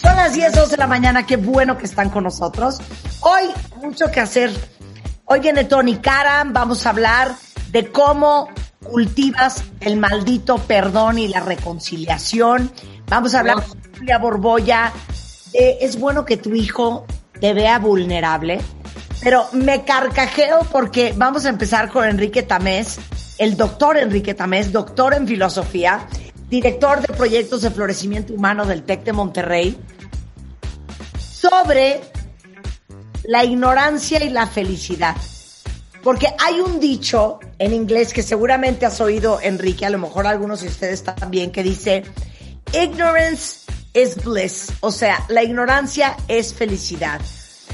Son las 10, 12 de la mañana, qué bueno que están con nosotros. Hoy, mucho que hacer. Hoy viene Tony Karam, vamos a hablar de cómo cultivas el maldito perdón y la reconciliación. Vamos a hablar con Julia Borboya. de es bueno que tu hijo te vea vulnerable, pero me carcajeo porque vamos a empezar con Enrique Tamés, el doctor Enrique Tamés, doctor en filosofía, director de proyectos de florecimiento humano del TEC de Monterrey, sobre la ignorancia y la felicidad. Porque hay un dicho en inglés que seguramente has oído, Enrique, a lo mejor algunos de ustedes también, que dice, ignorance is bliss, o sea, la ignorancia es felicidad.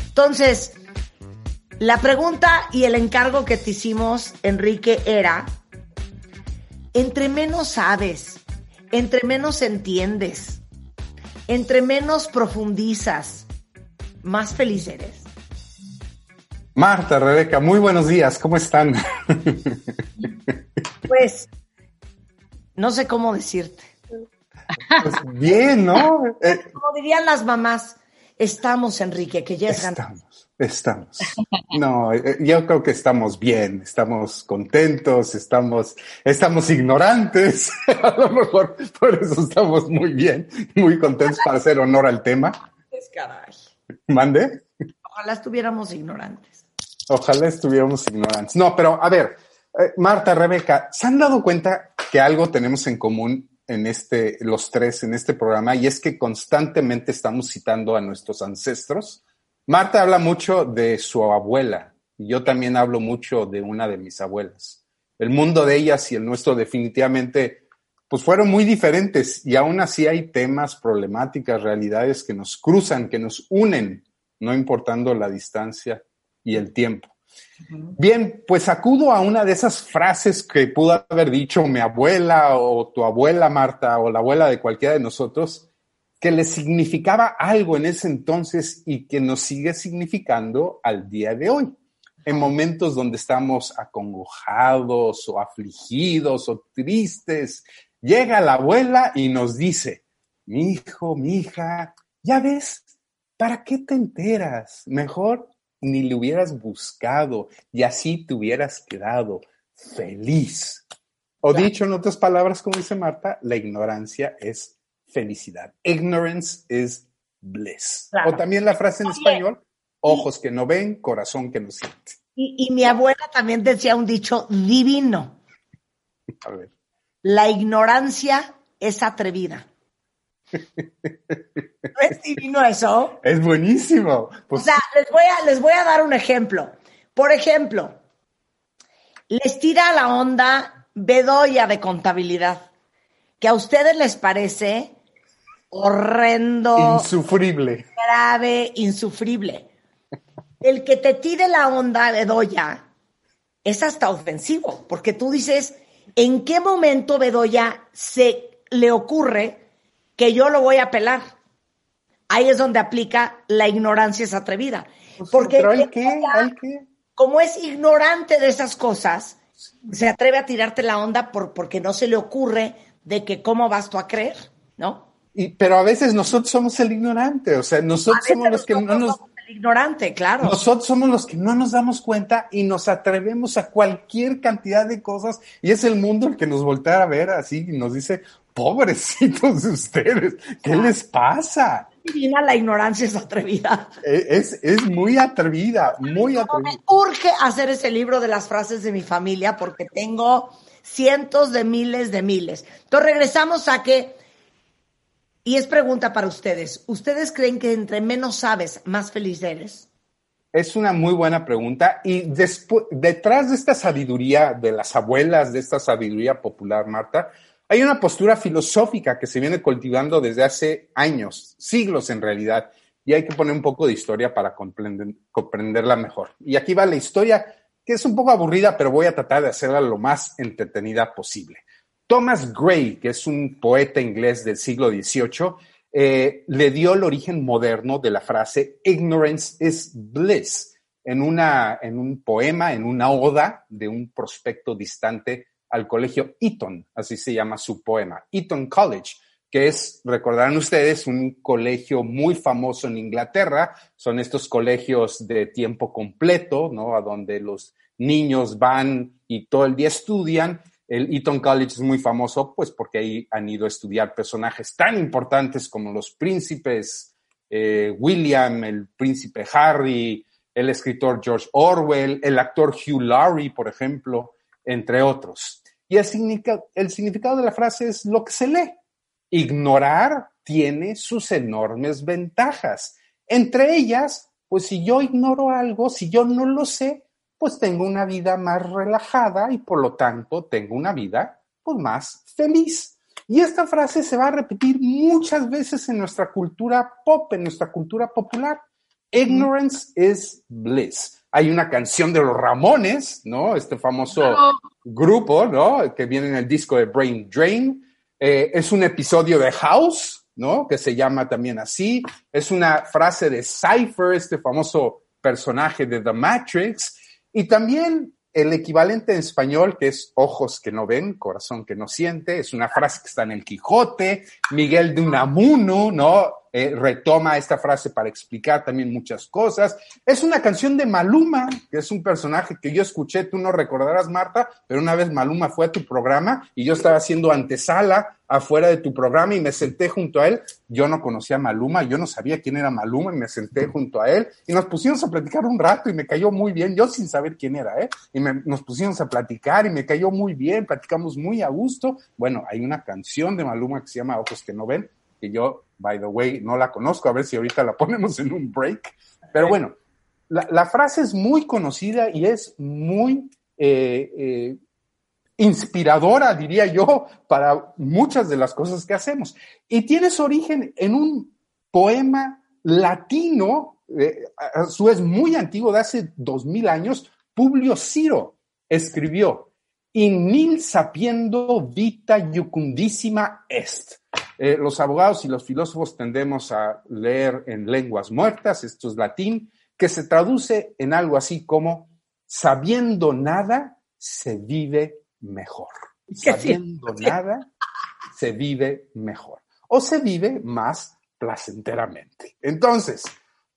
Entonces, la pregunta y el encargo que te hicimos, Enrique, era, entre menos sabes, entre menos entiendes, entre menos profundizas, más feliz eres. Marta, Rebeca, muy buenos días, ¿cómo están? Pues, no sé cómo decirte. Pues bien, ¿no? Como dirían las mamás, estamos, Enrique, que ya es estamos, estamos. No, eh, yo creo que estamos bien, estamos contentos, estamos, estamos ignorantes. A lo mejor por eso estamos muy bien, muy contentos para hacer honor al tema. Es caray. ¿Mande? Ojalá estuviéramos ignorantes. Ojalá estuviéramos ignorantes. No, pero a ver, eh, Marta, Rebeca, ¿se han dado cuenta que algo tenemos en común en este, los tres en este programa? Y es que constantemente estamos citando a nuestros ancestros. Marta habla mucho de su abuela. Y yo también hablo mucho de una de mis abuelas. El mundo de ellas y el nuestro definitivamente, pues fueron muy diferentes y aún así hay temas, problemáticas, realidades que nos cruzan, que nos unen, no importando la distancia y el tiempo. Bien, pues acudo a una de esas frases que pudo haber dicho mi abuela o tu abuela Marta o la abuela de cualquiera de nosotros, que le significaba algo en ese entonces y que nos sigue significando al día de hoy. En momentos donde estamos acongojados o afligidos o tristes, llega la abuela y nos dice, mi hijo, mi hija, ya ves, ¿para qué te enteras? Mejor ni le hubieras buscado y así te hubieras quedado feliz. O dicho en otras palabras, como dice Marta, la ignorancia es felicidad. Ignorance is bliss. Claro. O también la frase en Oye, español, ojos que no ven, corazón que no siente. Y, y mi abuela también decía un dicho divino. A ver. La ignorancia es atrevida. ¿No es divino eso? Es buenísimo. O Pues, sea, les voy, a, les voy a dar un ejemplo. Por ejemplo, les tira la onda Bedoya de contabilidad, que a ustedes les parece horrendo, insufrible. grave, insufrible. El que te tire la onda Bedoya es hasta ofensivo, porque tú dices, ¿en qué momento Bedoya se le ocurre que yo lo voy a pelar? Ahí es donde aplica la ignorancia es atrevida. Porque Pero hay que, Bedoya, hay que. como es ignorante de esas cosas, se atreve a tirarte la onda por, porque no se le ocurre de que cómo vas tú a creer, ¿no? Y, pero a veces nosotros somos el ignorante, o sea, nosotros somos los que no nos, el ignorante, claro. nosotros somos los que no nos damos cuenta y nos atrevemos a cualquier cantidad de cosas y es el mundo el que nos voltea a ver así y nos dice, pobrecitos de ustedes, ¿qué les pasa? Divina, la ignorancia es atrevida. E- Es, es muy atrevida, muy Me atrevida. urge hacer ese libro de las frases de mi familia porque tengo cientos de miles de miles. Entonces regresamos a que, y es pregunta para ustedes, ¿ustedes creen que entre menos sabes, más feliz eres? Es una muy buena pregunta y detrás de esta sabiduría de las abuelas, de esta sabiduría popular, Marta, Hay una postura filosófica que se viene cultivando desde hace años, siglos en realidad, y hay que poner un poco de historia para comprenderla mejor. Y aquí va la historia, que es un poco aburrida, pero voy a tratar de hacerla lo más entretenida posible. Thomas Gray, que es un poeta inglés del siglo XVIII, eh, le dio el origen moderno de la frase ignorance is bliss en, una, en un poema, en una oda de un prospecto distante al colegio Eton, así se llama su poema, Eton College, que es, recordarán ustedes, un colegio muy famoso en Inglaterra, son estos colegios de tiempo completo, ¿no? A donde los niños van y todo el día estudian el Eton College es muy famoso, pues porque ahí han ido a estudiar personajes tan importantes como los príncipes eh, William, el príncipe Harry, el escritor George Orwell, el actor Hugh Laurie, por ejemplo, entre otros. Y el, el significado de la frase es lo que se lee. Ignorar tiene sus enormes ventajas. Entre ellas, pues si yo ignoro algo, si yo no lo sé, pues tengo una vida más relajada y por lo tanto tengo una vida pues más feliz. Y esta frase se va a repetir muchas veces en nuestra cultura pop, en nuestra cultura popular. Ignorance is bliss. Hay una canción de los Ramones, ¿no? Este famoso grupo, ¿no? Que viene en el disco de Brain Drain. Eh, es un episodio de House, ¿no? Que se llama también así. Es una frase de Cypher, este famoso personaje de The Matrix. Y también el equivalente en español, que es ojos que no ven, corazón que no siente, es una frase que está en el Quijote, Miguel de Unamuno, ¿no? Eh, retoma esta frase para explicar también muchas cosas. Es una canción de Maluma, que es un personaje que yo escuché, tú no recordarás, Marta, pero una vez Maluma fue a tu programa y yo estaba haciendo antesala afuera de tu programa y me senté junto a él. Yo no conocía a Maluma, yo no sabía quién era Maluma y me senté junto a él y nos pusimos a platicar un rato y me cayó muy bien, yo sin saber quién era, ¿eh? Y nos pusimos a platicar y me cayó muy bien, platicamos muy a gusto. Bueno, hay una canción de Maluma que se llama Ojos que no ven, que yo by the way, no la conozco, a ver si ahorita la ponemos en un break. Pero bueno, la, frase es muy conocida y es muy eh, eh, inspiradora, diría yo, para muchas de las cosas que hacemos. Y tiene su origen en un poema latino, eh, a su vez muy antiguo, de hace dos mil años, Publio Ciro escribió, In nil sapiendo vita iucundissima est eh, los abogados y los filósofos tendemos a leer en lenguas muertas, esto es latín, que se traduce en algo así como sabiendo nada se vive mejor. Sabiendo nada se vive mejor o se vive más placenteramente. Entonces,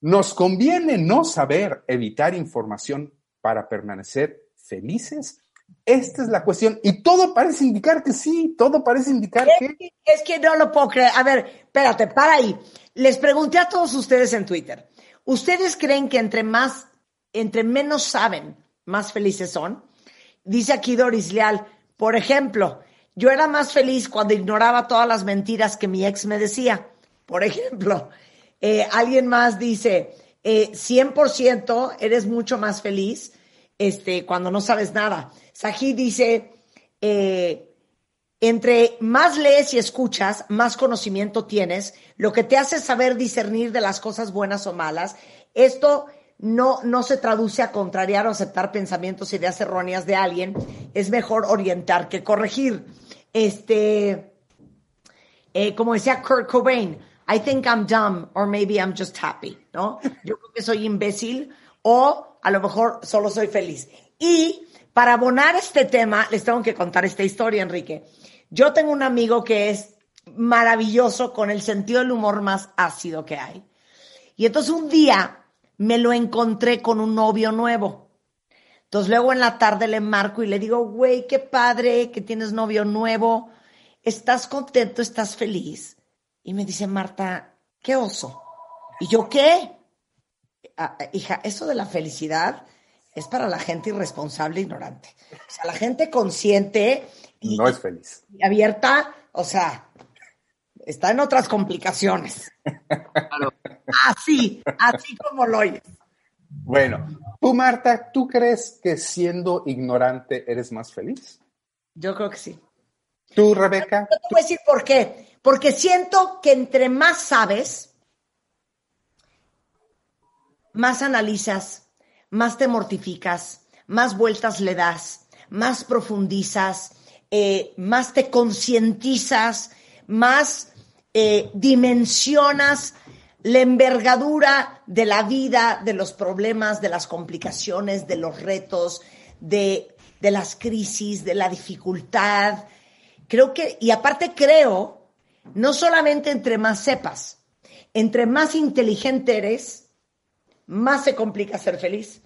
nos conviene no saber evitar información para permanecer felices esta es la cuestión. Y todo parece indicar que sí, todo parece indicar que... Es que no lo puedo creer. A ver, espérate, para ahí. Les pregunté a todos ustedes en Twitter. ¿Ustedes creen que entre más, entre menos saben, más felices son? Dice aquí Doris Leal, por ejemplo, yo era más feliz cuando ignoraba todas las mentiras que mi ex me decía. Por ejemplo, eh, alguien más dice, eh, 100% eres mucho más feliz este, cuando no sabes nada. Sají dice, eh, entre más lees y escuchas, más conocimiento tienes, lo que te hace saber discernir de las cosas buenas o malas. Esto no, no se traduce a contrariar o aceptar pensamientos, ideas erróneas de alguien. Es mejor orientar que corregir. Este, eh, como decía Kurt Cobain, I think I'm dumb or maybe I'm just happy, ¿no? Yo creo que soy imbécil o a lo mejor solo soy feliz. Y para abonar este tema, les tengo que contar esta historia, Enrique. Yo tengo un amigo que es maravilloso con el sentido del humor más ácido que hay. Y entonces un día me lo encontré con un novio nuevo. Entonces luego en la tarde le marco y le digo, güey, qué padre que tienes novio nuevo. ¿Estás contento? ¿Estás feliz? Y me dice Marta, qué oso. ¿Y yo qué? Ah, hija, eso de la felicidad es para la gente irresponsable e ignorante. O sea, la gente consciente y, no es feliz. Y abierta, o sea, está en otras complicaciones. Así, así como lo oyes. Bueno, tú, Marta, ¿tú crees que siendo ignorante eres más feliz? Yo creo que sí. ¿Tú, Rebeca? Yo te voy a decir por qué. Porque siento que entre más sabes, más analizas, más te mortificas, más vueltas le das, más profundizas, eh, más te concientizas, más eh, dimensionas la envergadura de la vida, de los problemas, de las complicaciones, de los retos, de, de las crisis, de la dificultad. Creo que, y aparte creo, no solamente entre más sepas, entre más inteligente eres, más se complica ser feliz,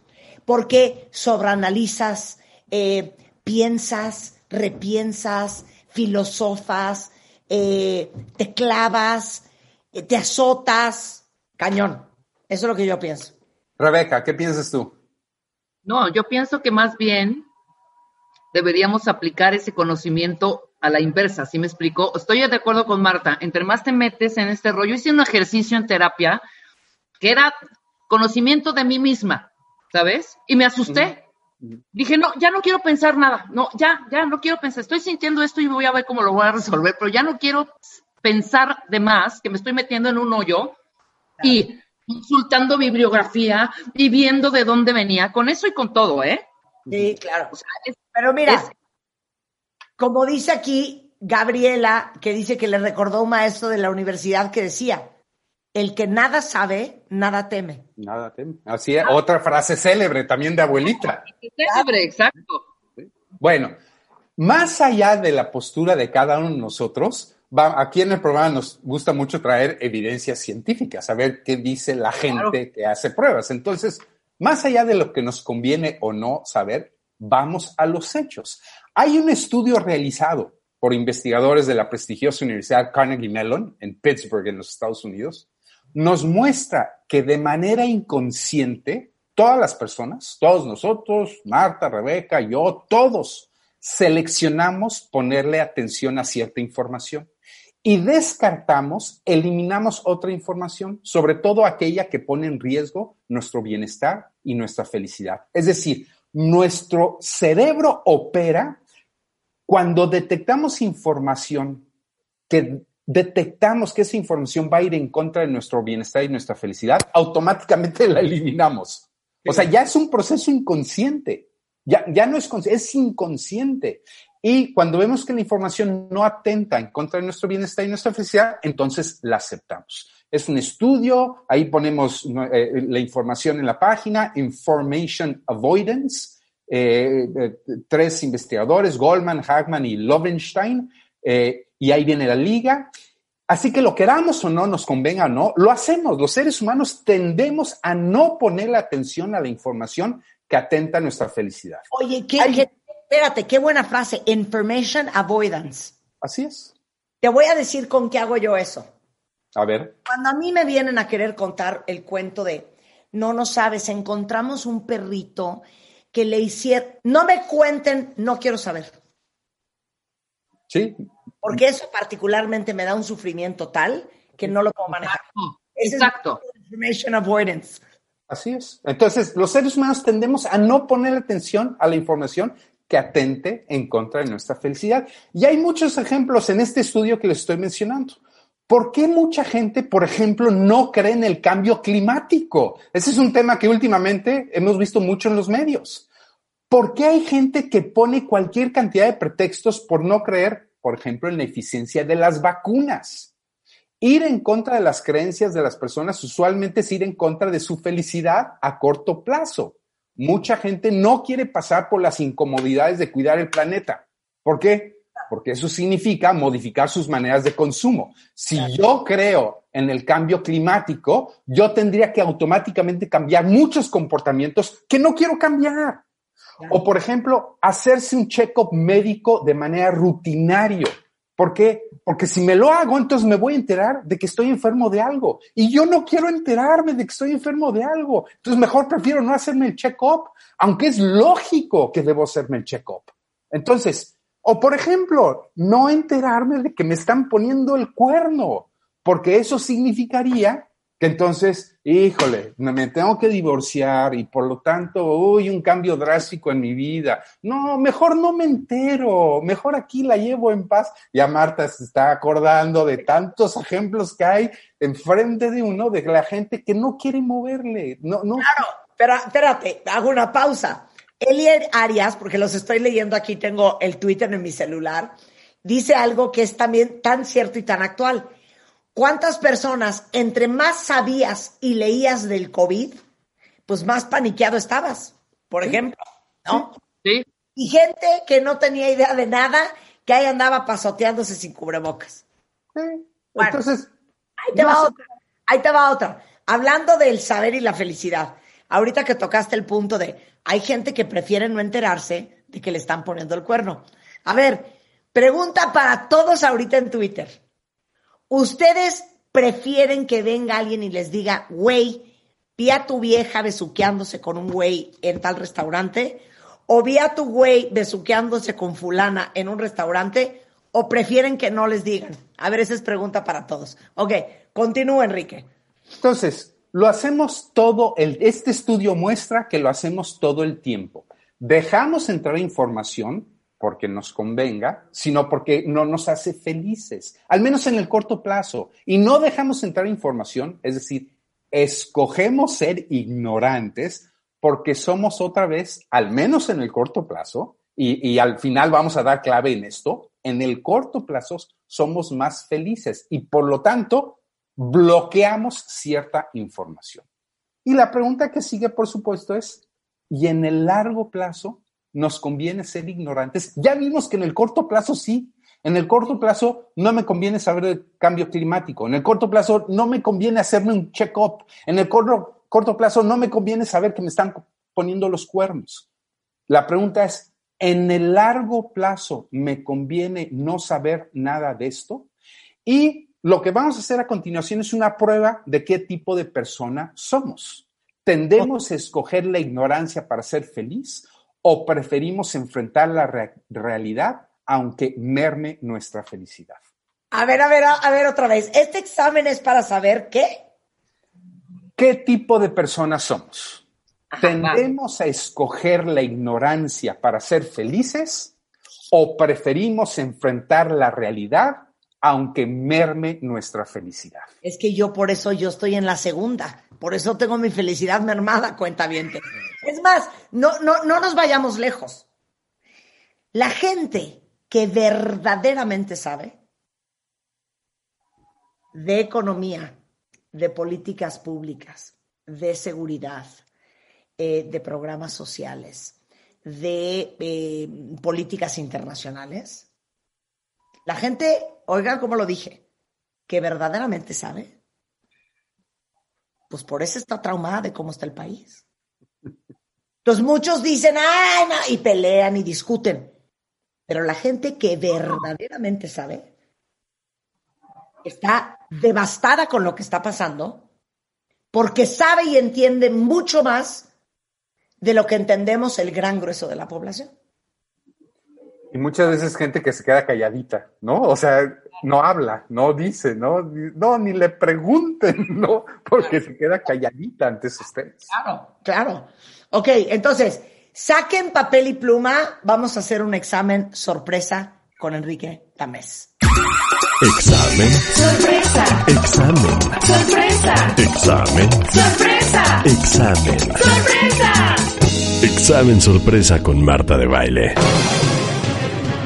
porque sobreanalizas, eh, piensas, repiensas, filosofas, eh, te clavas, eh, te azotas, cañón. Eso es lo que yo pienso. Rebeca, ¿qué piensas tú? No, yo pienso que más bien deberíamos aplicar ese conocimiento a la inversa, ¿sí me explico? Estoy de acuerdo con Marta, entre más te metes en este rollo, hice un ejercicio en terapia que era conocimiento de mí misma, ¿sabes? Y me asusté. Dije, no, ya no quiero pensar nada, no, ya, ya no quiero pensar, estoy sintiendo esto y voy a ver cómo lo voy a resolver, pero ya no quiero pensar de más, que me estoy metiendo en un hoyo y consultando bibliografía y viendo de dónde venía, con eso y con todo, ¿eh? Sí, claro. pero mira, como dice aquí Gabriela, que dice que le recordó un maestro de la universidad que decía, el que nada sabe, nada teme. Nada teme. Así es, otra frase célebre también de abuelita. Célebre, exacto. Bueno, más allá de la postura de cada uno de nosotros, va, aquí en el programa nos gusta mucho traer evidencias científicas, saber qué dice la gente que hace pruebas. Entonces, más allá de lo que nos conviene o no saber, vamos a los hechos. Hay un estudio realizado por investigadores de la prestigiosa Universidad Carnegie Mellon en Pittsburgh, en los Estados Unidos, nos muestra que de manera inconsciente, todas las personas, todos nosotros, Marta, Rebeca, yo, todos, seleccionamos ponerle atención a cierta información y descartamos, eliminamos otra información, sobre todo aquella que pone en riesgo nuestro bienestar y nuestra felicidad. Es decir, nuestro cerebro opera cuando detectamos información que detectamos que esa información va a ir en contra de nuestro bienestar y nuestra felicidad, automáticamente la eliminamos. O sea, ya es un proceso inconsciente. Ya, ya no es, es inconsciente. Y cuando vemos que la información no atenta en contra de nuestro bienestar y nuestra felicidad, entonces la aceptamos. Es un estudio, ahí ponemos eh, la información en la página, Information Avoidance, eh, eh, tres investigadores, Goldman, Hagman y Lovenstein, y ahí viene la liga. Así que lo queramos o no, nos convenga o no, lo hacemos. Los seres humanos tendemos a no poner atención a la información que atenta a nuestra felicidad. Oye, ¿qué, espérate, qué buena frase, information avoidance. Así es. Te voy a decir con qué hago yo eso. A ver. Cuando a mí me vienen a querer contar el cuento de, no, no sabes, encontramos un perrito que le hicieron, no me cuenten, no quiero saber. Sí. Porque eso particularmente me da un sufrimiento tal que no lo puedo manejar. Exacto. information avoidance. Así es. Entonces, los seres humanos tendemos a no poner atención a la información que atente en contra de nuestra felicidad. Y hay muchos ejemplos en este estudio que les estoy mencionando. ¿Por qué mucha gente, por ejemplo, no cree en el cambio climático? Ese es un tema que últimamente hemos visto mucho en los medios. ¿Por qué hay gente que pone cualquier cantidad de pretextos por no creer, por ejemplo, en la eficiencia de las vacunas? Ir en contra de las creencias de las personas usualmente es ir en contra de su felicidad a corto plazo. Mucha gente no quiere pasar por las incomodidades de cuidar el planeta. ¿Por qué? Porque eso significa modificar sus maneras de consumo. Si yo creo en el cambio climático, yo tendría que automáticamente cambiar muchos comportamientos que no quiero cambiar. O, por ejemplo, hacerse un check-up médico de manera rutinario. ¿Por qué? Porque si me lo hago, entonces me voy a enterar de que estoy enfermo de algo. Y yo no quiero enterarme de que estoy enfermo de algo. Entonces mejor prefiero no hacerme el check-up, aunque es lógico que debo hacerme el check-up. Entonces, o por ejemplo, no enterarme de que me están poniendo el cuerno, porque eso significaría entonces, híjole, me tengo que divorciar y por lo tanto, uy, un cambio drástico en mi vida. No, mejor no me entero, mejor aquí la llevo en paz. Ya Marta se está acordando de tantos ejemplos que hay enfrente de uno, de la gente que no quiere moverle. No, no. Claro, pero espérate, hago una pausa. Elier Arias, porque los estoy leyendo aquí, tengo el Twitter en mi celular, dice algo que es también tan cierto y tan actual ¿Cuántas personas, entre más sabías y leías del COVID, pues más paniqueado estabas, por ejemplo, ¿no? Sí. Y gente que no tenía idea de nada, que ahí andaba pasoteándose sin cubrebocas. Entonces, ahí te va otra. Ahí te va otra. Hablando del saber y la felicidad. Ahorita que tocaste el punto de hay gente que prefiere no enterarse de que le están poniendo el cuerno. A ver, pregunta para todos ahorita en Twitter. ¿Ustedes prefieren que venga alguien y les diga, güey, vi a tu vieja besuqueándose con un güey en tal restaurante? ¿O vi a tu güey besuqueándose con fulana en un restaurante? ¿O prefieren que no les digan? A ver, esa es pregunta para todos. Ok, continúa, Enrique. Entonces, lo hacemos todo, el, este estudio muestra que lo hacemos todo el tiempo. Dejamos entrar información porque nos convenga, sino porque no nos hace felices, al menos en el corto plazo. Y no dejamos entrar información, es decir, escogemos ser ignorantes porque somos otra vez, al menos en el corto plazo, y, y, al final vamos a dar clave en esto, en el corto plazo somos más felices y por lo tanto bloqueamos cierta información. Y la pregunta que sigue, por supuesto, es, ¿y en el largo plazo nos conviene ser ignorantes. Ya vimos que en el corto plazo sí. En el corto plazo no me conviene saber del cambio climático. En el corto plazo no me conviene hacerme un check-up. En el corto, corto plazo no me conviene saber que me están poniendo los cuernos. La pregunta es, ¿en el largo plazo me conviene no saber nada de esto? Y lo que vamos a hacer a continuación es una prueba de qué tipo de persona somos. ¿Tendemos a escoger la ignorancia para ser feliz o preferimos enfrentar la realidad aunque merme nuestra felicidad? A ver, a ver, a, ver otra vez. Este examen es para saber qué. ¿Qué tipo de personas somos? ¿Tendemos a escoger la ignorancia para ser felices o preferimos enfrentar la realidad aunque merme nuestra felicidad? Es que yo por eso yo estoy en la segunda. Por eso tengo mi felicidad mermada, cuenta bien. Es más, no, no, no nos vayamos lejos. La gente que verdaderamente sabe de economía, de políticas públicas, de seguridad, eh, de programas sociales, de eh, políticas internacionales, la gente, oigan como lo dije, que verdaderamente sabe, pues por eso está traumada de cómo está el país. Entonces muchos dicen, ay, no, y pelean y discuten. Pero la gente que verdaderamente sabe está devastada con lo que está pasando porque sabe y entiende mucho más de lo que entendemos el gran grueso de la población. Y muchas veces gente que se queda calladita, ¿no? O sea, no habla, no dice, no, no, ni le pregunten, ¿no? Porque se queda calladita ante sus temas. Claro, claro. Ok, entonces, saquen papel y pluma, vamos a hacer un examen sorpresa con Enrique Tamés. Examen. Sorpresa. Examen. Sorpresa. Examen. Sorpresa. Examen. Sorpresa. Examen sorpresa con Marta de Baile.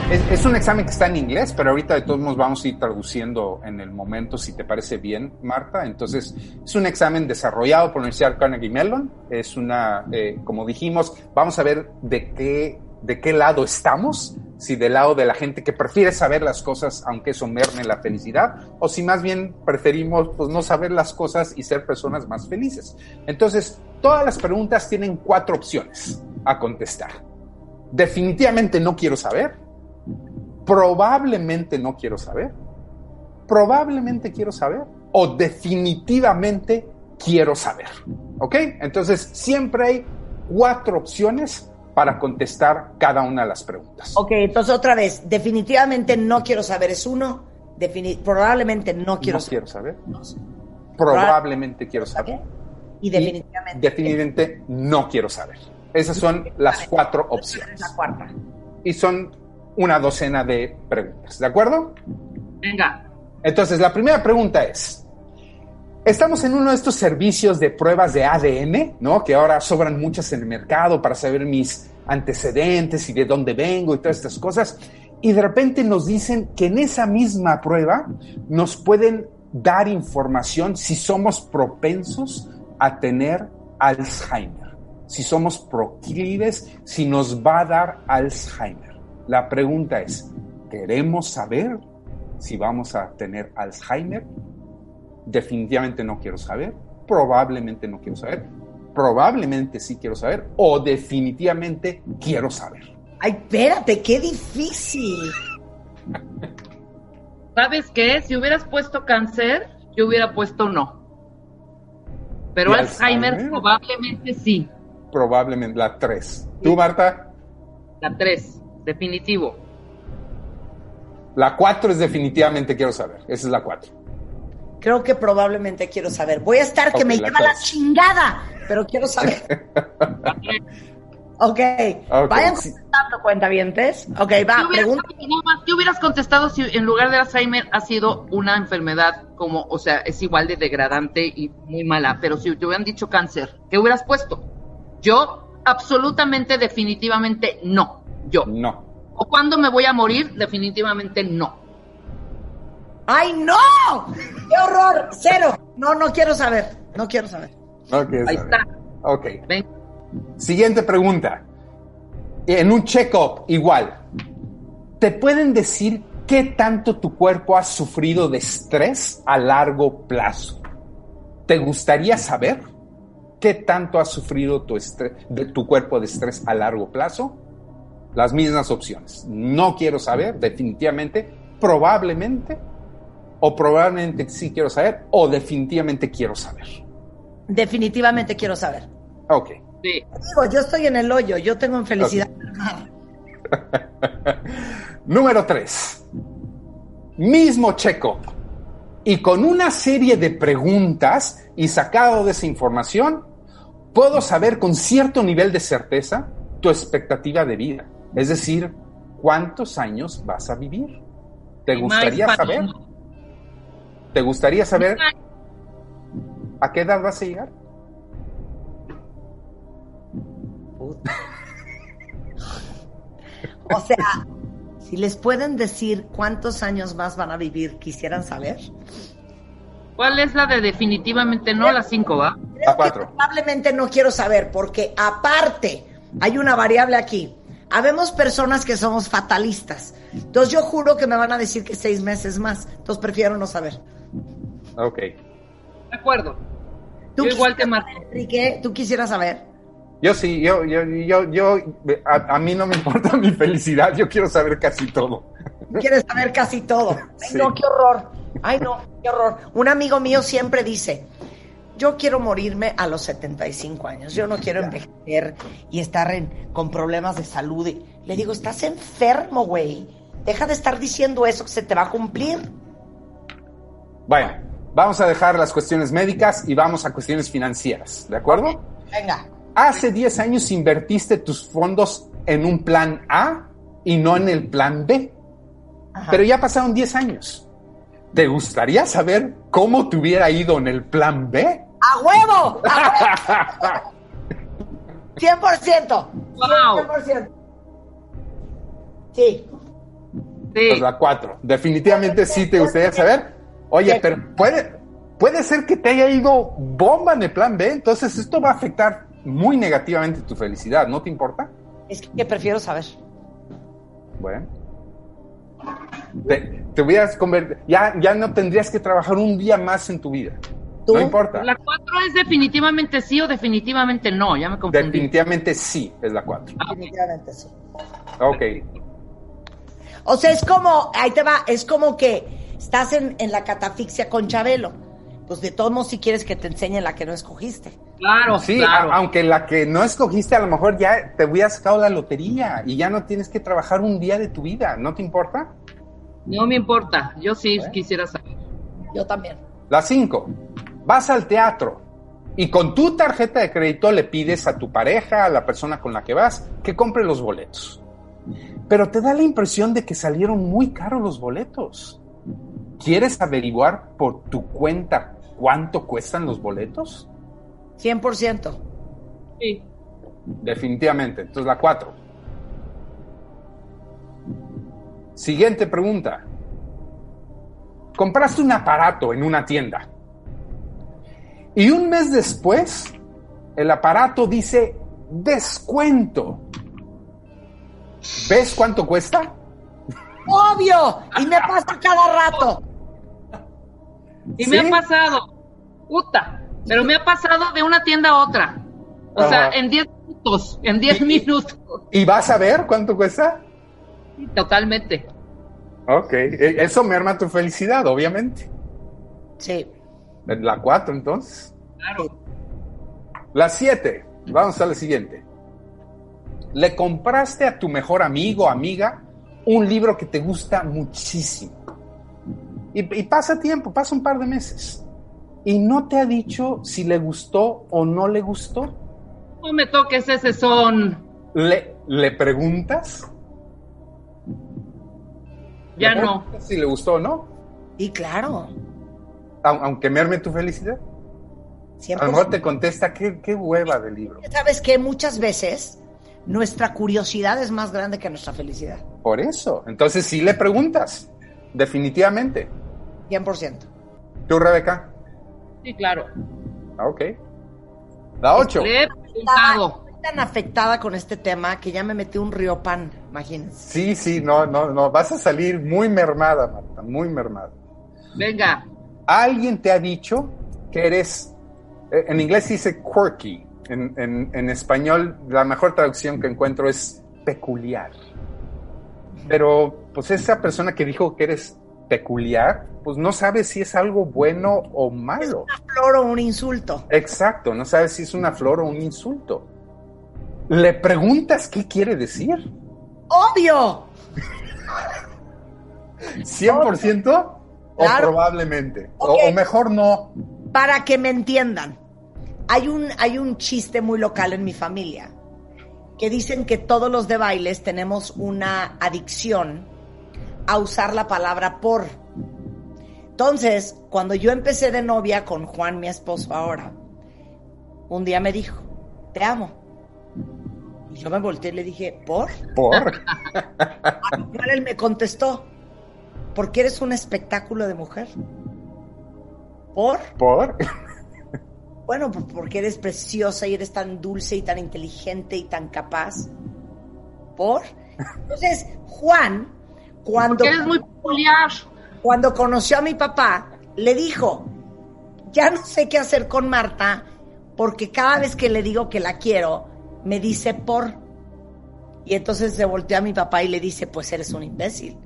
Es, es, un examen que está en inglés, pero ahorita de todos modos vamos a ir traduciendo en el momento, si te parece bien, Marta. Entonces, es un examen desarrollado por la Universidad Carnegie Mellon. Es una, eh, como dijimos, vamos a ver de qué, de qué lado estamos. Si del lado de la gente que prefiere saber las cosas, aunque eso merme la felicidad, o si más bien preferimos pues, no saber las cosas y ser personas más felices. Entonces, todas las preguntas tienen cuatro opciones a contestar. Definitivamente no quiero saber probablemente no quiero saber, probablemente quiero saber o definitivamente quiero saber. ¿Ok? Entonces, siempre hay cuatro opciones para contestar cada una de las preguntas. Ok, entonces otra vez, definitivamente no quiero saber es uno, probablemente no quiero no saber. quiero saber. probablemente quiero saber. Y definitivamente. Y definitivamente no quiero saber. Esas son las cuatro opciones. La cuarta. Y son una docena de preguntas, ¿de acuerdo? Venga. Entonces, la primera pregunta es, estamos en uno de estos servicios de pruebas de ADN, ¿no? Que ahora sobran muchas en el mercado para saber mis antecedentes y de dónde vengo y todas estas cosas. Y de repente nos dicen que en esa misma prueba nos pueden dar información si somos propensos a tener Alzheimer, si somos proclives, si nos va a dar Alzheimer. La pregunta es, ¿queremos saber si vamos a tener Alzheimer? Definitivamente no quiero saber, probablemente no quiero saber, probablemente sí quiero saber o definitivamente quiero saber. Ay, espérate, qué difícil. ¿Sabes qué? Si hubieras puesto cáncer, yo hubiera puesto no. Pero ¿Y Alzheimer, Alzheimer? probablemente sí. Probablemente la 3. ¿Tú, Marta? La 3, definitivo. La 4 es definitivamente quiero saber. Esa es la 4. Creo que probablemente quiero saber. Voy a estar que me la lleva la chingada, pero quiero saber. ok, Ok, vayan contestando, cuentavientes. Ok, ¿Qué va, hubieras, pregunta. más, ¿qué hubieras contestado si en lugar de Alzheimer ha sido una enfermedad como, o sea, es igual de degradante y muy mala? Pero si te hubieran dicho cáncer, ¿qué hubieras puesto? Yo, absolutamente, definitivamente no. Yo. No. ¿O cuándo me voy a morir? Definitivamente no. ¡Ay, no! ¡Qué horror! Cero. No, no quiero saber. No quiero saber. Ok, Ahí está bien. está. Ok. Ven. Siguiente pregunta. En un check-up, igual, ¿te pueden decir qué tanto tu cuerpo ha sufrido de estrés a largo plazo? ¿Te gustaría saber qué tanto ha sufrido tu, estre- de tu cuerpo de estrés a largo plazo? Las mismas opciones. No quiero saber, definitivamente, probablemente, o probablemente sí quiero saber, o definitivamente quiero saber. Definitivamente quiero saber. Ok. Sí. Digo, yo estoy en el hoyo, yo tengo infelicidad. Número 3. Mismo check-up. Y con una serie de preguntas y sacado de esa información, puedo saber con cierto nivel de certeza tu expectativa de vida. Es decir, cuántos años vas a vivir. ¿Te gustaría saber? ¿Te gustaría saber a qué edad vas a llegar? O sea, si les pueden decir cuántos años más van a vivir, quisieran saber. ¿Cuál es la de definitivamente no? La 5, ¿va? Creo A cuatro. que probablemente no quiero saber, porque aparte hay una variable aquí. Habemos personas que somos fatalistas. Entonces yo juro que me van a decir que seis meses más. Entonces prefiero no saber. Ok. De acuerdo. ¿Tú Yo igual te marco. Enrique, ¿tú quisieras saber? Yo sí, yo, yo, yo, yo, a, a mí no me importa mi felicidad, yo quiero saber casi todo. Quieres saber casi todo. Ay, Sí. no, qué horror. Ay, no, qué horror. Un amigo mío siempre dice, yo quiero morirme a los 75 años. Yo no quiero envejecer y estar en- con problemas de salud. Y le digo, estás enfermo, güey. Deja de estar diciendo eso que se te va a cumplir. Bueno, vamos a dejar las cuestiones médicas y vamos a cuestiones financieras, ¿de acuerdo? Venga. Hace 10 años invertiste tus fondos en un plan A y no en el plan B, Ajá. pero ya pasaron 10 años. ¿Te gustaría saber cómo te hubiera ido en el plan B? ¡A huevo! ¡A huevo! 100%. Wow. 100%. Sí. Sí. Pues la 4. Definitivamente sí te gustaría saber. Oye, pero puede, puede ser que te haya ido bomba en el plan B, entonces esto va a afectar muy negativamente tu felicidad, ¿no te importa? Es que prefiero saber. Bueno. Te, te hubieras convertido, ya, ya no tendrías que trabajar un día más en tu vida. ¿Tú? No importa. La 4 es definitivamente sí o definitivamente no. Ya me confundí. Definitivamente sí es la 4. Definitivamente sí. Ok. O sea, es como, ahí te va, es como que estás en, en la catafixia con Chabelo. Pues de todos modos, si quieres que te enseñe la que no escogiste. Claro, Sí, claro. aunque la que no escogiste a lo mejor ya te hubiera sacado la lotería y ya no tienes que trabajar un día de tu vida, ¿no te importa? No me importa. Yo sí quisiera saber. Yo también. La 5. vas al teatro y con tu tarjeta de crédito le pides a tu pareja, a la persona con la que vas, que compre los boletos. Pero te da la impresión de que salieron muy caros los boletos. ¿Quieres averiguar por tu cuenta cuánto cuestan los boletos? 100%. Sí. Definitivamente. Entonces la 4. Siguiente pregunta. Compraste un aparato en una tienda y un mes después el aparato dice descuento. ¿Ves cuánto cuesta? Obvio. Y me pasa cada rato. Y me ha pasado, puta, pero me ha pasado de una tienda a otra. O Ajá. sea, en 10 minutos, en 10 minutos. ¿Y vas a ver cuánto cuesta? Sí, Totalmente. Ok, e- eso merma tu felicidad, obviamente. Sí. La 4 entonces. Claro. La 7. Vamos a la siguiente. Le compraste a tu mejor amigo o amiga un libro que te gusta muchísimo. Y, y pasa tiempo, pasa un par de meses. Y no te ha dicho si le gustó o no le gustó. No me toques ese son. Le, le preguntas. Ya ¿Le no. preguntas Si le gustó o no. Y claro. Au- Aunque merme tu felicidad. A lo mejor 100%. te contesta, qué, qué hueva de libro. ¿Sabes que Muchas veces nuestra curiosidad es más grande que nuestra felicidad. Por eso. Entonces sí le preguntas. Definitivamente. 100%. ¿Tú, Rebeca? Sí, claro. Ah, ok. La 8. Le he preguntado. Estoy tan afectada con este tema que ya me metí un río pan, imagínense. Sí, sí, no, no, no. Vas a salir muy mermada, Marta, muy mermada. Venga. ¿Alguien te ha dicho que eres, eh, en inglés se dice quirky, en, en- en español la mejor traducción que encuentro es peculiar. Pero, pues esa persona que dijo que eres peculiar, pues no sabe si es algo bueno o malo. Una flor o un insulto. Exacto, no sabe si es una flor o un insulto. ¿Le preguntas qué quiere decir? ¡Obvio! ¿100% o Claro. probablemente? O- o mejor no. Para que me entiendan, hay un, hay un chiste muy local en mi familia que dicen que todos los de bailes tenemos una adicción a usar la palabra por. Entonces, cuando yo empecé de novia con Juan, mi esposo ahora, un día me dijo, te amo. Y yo me volteé y le dije, ¿por? Por. A lo cual él me contestó, porque eres un espectáculo de mujer. ¿Por? Por. Bueno, pues porque eres preciosa y eres tan dulce y tan inteligente y tan capaz. ¿Por? Entonces, Juan, cuando, Porque eres muy peculiar. cuando conoció a mi papá, le dijo, ya no sé qué hacer con Marta, porque cada vez que le digo que la quiero, me dice por. Y entonces se volteó a mi papá y le dice, pues eres un imbécil.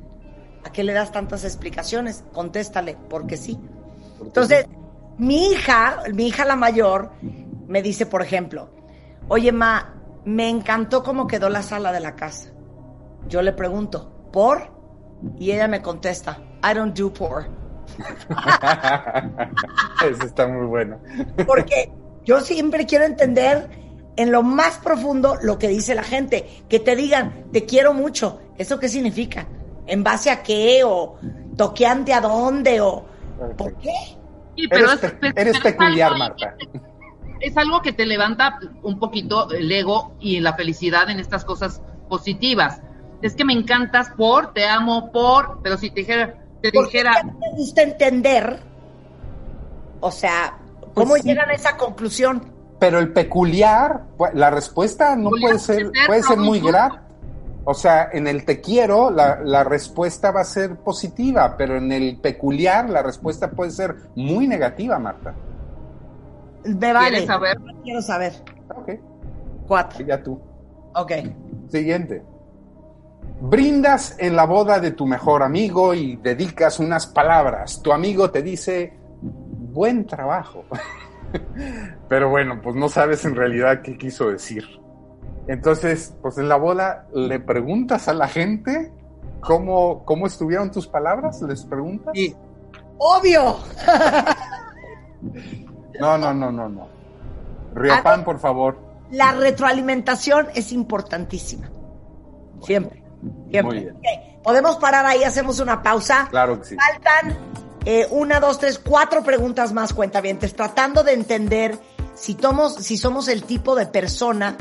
¿A qué le das tantas explicaciones? Contéstale, porque sí. Entonces, mi hija, mi hija la mayor, me dice, por ejemplo, oye, ma, me encantó cómo quedó la sala de la casa. Yo le pregunto, ¿por? Y ella me contesta, I don't do por. Eso está muy bueno. Porque yo siempre quiero entender en lo más profundo lo que dice la gente. Que te digan, te quiero mucho. ¿Eso qué significa? ¿En base a qué? ¿O toqueante a dónde? ¿O por qué? Sí, pero Eres, es, eres es peculiar, Marta. Es algo que te levanta un poquito el ego y la felicidad en estas cosas positivas. Es que me encantas por, te amo por, pero si te dijera, te Porque dijera, a mí me gusta entender, o sea, cómo Pues sí. llegan a esa conclusión. Pero el peculiar, pues, la respuesta no Peculiar puede ser, puede ser, puede ser no muy grata. O sea, en el te quiero, la, la respuesta va a ser positiva, pero en el peculiar, la respuesta puede ser muy negativa, Marta. Me vale. ¿Quieres saber? Quiero saber. Ok, Cuatro. ya tú. Ok. Siguiente. Brindas en la boda de tu mejor amigo y dedicas unas palabras. Tu amigo te dice, buen trabajo. Pero bueno, pues no sabes en realidad qué quiso decir. Entonces, pues en la boda le preguntas a la gente cómo, cómo estuvieron tus palabras, les preguntas. Sí. Obvio. No, no, no, no, no. Riopan, por favor. La retroalimentación es importantísima. Siempre. Siempre. Muy bien. Podemos parar ahí, hacemos una pausa. Claro que sí. Faltan eh, una, dos, tres, cuatro preguntas más, cuentavientes, tratando de entender si, tomos, si somos el tipo de persona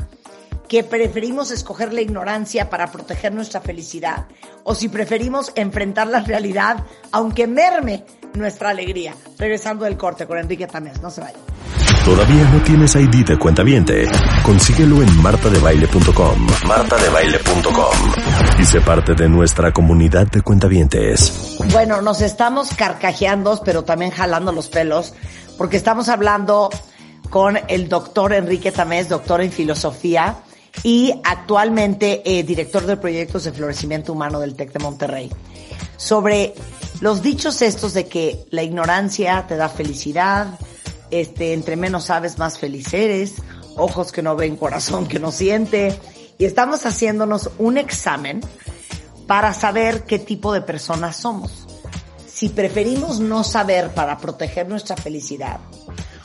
que preferimos escoger la ignorancia para proteger nuestra felicidad o si preferimos enfrentar la realidad aunque merme nuestra alegría. Regresando del corte con Enrique Tamés, no se vayan. ¿Todavía no tienes ID de cuenta viente? Consíguelo en martadebaile.com. martadebaile.com. Y sé parte de nuestra comunidad de cuentavientes. Bueno, nos estamos carcajeando, pero también jalando los pelos, porque estamos hablando con el doctor Enrique Tamés, doctor en filosofía y actualmente eh, director de proyectos de florecimiento humano del TEC de Monterrey, sobre los dichos estos de que la ignorancia te da felicidad, este, entre menos sabes, más feliz eres, ojos que no ven, corazón que no siente, y estamos haciéndonos un examen para saber qué tipo de personas somos. Si preferimos no saber para proteger nuestra felicidad,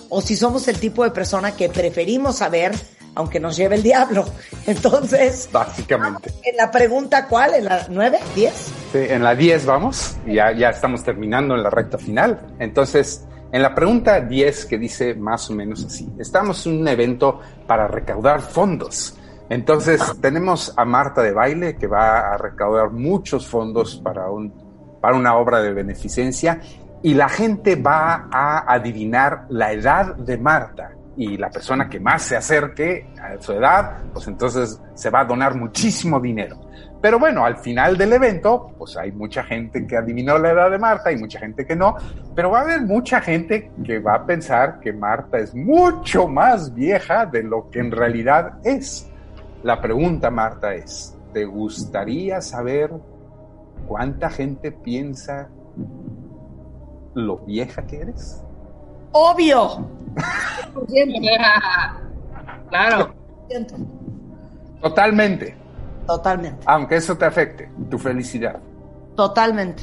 o si somos el tipo de persona que preferimos saber aunque nos lleve el diablo. Entonces, Básicamente. en la pregunta, ¿cuál? ¿En la 9? ¿10? Sí, en la 10 vamos, ya, ya estamos terminando en la recta final. Entonces, en la pregunta 10 que dice más o menos así, estamos en un evento para recaudar fondos. Entonces, tenemos a Marta de Baile que va a recaudar muchos fondos para, un, para una obra de beneficencia y la gente va a adivinar la edad de Marta y la persona que más se acerque a su edad, pues entonces se va a donar muchísimo dinero. Pero bueno, al final del evento, pues hay mucha gente que adivinó la edad de Marta y mucha gente que no, pero va a haber mucha gente que va a pensar que Marta es mucho más vieja de lo que en realidad es. La pregunta, Marta, es, ¿te gustaría saber cuánta gente piensa lo vieja que eres? Obvio. claro. Totalmente, Totalmente. aunque eso te afecte, tu felicidad. Totalmente.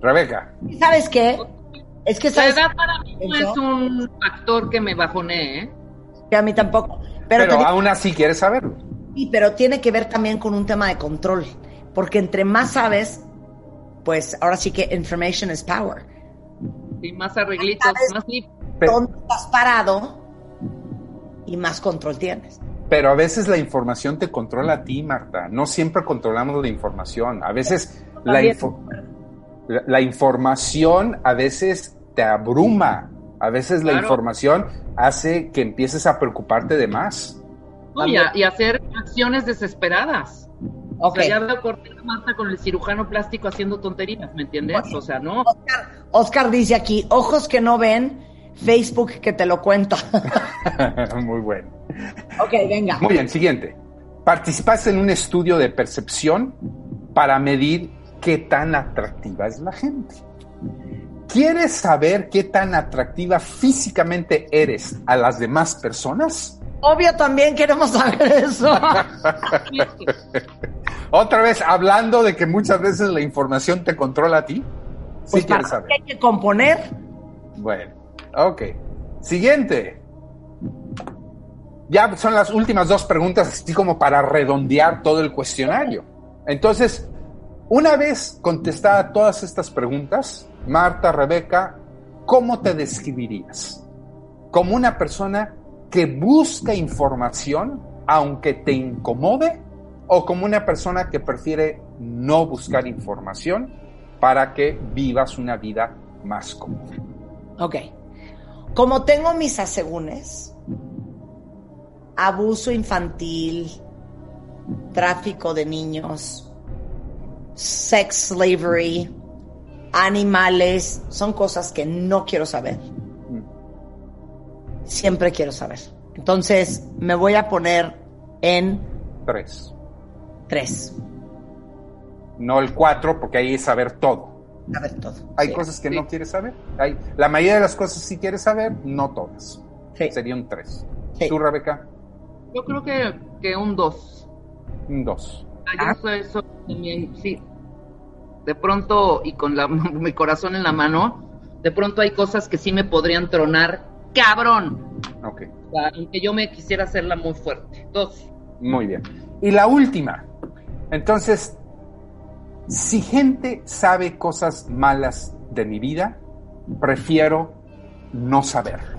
Rebeca, ¿Y sabes qué? Es que La sabes edad para mí no es un factor que me bajonee, ¿eh? que a mí tampoco. Pero, pero, te digo- aún así quieres saberlo. sí, pero tiene que ver también con un tema de control. Porque entre más sabes, pues ahora sí que information is power. Y más arreglitos, más ¿Dónde estás parado? Y más control tienes. pero a veces la información te controla a ti, Marta. No siempre controlamos la información. A veces la, info- la, la información a veces te abruma. A veces la información hace que empieces a preocuparte de más. No, y, a- y hacer acciones desesperadas. O Ok. sea, ya veo cortar a Marta con el cirujano plástico haciendo tonterías, ¿me entiendes? O sea, no. Oscar, Oscar dice aquí, ojos que no ven, Facebook que te lo cuenta. Muy bueno. ok, venga. Muy bien, siguiente. Participaste en un estudio de percepción para medir qué tan atractiva es la gente. ¿Quieres saber qué tan atractiva físicamente eres a las demás personas? Obvio también queremos saber eso. Otra vez, hablando de que muchas veces la información te controla a ti. Sí Pues quieres saber. hay que componer. Bueno, ok. Siguiente. Ya son las últimas dos preguntas, así como para redondear todo el cuestionario. Entonces, una vez contestadas todas estas preguntas, Marta, Rebeca, ¿cómo te describirías? ¿Como una persona que busca información aunque te incomode? ¿O como una persona que prefiere no buscar información para que vivas una vida más cómoda? Ok. Como tengo mis asegúnes, abuso infantil, tráfico de niños, sex slavery, animales, son cosas que no quiero saber. Siempre quiero saber. Entonces, me voy a poner en Tres. Tres. No el cuatro, porque ahí es saber todo. A ver todo. Hay Sí. cosas que Sí. no quieres saber. Hay, la mayoría de las cosas sí quieres saber, no todas. Sí. Sería un tres. Sí. Tú, Rebeca, Yo creo que, que un 2. un dos. Ah. Eso, eso también, sí. De pronto, y con la, mi corazón en la mano, de pronto hay cosas que sí me podrían tronar cabrón. Ok. Aunque yo me quisiera hacerla muy fuerte. Dos. Muy bien. Y la última. Entonces, si gente sabe cosas malas de mi vida, prefiero no saberlo.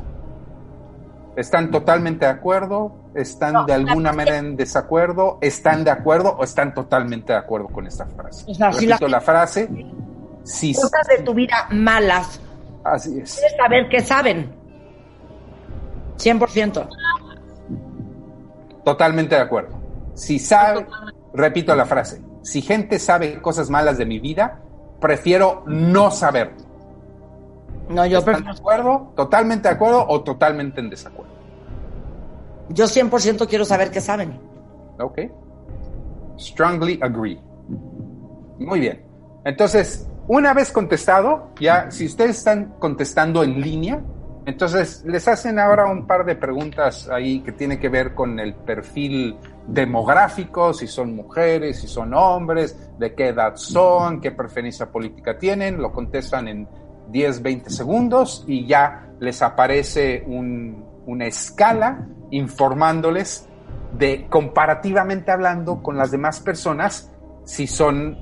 ¿Están totalmente de acuerdo? ¿Están de alguna manera en desacuerdo? ¿Están de acuerdo o están totalmente de acuerdo con esta frase? O sea, si Repito la- la frase. Si Cosas de tu vida malas. así es. Quieres saber qué saben. 100%. Totalmente de acuerdo. Si sabe, repito la frase, si gente sabe cosas malas de mi vida, prefiero no saberlo. No, yo ¿Están de acuerdo? ¿Totalmente de acuerdo o totalmente en desacuerdo? Yo 100% quiero saber qué saben. Ok. Strongly agree. Muy bien. Entonces, una vez contestado, ya si ustedes están contestando en línea, entonces les hacen ahora un par de preguntas ahí que tiene que ver con el perfil demográfico, si son mujeres, si son hombres, de qué edad son, qué preferencia política tienen, lo contestan en 10, 20 segundos y ya les aparece un- una escala informándoles de comparativamente hablando con las demás personas si son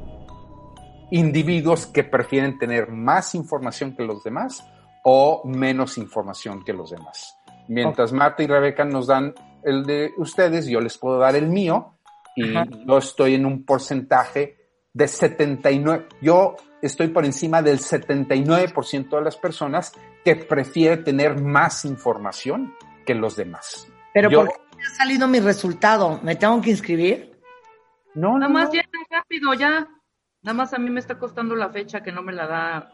individuos que prefieren tener más información que los demás o menos información que los demás. Mientras Marta y Rebeca nos dan el de ustedes, yo les puedo dar el mío y Ajá. yo estoy en un porcentaje de 79, yo estoy por encima del 79% de las personas que prefiere tener más información que los demás. Pero Yo- ¿por qué me ha salido mi resultado? ¿Me tengo que inscribir? No, no, Nada más no. ya rápido, ya. Nada más a mí me está costando la fecha que no me la da.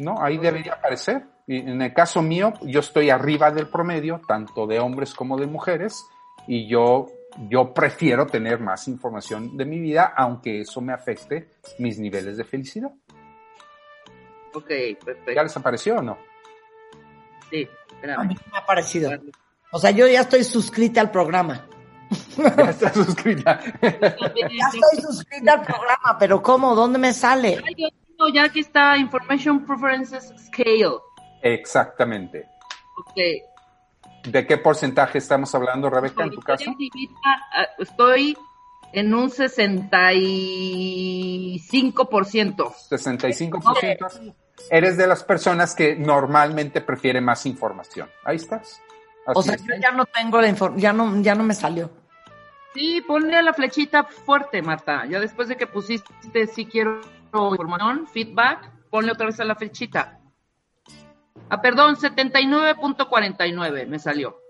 No, ahí debería aparecer. En el caso mío, yo estoy arriba del promedio, tanto de hombres como de mujeres, y yo, yo prefiero tener más información de mi vida, aunque eso me afecte mis niveles de felicidad. Ok, ¿Ya perfecto. les apareció o no? Sí, A mí me ha parecido. O sea, yo ya estoy suscrita al programa. Ya está suscrita. Ya estoy suscrita al programa, pero ¿cómo? ¿Dónde me sale? Ay, ya aquí está Information Preferences Scale. Exactamente. Ok. ¿De qué porcentaje estamos hablando, Rebeca, en tu caso? ah, Estoy en un 65%. 65%. Eres de las personas que normalmente prefiere más información. Ahí estás. O sea, es. yo ya no tengo la información, ya no, ya no me salió. Sí, ponle a la flechita fuerte, Marta. Ya después de que pusiste si quiero información, feedback, ponle otra vez a la flechita. Ah, perdón, 79.49 me salió.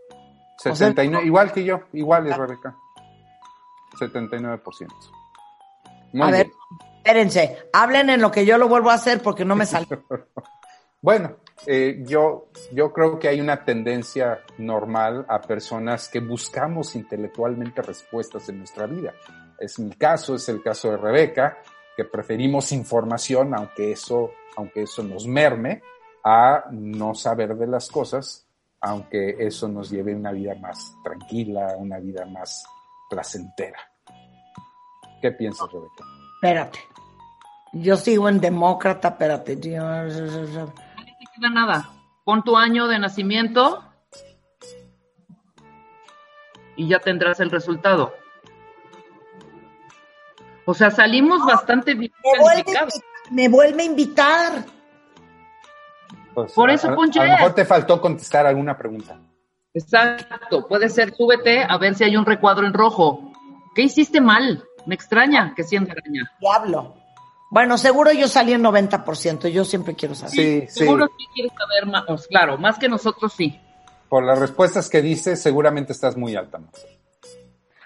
79, igual que yo, igual es Rebeca. 79%. Muy a ver, espérense, hablen en lo que yo lo vuelvo a hacer porque no me salió. Bueno, eh, yo, yo creo que hay una tendencia normal a personas que buscamos intelectualmente respuestas en nuestra vida. Es mi caso, es el caso de Rebeca, que preferimos información, aunque eso, aunque eso nos merme, a no saber de las cosas, aunque eso nos lleve a una vida más tranquila, una vida más placentera. ¿Qué piensas, Rebeca? Espérate. Yo sigo en demócrata, espérate. Yo- No te queda nada. Pon tu año de nacimiento y ya tendrás el resultado. O sea, salimos bastante bien Me vuelve, me vuelve a invitar. Pues, Por a- eso, a, Ponche. a lo mejor te faltó contestar alguna pregunta. Exacto, puede ser, súbete a ver si hay un recuadro en rojo. ¿Qué hiciste mal? Me extraña que siendo araña. Diablo. Bueno, seguro yo salí en 90%. Yo siempre quiero saber. Sí, sí. Seguro sí quieres saber más, claro, más que nosotros sí. Por las respuestas que dices, seguramente estás muy alta.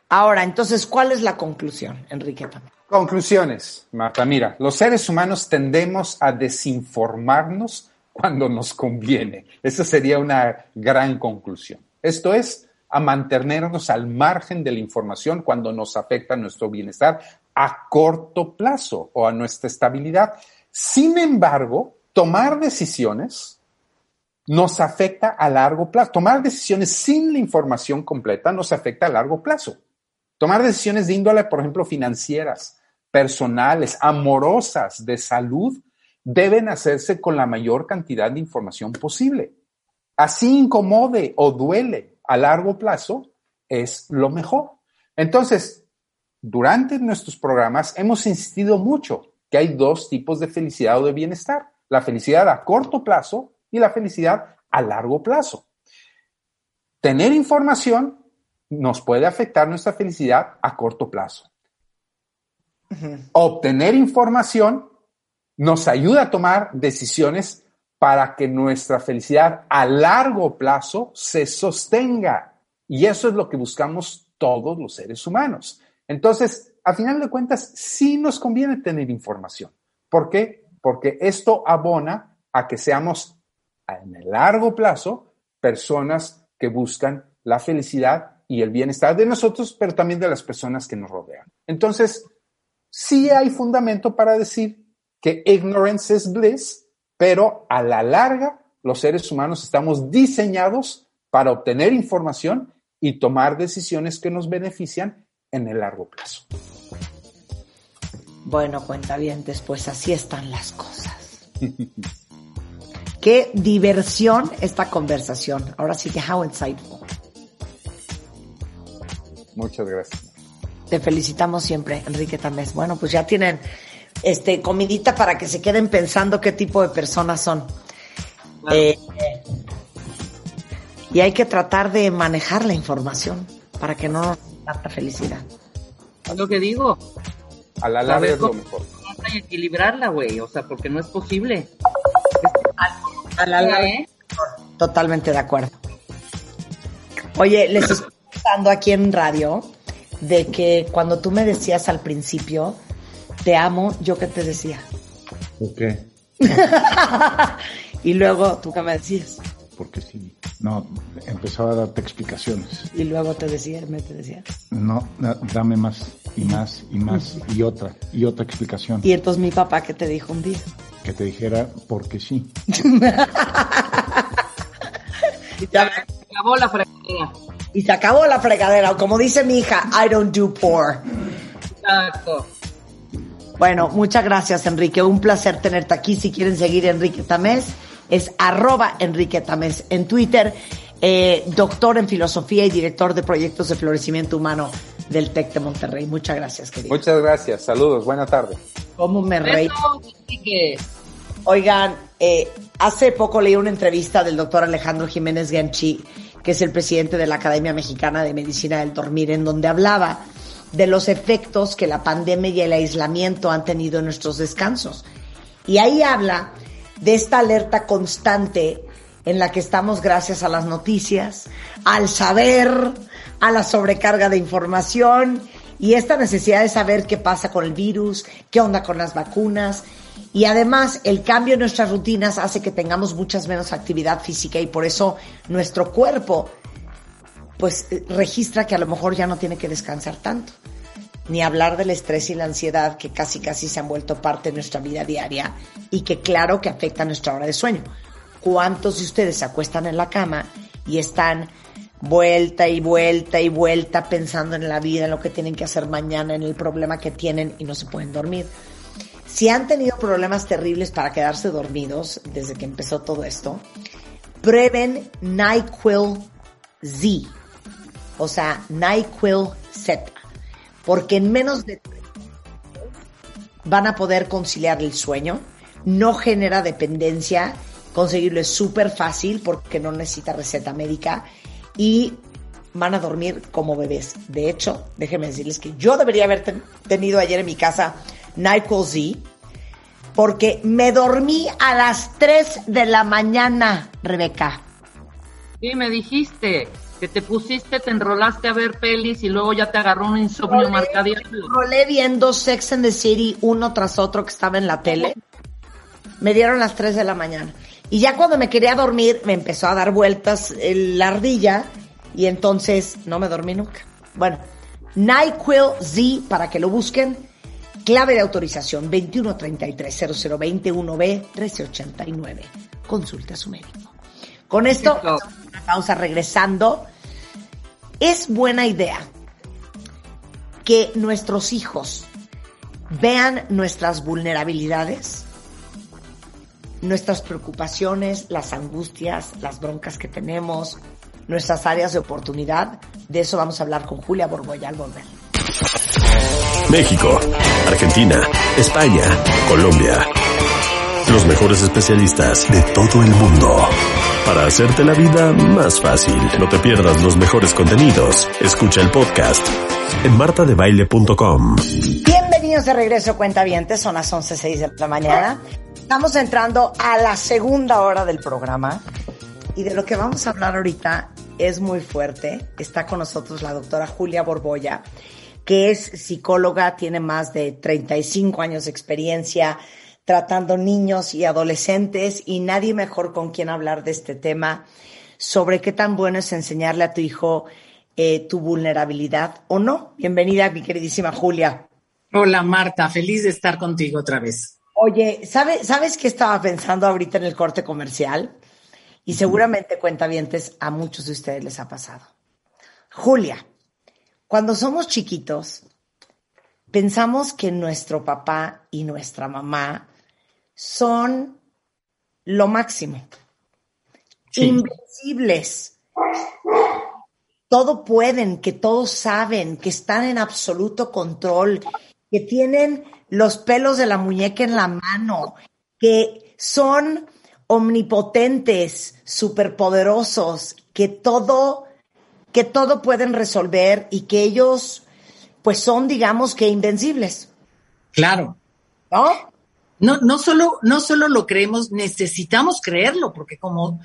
Ahora, entonces, ¿cuál es la conclusión, Enriqueta? Conclusiones, Marta. Mira, los seres humanos tendemos a desinformarnos cuando nos conviene. Esa sería una gran conclusión. Esto es, a mantenernos al margen de la información cuando nos afecta nuestro bienestar a corto plazo o a nuestra estabilidad. Sin embargo, tomar decisiones nos afecta a largo plazo. Tomar decisiones sin la información completa nos afecta a largo plazo. Tomar decisiones de índole, por ejemplo, financieras, personales, amorosas, de salud, deben hacerse con la mayor cantidad de información posible. así incomode o duele a largo plazo, es lo mejor. Entonces, durante nuestros programas hemos insistido mucho que hay dos tipos de felicidad o de bienestar. La felicidad a corto plazo y la felicidad a largo plazo. Tener información nos puede afectar nuestra felicidad a corto plazo. Obtener información nos ayuda a tomar decisiones para que nuestra felicidad a largo plazo se sostenga. Y eso es lo que buscamos todos los seres humanos. Entonces, a final de cuentas, sí nos conviene tener información. ¿Por qué? Porque esto abona a que seamos en el largo plazo personas que buscan la felicidad y el bienestar de nosotros, pero también de las personas que nos rodean. Entonces, sí hay fundamento para decir que ignorance is bliss, pero a la larga los seres humanos estamos diseñados para obtener información y tomar decisiones que nos benefician en el largo plazo. Bueno, cuenta bien, después así están las cosas. Qué diversión esta conversación. Ahora sí que how insightful. Muchas gracias. Te felicitamos siempre, Enrique Tamés. Bueno, pues ya tienen este, comidita para que se queden pensando qué tipo de personas son. Eh, y hay que tratar de manejar la información para que no nos tanta felicidad. Es lo que digo. A la larga es lo mejor. Hay que equilibrarla, güey, o sea, porque no es posible. A la larga. ¿Eh? Totalmente de acuerdo. Oye, les estoy contando aquí en radio de que cuando tú me decías al principio, te amo, yo qué te decía. ¿Por qué? y luego, ¿tú qué me decías? Porque sí. No, empezaba a darte explicaciones. Y luego te decía, me te decía. No, da- dame más y más y más y otra y otra explicación. Y entonces mi papá, ¿qué te dijo un día? Que te dijera porque sí. Ya- Se acabó la fregadera. Y se acabó la fregadera, o como dice mi hija, I don't do poor. Exacto. Bueno, muchas gracias, Enrique. Un placer tenerte aquí. Si quieren seguir a Enrique Tamés, es arroba Enrique Tamés en Twitter. eh, doctor en filosofía y director de proyectos de florecimiento humano del TEC de Monterrey. Muchas gracias, querido. Muchas gracias. Saludos. Buena tarde. ¿Cómo me reí? Oigan, eh, hace poco leí una entrevista del doctor Alejandro Jiménez Ganchi, que es el presidente de la Academia Mexicana de Medicina del Dormir, en donde hablaba de los efectos que la pandemia y el aislamiento han tenido en nuestros descansos. Y ahí habla de esta alerta constante en la que estamos gracias a las noticias, al saber, a la sobrecarga de información y esta necesidad de saber qué pasa con el virus, qué onda con las vacunas. Y además el cambio en nuestras rutinas hace que tengamos muchas menos actividad física y por eso nuestro cuerpo pues eh, registra que a lo mejor ya no tiene que descansar tanto. Ni hablar del estrés y la ansiedad que casi casi se han vuelto parte de nuestra vida diaria y que claro que afecta nuestra hora de sueño. ¿Cuántos de ustedes se acuestan en la cama y están vuelta y vuelta y vuelta pensando en la vida, en lo que tienen que hacer mañana, en el problema que tienen y no se pueden dormir? Si han tenido problemas terribles para quedarse dormidos desde que empezó todo esto, prueben NyQuil Z, o sea, NyQuil Z, porque en menos de van a poder conciliar el sueño, no genera dependencia, conseguirlo es súper fácil porque no necesita receta médica. Y van a dormir como bebés. De hecho, déjenme decirles que yo debería haber ten- tenido ayer en mi casa NyQuil Z porque me dormí a las 3 de la mañana, Rebeca. Sí, me dijiste que te pusiste, te enrolaste a ver pelis y luego ya te agarró un insomnio marcadiano. Rolé viendo Sex and the City uno tras otro que estaba en la tele. Me dieron las 3 de la mañana. Y ya cuando me quería dormir, me empezó a dar vueltas el- la ardilla y entonces no me dormí nunca. Bueno, NyQuil Z, para que lo busquen, clave de autorización 2133-0021B-1389. Consulte a su médico. Con esto, hacemos una pausa regresando. Es buena idea que nuestros hijos vean nuestras vulnerabilidades. nuestras preocupaciones, las angustias, las broncas que tenemos, nuestras áreas de oportunidad. De eso vamos a hablar con Julia Borboya al volver. México, Argentina, España, Colombia. Los mejores especialistas de todo el mundo. Para hacerte la vida más fácil, no te pierdas los mejores contenidos. Escucha el podcast en martadebaile.com. Bienvenidos de regreso, cuentavientes. Son las 11.06 de la mañana. Estamos entrando a la segunda hora del programa. Y de lo que vamos a hablar ahorita es muy fuerte. Está con nosotros la doctora Julia Borboya, que es psicóloga, tiene más de 35 años de experiencia tratando niños y adolescentes y nadie mejor con quien hablar de este tema sobre qué tan bueno es enseñarle a tu hijo eh, tu vulnerabilidad o no. Bienvenida, mi queridísima Julia. Hola Marta, feliz de estar contigo otra vez. Oye, ¿sabe, ¿sabes qué estaba pensando ahorita en el corte comercial? Y seguramente cuentavientes a muchos de ustedes les ha pasado. Julia, cuando somos chiquitos, pensamos que nuestro papá y nuestra mamá son lo máximo. Invencibles. Todo pueden, que todos saben, que están en absoluto control, que tienen los pelos de la muñeca en la mano, que son omnipotentes, superpoderosos, que todo, que todo pueden resolver y que ellos, pues son, digamos que invencibles. Claro. ¿No? No, no solo, no solo lo creemos, necesitamos creerlo, porque como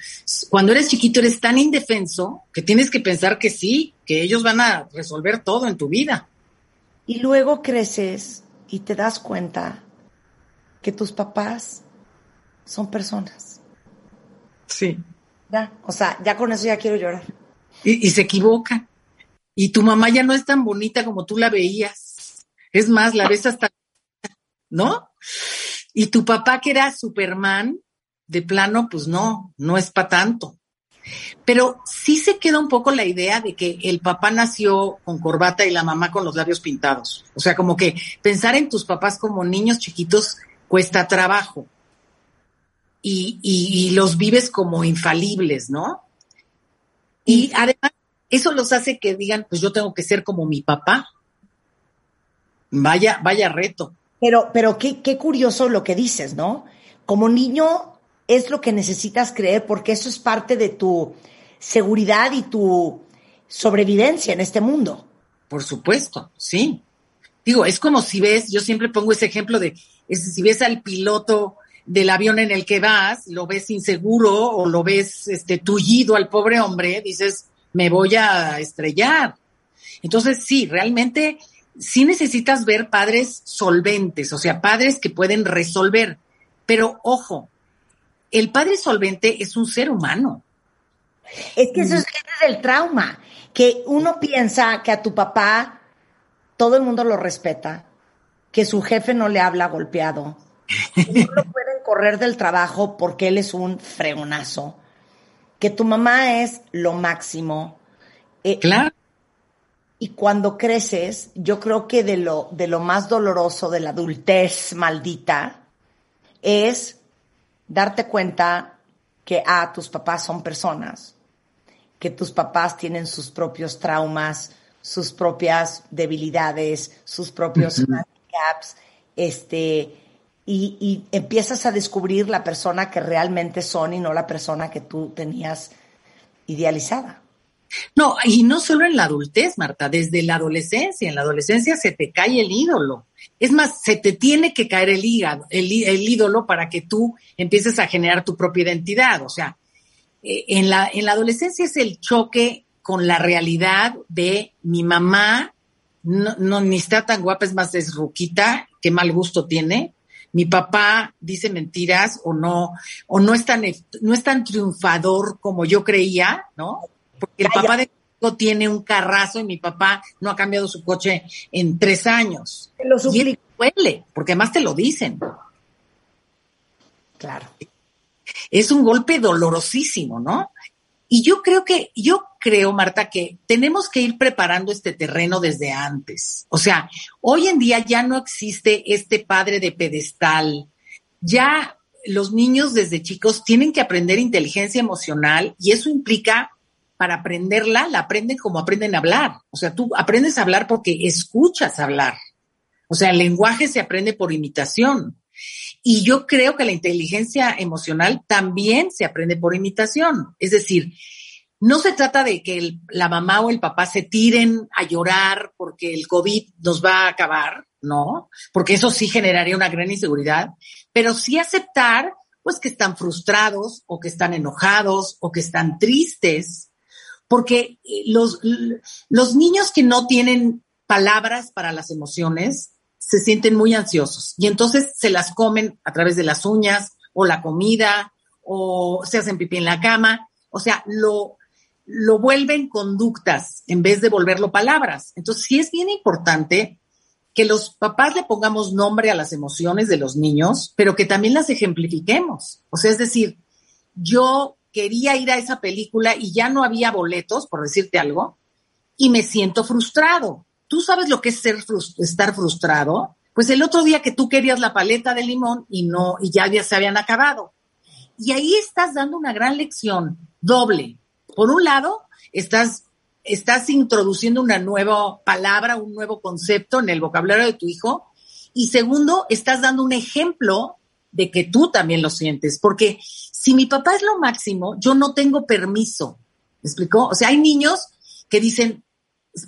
cuando eres chiquito eres tan indefenso que tienes que pensar que sí, que ellos van a resolver todo en tu vida. Y luego creces y te das cuenta que tus papás son personas. Sí. Ya, o sea, ya con eso ya quiero llorar. Y, y se equivocan. Y tu mamá ya no es tan bonita como tú la veías. Es más, la ves hasta, ¿no? Y tu papá que era Superman, de plano, pues no, no es para tanto. Pero sí se queda un poco la idea de que el papá nació con corbata y la mamá con los labios pintados. O sea, como que pensar en tus papás como niños chiquitos cuesta trabajo. Y, y, y los vives como infalibles, ¿no? Y además, eso los hace que digan, pues yo tengo que ser como mi papá. Vaya, vaya reto. Pero, pero qué, qué curioso lo que dices, ¿no? Como niño es lo que necesitas creer porque eso es parte de tu seguridad y tu sobrevivencia en este mundo. Por supuesto, sí. Digo, es como si ves, yo siempre pongo ese ejemplo de, es, si ves al piloto del avión en el que vas, lo ves inseguro o lo ves este, tullido al pobre hombre, dices, me voy a estrellar. Entonces, sí, realmente sí necesitas ver padres solventes, o sea, padres que pueden resolver. Pero ojo, el padre solvente es un ser humano. Es que eso es, el trauma, que uno piensa que a tu papá todo el mundo lo respeta, que su jefe no le habla golpeado, que no lo pueden correr del trabajo porque él es un fregonazo, que tu mamá es lo máximo. Eh, claro. Y cuando creces, yo creo que de lo, de lo más doloroso de la adultez maldita es darte cuenta que, ah, tus papás son personas, que tus papás tienen sus propios traumas, sus propias debilidades, sus propios handicaps, este, y, y empiezas a descubrir la persona que realmente son y no la persona que tú tenías idealizada. No, y no solo en la adultez, Marta, desde la adolescencia. En la adolescencia se te cae el ídolo. Es más, se te tiene que caer el, ídolo para que tú empieces a generar tu propia identidad. O sea, eh, en, la, en la adolescencia es el choque con la realidad de mi mamá, no, no ni está tan guapa, es más, es ruquita, qué mal gusto tiene. Mi papá dice mentiras o no, o no es tan, no es tan triunfador como yo creía, ¿no? Porque el papá de tiene un carrazo y mi papá no ha cambiado su coche en tres años. lo y duele, porque además te lo dicen. Claro. Es un golpe dolorosísimo, ¿no? Y yo creo que, yo creo, Marta, que tenemos que ir preparando este terreno desde antes. O sea, hoy en día ya no existe este padre de pedestal. Ya los niños desde chicos tienen que aprender inteligencia emocional y eso implica para aprenderla, la aprenden como aprenden a hablar. O sea, tú aprendes a hablar porque escuchas hablar. O sea, el lenguaje se aprende por imitación. Y yo creo que la inteligencia emocional también se aprende por imitación. Es decir, no se trata de que la mamá o el papá se tiren a llorar porque el COVID nos va a acabar, ¿no? Porque eso sí generaría una gran inseguridad, pero sí aceptar, pues, que están frustrados o que están enojados o que están tristes, porque eh, los, los niños que no tienen palabras para las emociones se sienten muy ansiosos y entonces se las comen a través de las uñas o la comida o se hacen pipí en la cama, o sea, lo, lo vuelven conductas en vez de volverlo palabras. Entonces sí es bien importante que los papás le pongamos nombre a las emociones de los niños, pero que también las ejemplifiquemos. O sea, es decir, yo quería ir a esa película y ya no había boletos, por decirte algo, y me siento frustrado. ¿Tú sabes lo que es ser estar frustrado? Pues el otro día que tú querías la paleta de limón y no, y ya, ya se habían acabado. Y ahí estás dando una gran lección doble. Por un lado, estás, estás introduciendo una nueva palabra, un nuevo concepto en el vocabulario de tu hijo. Y segundo, estás dando un ejemplo de que tú también lo sientes. Porque si mi papá es lo máximo, yo no tengo permiso. ¿Me explicó? O sea, hay niños que dicen,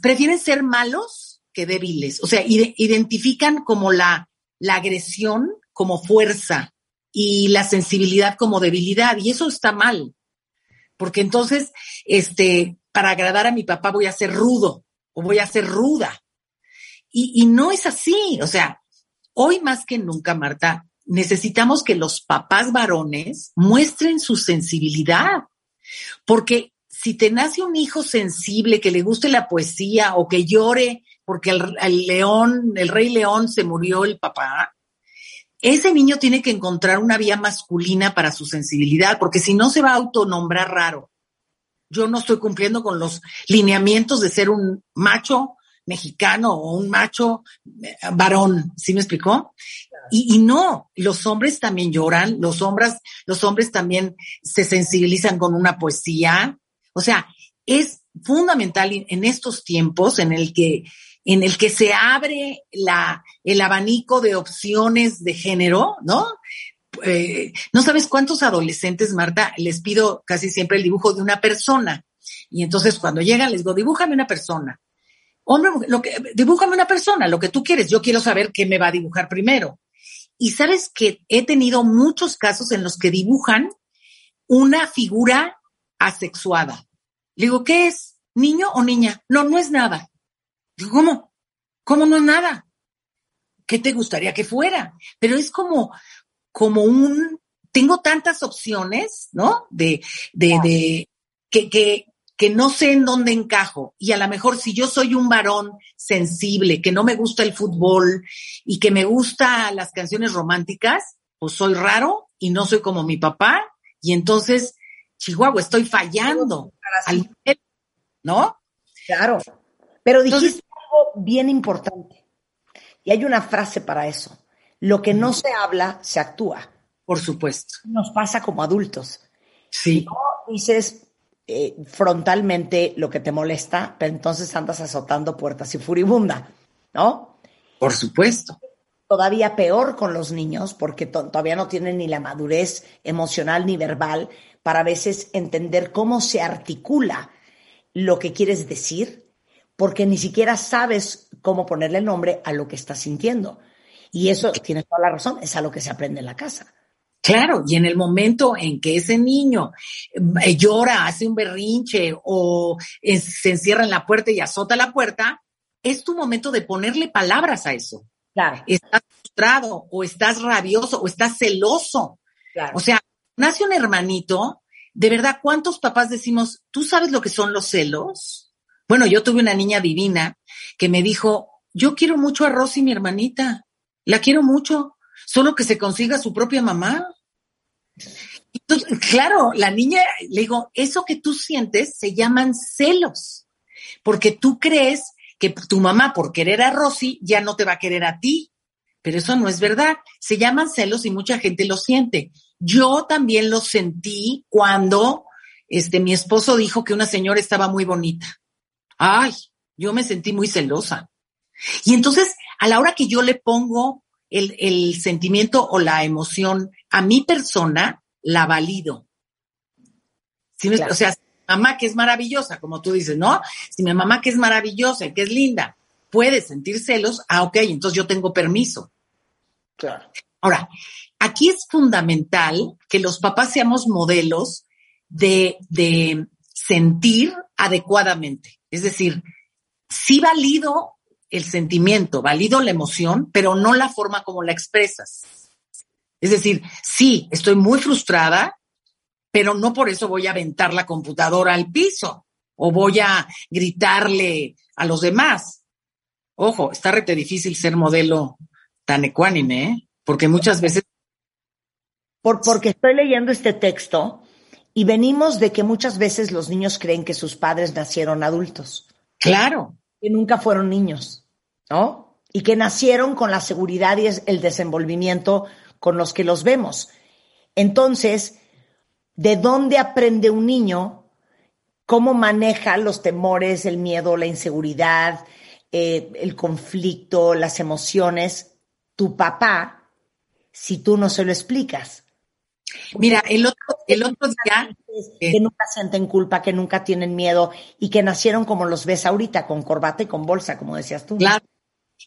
prefieren ser malos que débiles. O sea, identifican como la, agresión como fuerza y la sensibilidad como debilidad. Y eso está mal. Porque entonces, este, para agradar a mi papá voy a ser rudo o voy a ser ruda. Y no es así. O sea, hoy más que nunca, Marta, necesitamos que los papás varones muestren su sensibilidad. Porque si te nace un hijo sensible, que le guste la poesía o que llore porque el, león, el rey león se murió el papá, ese niño tiene que encontrar una vía masculina para su sensibilidad, porque si no se va a autonombrar raro. Yo no estoy cumpliendo con los lineamientos de ser un macho mexicano o un macho eh, varón, ¿sí me explicó? Y, no, los hombres también lloran, los hombres, los hombres también se sensibilizan con una poesía, o sea, es fundamental en estos tiempos en el que en el que se abre la, el abanico de opciones de género, ¿no? Eh, no sabes cuántos adolescentes, Marta, les pido casi siempre el dibujo de una persona. Y entonces cuando llegan les digo, dibújame una persona. Hombre, lo que, dibújame una persona, lo que tú quieres. Yo quiero saber qué me va a dibujar primero. Y sabes que he tenido muchos casos en los que dibujan una figura asexuada. Le digo, ¿qué es? ¿Niño o niña? No, no es nada. Digo, ¿cómo? ¿Cómo no es nada? ¿Qué te gustaría que fuera? Pero es como, como un, tengo tantas opciones, ¿no? De, de, de, que, que, que no sé en dónde encajo. Y a lo mejor si yo soy un varón sensible, que no me gusta el fútbol y que me gusta las canciones románticas, pues soy raro y no soy como mi papá. Y entonces Chihuahua, estoy fallando. ¿No? Claro. Pero dijiste algo bien importante. Y hay una frase para eso. Lo que no se habla, se actúa. Por supuesto. Nos pasa como adultos. Sí. No dices eh, frontalmente lo que te molesta, pero entonces andas azotando puertas y furibunda, ¿no? Por supuesto. Todavía peor con los niños, porque todavía no tienen ni la madurez emocional ni verbal para a veces entender cómo se articula lo que quieres decir, porque ni siquiera sabes cómo ponerle nombre a lo que estás sintiendo. Y eso, tienes toda la razón, es a lo que se aprende en la casa. Claro, y en el momento en que ese niño eh, llora, hace un berrinche o eh, se encierra en la puerta y azota la puerta, es tu momento de ponerle palabras a eso. Claro. Estás frustrado o estás rabioso o estás celoso. Claro. O sea, nace un hermanito, de verdad, ¿cuántos papás decimos, tú sabes lo que son los celos? Bueno, yo tuve una niña divina que me dijo, yo quiero mucho a Rosy, mi hermanita, la quiero mucho, solo que se consiga su propia mamá. Entonces, claro, la niña, le digo, eso que tú sientes se llaman celos, porque tú crees que tu mamá, por querer a Rosy, ya no te va a querer a ti, pero eso no es verdad. Se llaman celos y mucha gente lo siente. Yo también lo sentí cuando este, mi esposo dijo que una señora estaba muy bonita. Ay, yo me sentí muy celosa. Y entonces, a la hora que yo le pongo el, el sentimiento o la emoción a mi persona, la valido. ¿Sí me- O sea, mamá que es maravillosa, como tú dices, ¿no? Si mi mamá que es maravillosa y que es linda puede sentir celos, ah, ok, entonces yo tengo permiso. Claro. Ahora, aquí es fundamental que los papás seamos modelos de, de sentir adecuadamente. Es decir, sí valido el sentimiento, valido la emoción, pero no la forma como la expresas. Es decir, sí, estoy muy frustrada, pero no por eso voy a aventar la computadora al piso o voy a gritarle a los demás. Ojo, está rete difícil ser modelo tan ecuánime, ¿eh? porque muchas veces Por, porque estoy leyendo este texto y venimos de que muchas veces los niños creen que sus padres nacieron adultos, Claro, que nunca fueron niños, ¿no? Y que nacieron con la seguridad y el desenvolvimiento con los que los vemos. Entonces, ¿de dónde aprende un niño cómo maneja los temores, el miedo, la inseguridad, eh, el conflicto, las emociones? Tu papá, si tú no se lo explicas. Mira, el otro, el otro día, eh, que nunca sienten culpa, que nunca tienen miedo y que nacieron como los ves ahorita, con corbata y con bolsa, como decías tú. claro.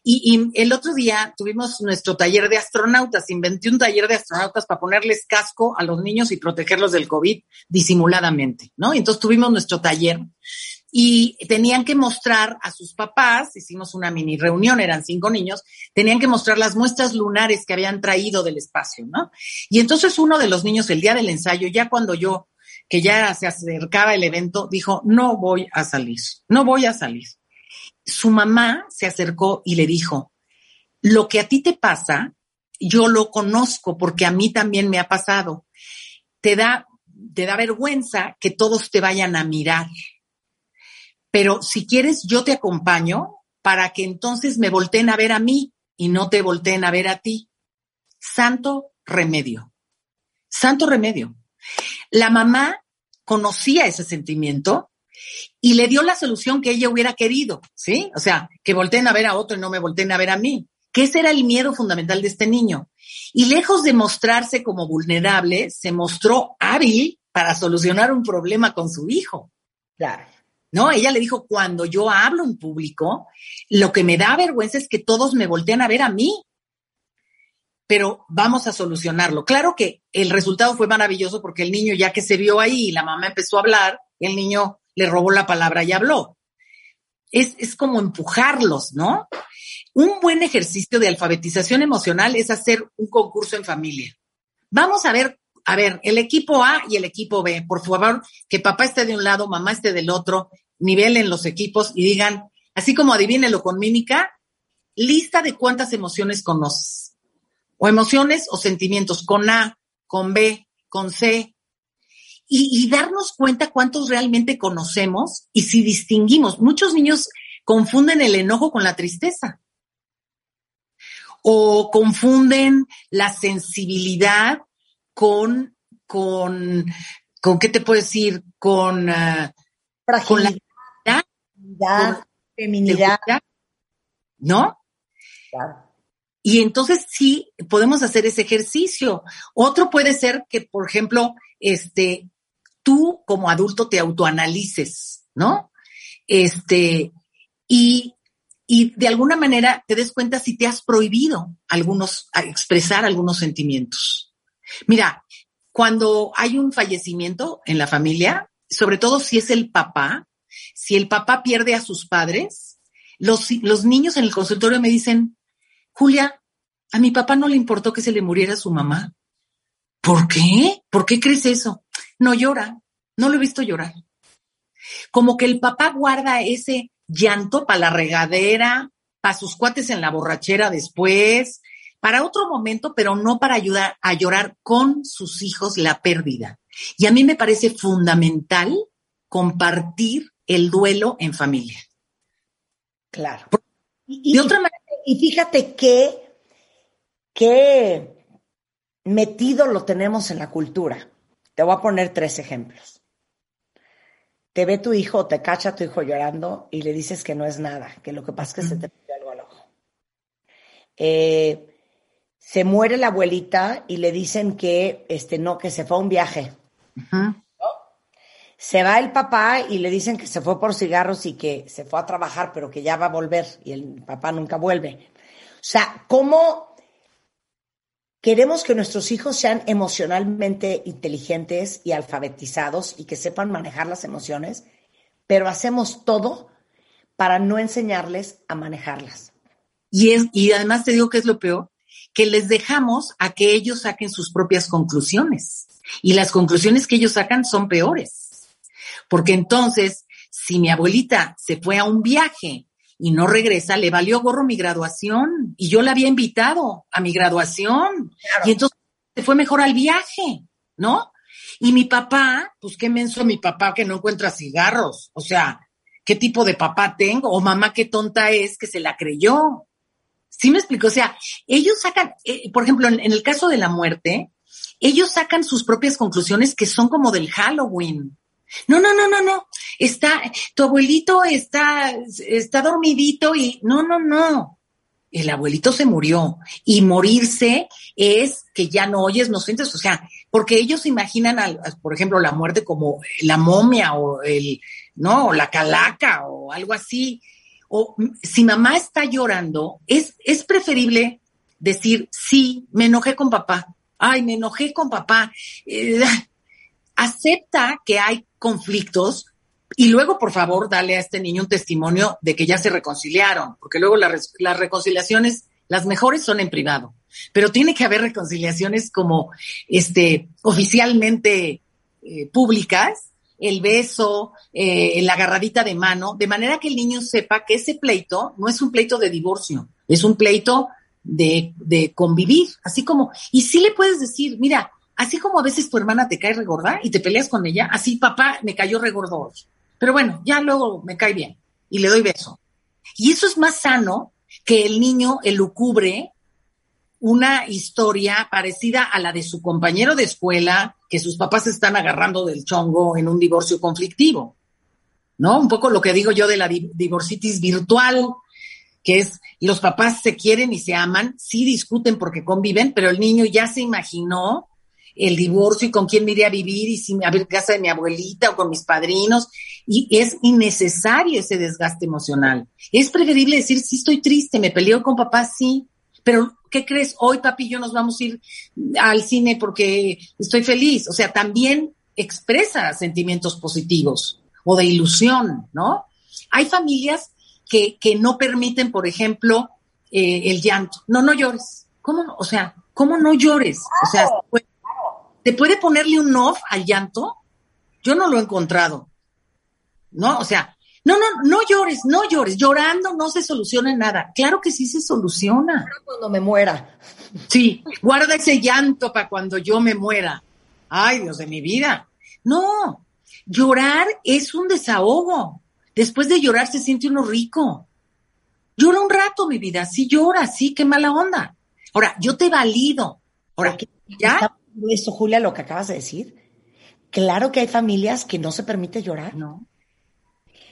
Y, y el otro día tuvimos nuestro taller de astronautas. Inventé un taller de astronautas para ponerles casco a los niños y protegerlos del COVID disimuladamente, ¿no? Y entonces tuvimos nuestro taller y tenían que mostrar a sus papás, hicimos una mini reunión, eran cinco niños, tenían que mostrar las muestras lunares que habían traído del espacio, ¿no? Y entonces uno de los niños, el día del ensayo, ya cuando yo, que ya se acercaba el evento, dijo, no voy a salir, no voy a salir. Su mamá se acercó y le dijo, lo que a ti te pasa, yo lo conozco porque a mí también me ha pasado. Te da, te da vergüenza que todos te vayan a mirar. Pero si quieres, yo te acompaño para que entonces me volteen a ver a mí y no te volteen a ver a ti. Santo remedio. Santo remedio. La mamá conocía ese sentimiento y le dio la solución que ella hubiera querido, ¿sí? O sea, que volteen a ver a otro y no me volteen a ver a mí. Que ese era el miedo fundamental de este niño. Y lejos de mostrarse como vulnerable, se mostró hábil para solucionar un problema con su hijo. Claro. ¿No? Ella le dijo, cuando yo hablo en público, lo que me da vergüenza es que todos me voltean a ver a mí. Pero vamos a solucionarlo. Claro que el resultado fue maravilloso porque el niño ya que se vio ahí y la mamá empezó a hablar, el niño le robó la palabra y habló. Es, es como empujarlos, ¿no? Un buen ejercicio de alfabetización emocional es hacer un concurso en familia. Vamos a ver, a ver, el equipo A y el equipo B, por favor, que papá esté de un lado, mamá esté del otro, nivelen los equipos y digan, así como adivínelo con mímica, lista de cuántas emociones conoces. O emociones o sentimientos, con A, con B, con C. Y, y darnos cuenta cuántos realmente conocemos y si distinguimos. Muchos niños confunden el enojo con la tristeza o confunden la sensibilidad con, con, con ¿qué te puedo decir? Con, uh, con la feminidad. ¿no? Claro. Y entonces sí podemos hacer ese ejercicio. Otro puede ser que, por ejemplo, este, tú como adulto te autoanalices, ¿no? Este, y, y de alguna manera te des cuenta si te has prohibido algunos, a expresar algunos sentimientos. Mira, cuando hay un fallecimiento en la familia, sobre todo si es el papá, si el papá pierde a sus padres, los, los niños en el consultorio me dicen, Julia, a mi papá no le importó que se le muriera su mamá. ¿Por qué? ¿Por qué crees eso? No llora, no lo he visto llorar. Como que el papá guarda ese llanto para la regadera, para sus cuates en la borrachera después, para otro momento, pero no para ayudar a llorar con sus hijos la pérdida. Y a mí me parece fundamental compartir el duelo en familia. Claro. Y, de otra manera. Y fíjate que, que metido lo tenemos en la cultura. Te voy a poner tres ejemplos. Te ve tu hijo, te cacha tu hijo llorando y le dices que no es nada, que lo que pasa es que se te metió algo al ojo. Eh, se muere la abuelita y le dicen que este no, que se fue a un viaje. Se va el papá y le dicen que se fue por cigarros y que se fue a trabajar, pero que ya va a volver y el papá nunca vuelve. O sea, ¿cómo queremos que nuestros hijos sean emocionalmente inteligentes y alfabetizados y que sepan manejar las emociones, pero hacemos todo para no enseñarles a manejarlas? Y, es, y además te digo que es lo peor, que les dejamos a que ellos saquen sus propias conclusiones. Y las conclusiones que ellos sacan son peores. Porque entonces, si mi abuelita se fue a un viaje y no regresa, le valió gorro mi graduación y yo la había invitado a mi graduación. Y entonces se fue mejor al viaje, ¿no? Y mi papá, pues qué menso mi papá que no encuentra cigarros. O sea, ¿qué tipo de papá tengo? O mamá qué tonta es que se la creyó. ¿Sí me explico? O sea, ellos sacan, eh, por ejemplo, en, el caso de la muerte, ellos sacan sus propias conclusiones que son como del Halloween. No, no, no, no, no. Está, tu abuelito está, está dormidito y no, no, no. El abuelito se murió y morirse es que ya no oyes, no sientes, o sea, porque ellos imaginan, por ejemplo, la muerte como la momia o el, no, o la calaca o algo así. O si mamá está llorando, es, es preferible decir, sí, me enojé con papá. Ay, me enojé con papá. Eh, acepta que hay conflictos y luego, por favor, dale a este niño un testimonio de que ya se reconciliaron, porque luego las reconciliaciones, las mejores son en privado, pero tiene que haber reconciliaciones como, este, oficialmente eh, públicas, el beso, eh, la agarradita de mano, de manera que el niño sepa que ese pleito no es un pleito de divorcio, es un pleito de, de convivir, así como, y sí le puedes decir, mira, Así como a veces tu hermana te cae regorda y te peleas con ella, así papá me cayó regordo Pero bueno, ya luego me cae bien y le doy beso. Y eso es más sano que el niño elucubre una historia parecida a la de su compañero de escuela, que sus papás se están agarrando del chongo en un divorcio conflictivo. ¿No? Un poco lo que digo yo de la divorcitis virtual, que es los papás se quieren y se aman, sí discuten porque conviven, pero el niño ya se imaginó el divorcio y con quién me a vivir y si a ver casa de mi abuelita o con mis padrinos. Y es innecesario ese desgaste emocional. Es preferible decir, sí estoy triste, me peleo con papá, sí, pero ¿qué crees? Hoy papi y yo nos vamos a ir al cine porque estoy feliz. O sea, también expresa sentimientos positivos o de ilusión, ¿no? Hay familias que, que no permiten, por ejemplo, eh, el llanto. No, no llores. ¿Cómo no? O sea, ¿cómo no llores? O sea, ¿Te puede ponerle un off al llanto? Yo no lo he encontrado. ¿No? O sea, no, no, no llores, no llores. Llorando no se soluciona nada. Claro que sí se soluciona. Cuando me muera. Sí, guarda ese llanto para cuando yo me muera. Ay, Dios de mi vida. No, llorar es un desahogo. Después de llorar se siente uno rico. Llora un rato, mi vida. Sí llora, sí, qué mala onda. Ahora, yo te valido. Ahora, ¿ya? eso, Julia, lo que acabas de decir. Claro que hay familias que no se permite llorar. No.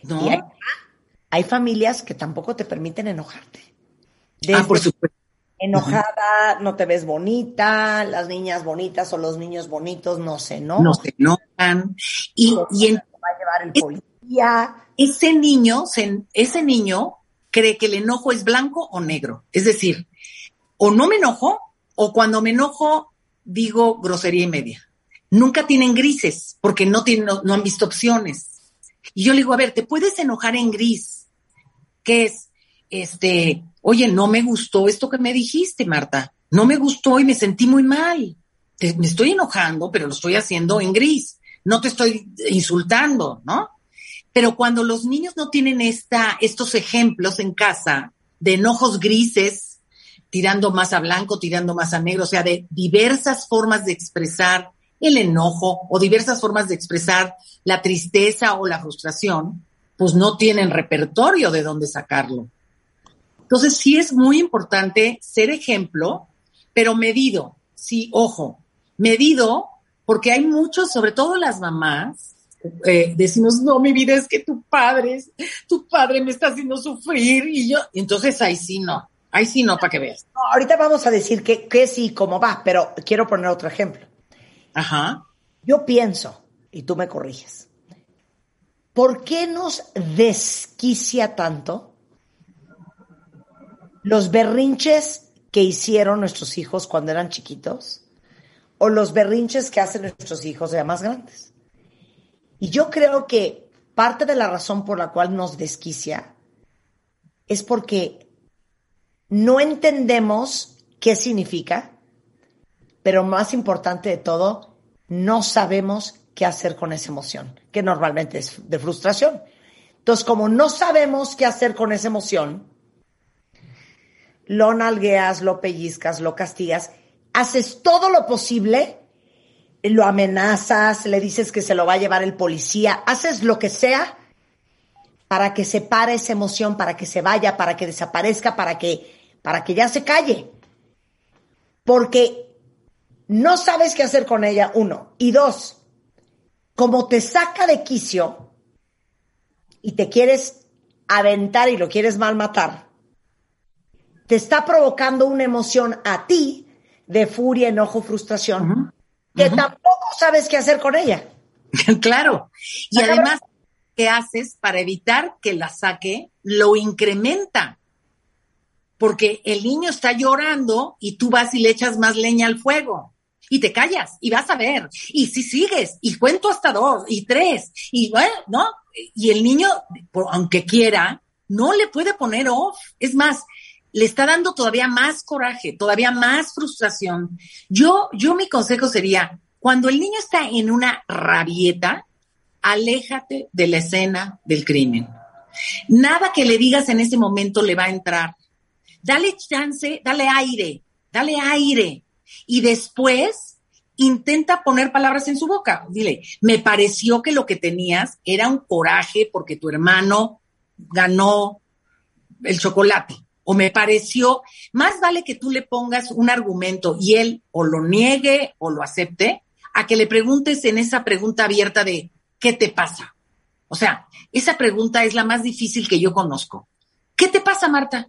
No. hay, familias que tampoco te permiten enojarte. ah, por supuesto. Enojada, no te ves bonita, las niñas bonitas o los niños bonitos no se enojan. No se enojan. Y, y va a llevar el policía. Ese niño, ese niño cree que el enojo es blanco o negro. Es decir, o no me enojo, o cuando me enojo digo grosería y media. Nunca tienen grises porque no, tienen, no, han visto opciones. Y yo le digo, a ver, te puedes enojar en gris, que es, este, oye, no me gustó esto que me dijiste, Marta. No me gustó y me sentí muy mal. me estoy enojando, pero lo estoy haciendo en gris. No te estoy insultando, ¿no? Pero cuando los niños no tienen esta, estos ejemplos en casa de enojos grises, tirando más a blanco, tirando más a negro, o sea, de diversas formas de expresar el enojo o diversas formas de expresar la tristeza o la frustración, pues no tienen repertorio de dónde sacarlo. Entonces sí es muy importante ser ejemplo, pero medido. sí, ojo, medido, porque hay muchos, sobre todo las mamás, eh, decimos, no, mi vida es que tu padre, tu padre me está haciendo sufrir y yo, entonces ahí sí no, ahí sí no, para que veas. ahorita vamos a decir que, que sí, cómo va, pero quiero poner otro ejemplo. Ajá. Yo pienso, y tú me corriges, ¿por qué nos desquicia tanto los berrinches que hicieron nuestros hijos cuando eran chiquitos o los berrinches que hacen nuestros hijos ya más grandes? Y yo creo que parte de la razón por la cual nos desquicia es porque no entendemos qué significa, pero más importante de todo, no sabemos qué hacer con esa emoción, que normalmente es de frustración. Entonces, como no sabemos qué hacer con esa emoción, lo nalgueas, lo pellizcas, lo castigas, haces todo lo posible, lo amenazas, le dices que se lo va a llevar el policía, haces lo que sea para que se pare esa emoción, para que se vaya, para que desaparezca, para que, para que ya se calle. Porque no sabes qué hacer con ella, uno. Y dos, como te saca de quicio y te quieres aventar y lo quieres mal matar, te está provocando una emoción a ti de furia, enojo, frustración, que tampoco sabes qué hacer con ella. claro. Y además, ¿qué haces para evitar que la saque? Lo incrementa. Porque el niño está llorando y tú vas y le echas más leña al fuego y te callas y vas a ver. Y si sigues y cuento hasta dos y tres y bueno, ¿no? Y el niño, aunque quiera, no le puede poner off. Es más, le está dando todavía más coraje, todavía más frustración. Yo, yo mi consejo sería, cuando el niño está en una rabieta, aléjate de la escena del crimen. Nada que le digas en ese momento le va a entrar. Dale chance, dale aire, dale aire y después intenta poner palabras en su boca. Dile, me pareció que lo que tenías era un coraje porque tu hermano ganó el chocolate. O me pareció, más vale que tú le pongas un argumento y él o lo niegue o lo acepte, a que le preguntes en esa pregunta abierta de, ¿qué te pasa? O sea, esa pregunta es la más difícil que yo conozco. ¿Qué te pasa, Marta?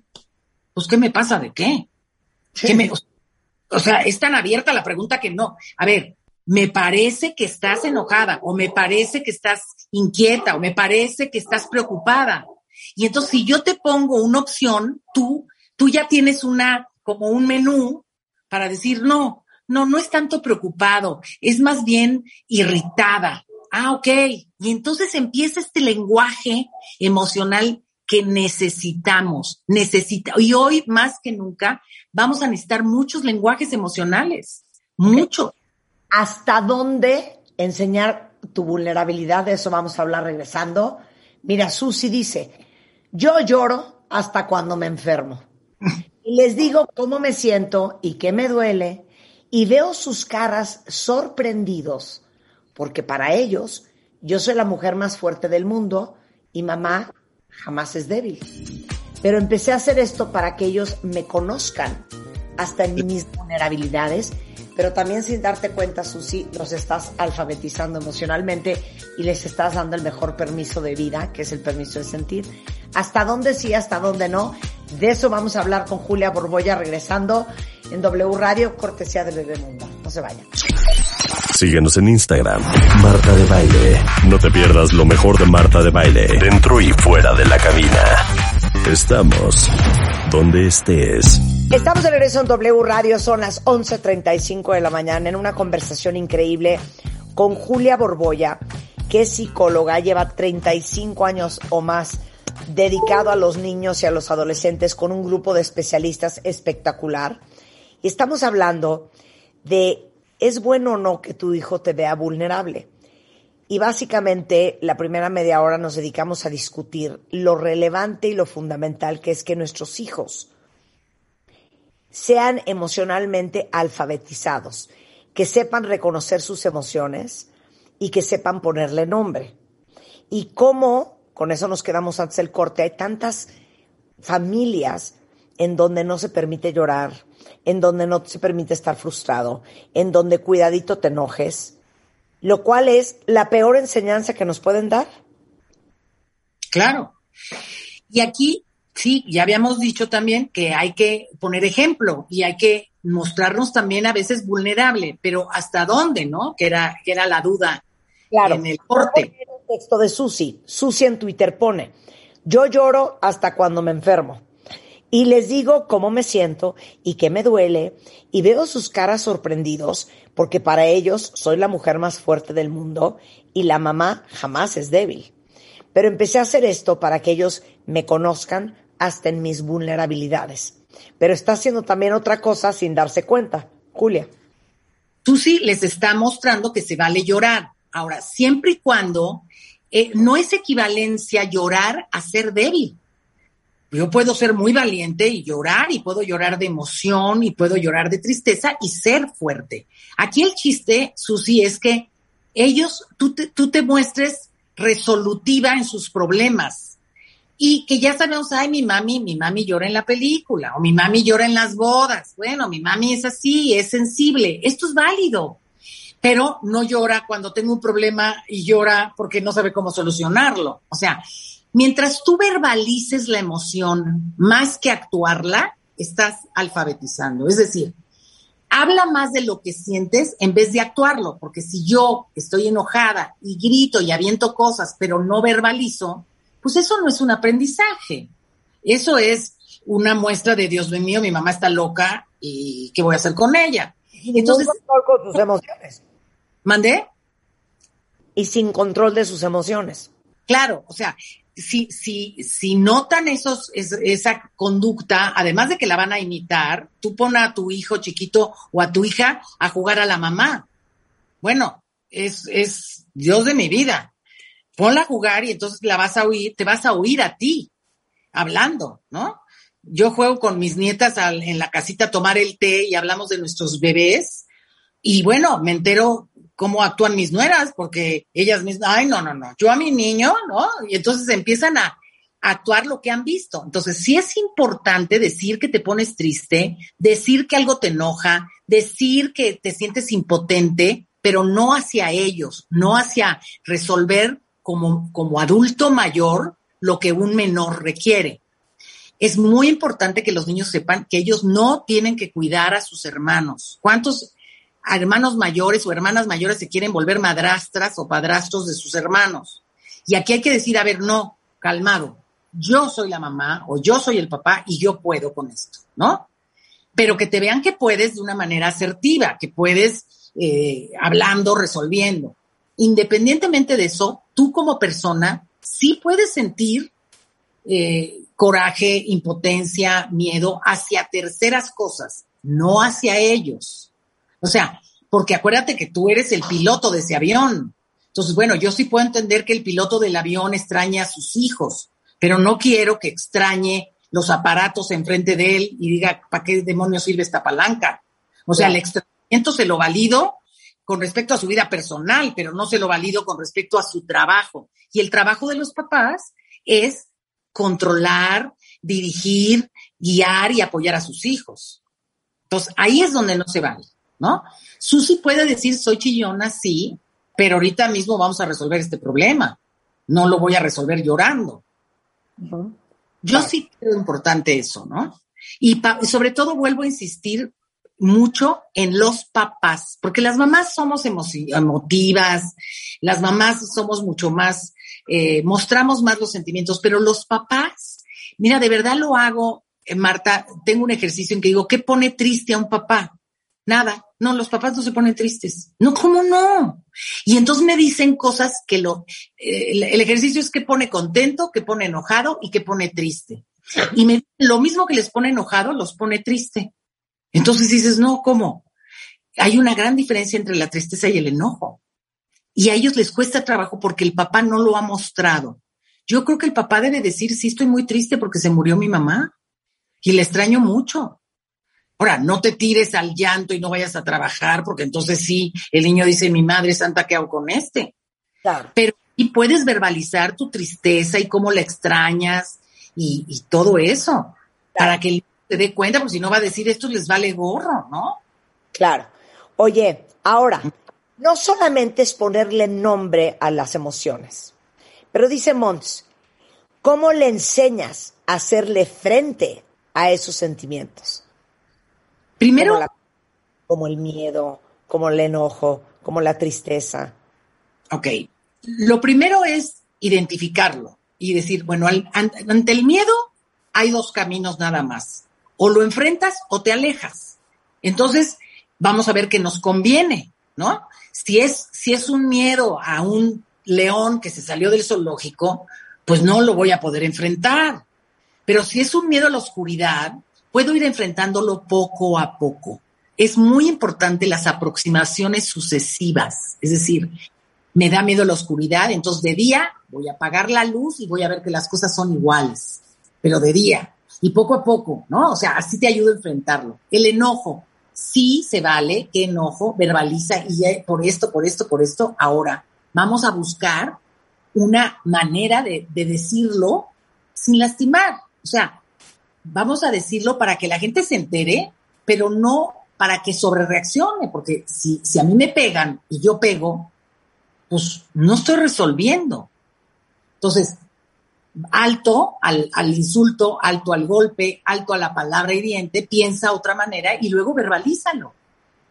Pues, ¿qué me pasa de qué? ¿Qué me, o sea, es tan abierta la pregunta que no. A ver, me parece que estás enojada o me parece que estás inquieta o me parece que estás preocupada. Y entonces si yo te pongo una opción, tú, tú ya tienes una, como un menú para decir, no, no, no es tanto preocupado, es más bien irritada. Ah, ok. Y entonces empieza este lenguaje emocional que necesitamos, necesita, y hoy más que nunca vamos a necesitar muchos lenguajes emocionales, mucho. ¿Hasta dónde enseñar tu vulnerabilidad? De eso vamos a hablar regresando. Mira, Susi dice, yo lloro hasta cuando me enfermo. Y les digo cómo me siento y qué me duele, y veo sus caras sorprendidos, porque para ellos yo soy la mujer más fuerte del mundo y mamá jamás es débil. Pero empecé a hacer esto para que ellos me conozcan hasta en mis vulnerabilidades, pero también sin darte cuenta, Susi, los estás alfabetizando emocionalmente y les estás dando el mejor permiso de vida, que es el permiso de sentir. Hasta dónde sí, hasta dónde no. De eso vamos a hablar con Julia Borboya regresando en W Radio, cortesía de Bebemundo. No se vayan. Síguenos en Instagram, Marta de Baile. No te pierdas lo mejor de Marta de Baile, dentro y fuera de la cabina. Estamos donde estés. Estamos de regreso en W Radio, son las 11.35 de la mañana, en una conversación increíble con Julia Borboya, que es psicóloga, lleva 35 años o más dedicado a los niños y a los adolescentes con un grupo de especialistas espectacular. Y estamos hablando de ¿es bueno o no que tu hijo te vea vulnerable? Y básicamente la primera media hora nos dedicamos a discutir lo relevante y lo fundamental que es que nuestros hijos sean emocionalmente alfabetizados, que sepan reconocer sus emociones y que sepan ponerle nombre. Y cómo, con eso nos quedamos antes del corte, hay tantas familias en donde no se permite llorar, en donde no se permite estar frustrado, en donde cuidadito te enojes, lo cual es la peor enseñanza que nos pueden dar. Claro. Y aquí, sí, ya habíamos dicho también que hay que poner ejemplo y hay que mostrarnos también a veces vulnerable, pero ¿hasta dónde, no? Que era, que era la duda Claro. en el corte. El texto de Susi. Susi en Twitter pone, yo lloro hasta cuando me enfermo. Y les digo cómo me siento y qué me duele y veo sus caras sorprendidos porque para ellos soy la mujer más fuerte del mundo y la mamá jamás es débil. Pero empecé a hacer esto para que ellos me conozcan hasta en mis vulnerabilidades. Pero está haciendo también otra cosa sin darse cuenta. Julia. Susi les está mostrando que se vale llorar. Ahora, siempre y cuando eh, no es equivalencia llorar a ser débil. Yo puedo ser muy valiente y llorar, y puedo llorar de emoción, y puedo llorar de tristeza y ser fuerte. Aquí el chiste, Susi, es que ellos, tú te, tú te muestres resolutiva en sus problemas. Y que ya sabemos, ay, mi mami, mi mami llora en la película, o mi mami llora en las bodas. Bueno, mi mami es así, es sensible. Esto es válido pero no llora cuando tengo un problema y llora porque no sabe cómo solucionarlo. O sea, mientras tú verbalices la emoción más que actuarla, estás alfabetizando. Es decir, habla más de lo que sientes en vez de actuarlo, porque si yo estoy enojada y grito y aviento cosas, pero no verbalizo, pues eso no es un aprendizaje. Eso es una muestra de Dios mío, mi mamá está loca y ¿qué voy a hacer con ella? Entonces, control con sus emociones. ¿Mandé? Y sin control de sus emociones. Claro, o sea, si, si, si notan esos, es, esa conducta, además de que la van a imitar, tú pon a tu hijo chiquito o a tu hija a jugar a la mamá. Bueno, es, es Dios de mi vida. Ponla a jugar y entonces la vas a oír, te vas a oír a ti, hablando, ¿no? Yo juego con mis nietas en la casita a tomar el té y hablamos de nuestros bebés. Y bueno, me entero cómo actúan mis nueras, porque ellas mismas, ay, no, no, no, yo a mi niño, ¿no? Y entonces empiezan a, actuar lo que han visto. Entonces, sí es importante decir que te pones triste, decir que algo te enoja, decir que te sientes impotente, pero no hacia ellos, no hacia resolver como, como adulto mayor lo que un menor requiere. Es muy importante que los niños sepan que ellos no tienen que cuidar a sus hermanos. ¿Cuántos hermanos mayores o hermanas mayores se quieren volver madrastras o padrastros de sus hermanos? Y aquí hay que decir, a ver, no, calmado, yo soy la mamá o yo soy el papá y yo puedo con esto, ¿no? Pero que te vean que puedes de una manera asertiva, que puedes eh, hablando, resolviendo. Independientemente de eso, tú como persona sí puedes sentir eh, coraje, impotencia, miedo hacia terceras cosas, no hacia ellos. O sea, porque acuérdate que tú eres el piloto de ese avión. Entonces, bueno, yo sí puedo entender que el piloto del avión extraña a sus hijos, pero no quiero que extrañe los aparatos enfrente de él y diga, ¿para qué demonios sirve esta palanca? O sea, el extrañamiento se lo valido con respecto a su vida personal, pero no se lo valido con respecto a su trabajo. Y el trabajo de los papás es controlar, dirigir, guiar y apoyar a sus hijos. Entonces, ahí es donde no se vale, ¿no? Susi puede decir, soy chillona, sí, pero ahorita mismo vamos a resolver este problema. No lo voy a resolver llorando. Uh -huh. Yo claro. sí creo importante eso, ¿no? Y sobre todo vuelvo a insistir mucho en los papás, porque las mamás somos emotivas, las mamás somos mucho más, eh, mostramos más los sentimientos, pero los papás, mira, de verdad lo hago, eh, Marta, tengo un ejercicio en que digo, ¿qué pone triste a un papá? Nada, no, los papás no se ponen tristes. No, ¿cómo no? Y entonces me dicen cosas que lo, eh, el, ejercicio es que pone contento, que pone enojado y que pone triste. Y me, lo mismo que les pone enojado, los pone triste. Entonces dices, no, ¿cómo? Hay una gran diferencia entre la tristeza y el enojo. Y a ellos les cuesta trabajo porque el papá no lo ha mostrado. Yo creo que el papá debe decir, sí, estoy muy triste porque se murió mi mamá y le extraño mucho. Ahora, no te tires al llanto y no vayas a trabajar porque entonces sí, el niño dice, mi madre santa, ¿qué hago con este? Claro. Pero y puedes verbalizar tu tristeza y cómo la extrañas y, y todo eso, claro. para que el se dé cuenta, porque si no va a decir esto les vale gorro, ¿no? Claro. Oye, ahora, no solamente es ponerle nombre a las emociones, pero dice Mons, ¿cómo le enseñas a hacerle frente a esos sentimientos? Primero, Como, la- como el miedo, como el enojo, como la tristeza. ok, lo primero es identificarlo y decir, bueno, al- an- ante el miedo hay dos caminos nada más. O lo enfrentas o te alejas. Entonces, vamos a ver qué nos conviene, ¿no? Si es, si es un miedo a un león que se salió del zoológico, pues no lo voy a poder enfrentar. Pero si es un miedo a la oscuridad, puedo ir enfrentándolo poco a poco. Es muy importante las aproximaciones sucesivas. Es decir, me da miedo la oscuridad, entonces de día voy a apagar la luz y voy a ver que las cosas son iguales, pero de día. Y poco a poco, ¿no? O sea, así te ayuda a enfrentarlo. El enojo, sí se vale, qué enojo, verbaliza y por esto, por esto, por esto. Ahora, vamos a buscar una manera de, de decirlo sin lastimar. O sea, vamos a decirlo para que la gente se entere, pero no para que sobrereaccione, porque si, si a mí me pegan y yo pego, pues no estoy resolviendo. Entonces, alto al, al insulto, alto al golpe, alto a la palabra hiriente, piensa otra manera y luego verbalízalo.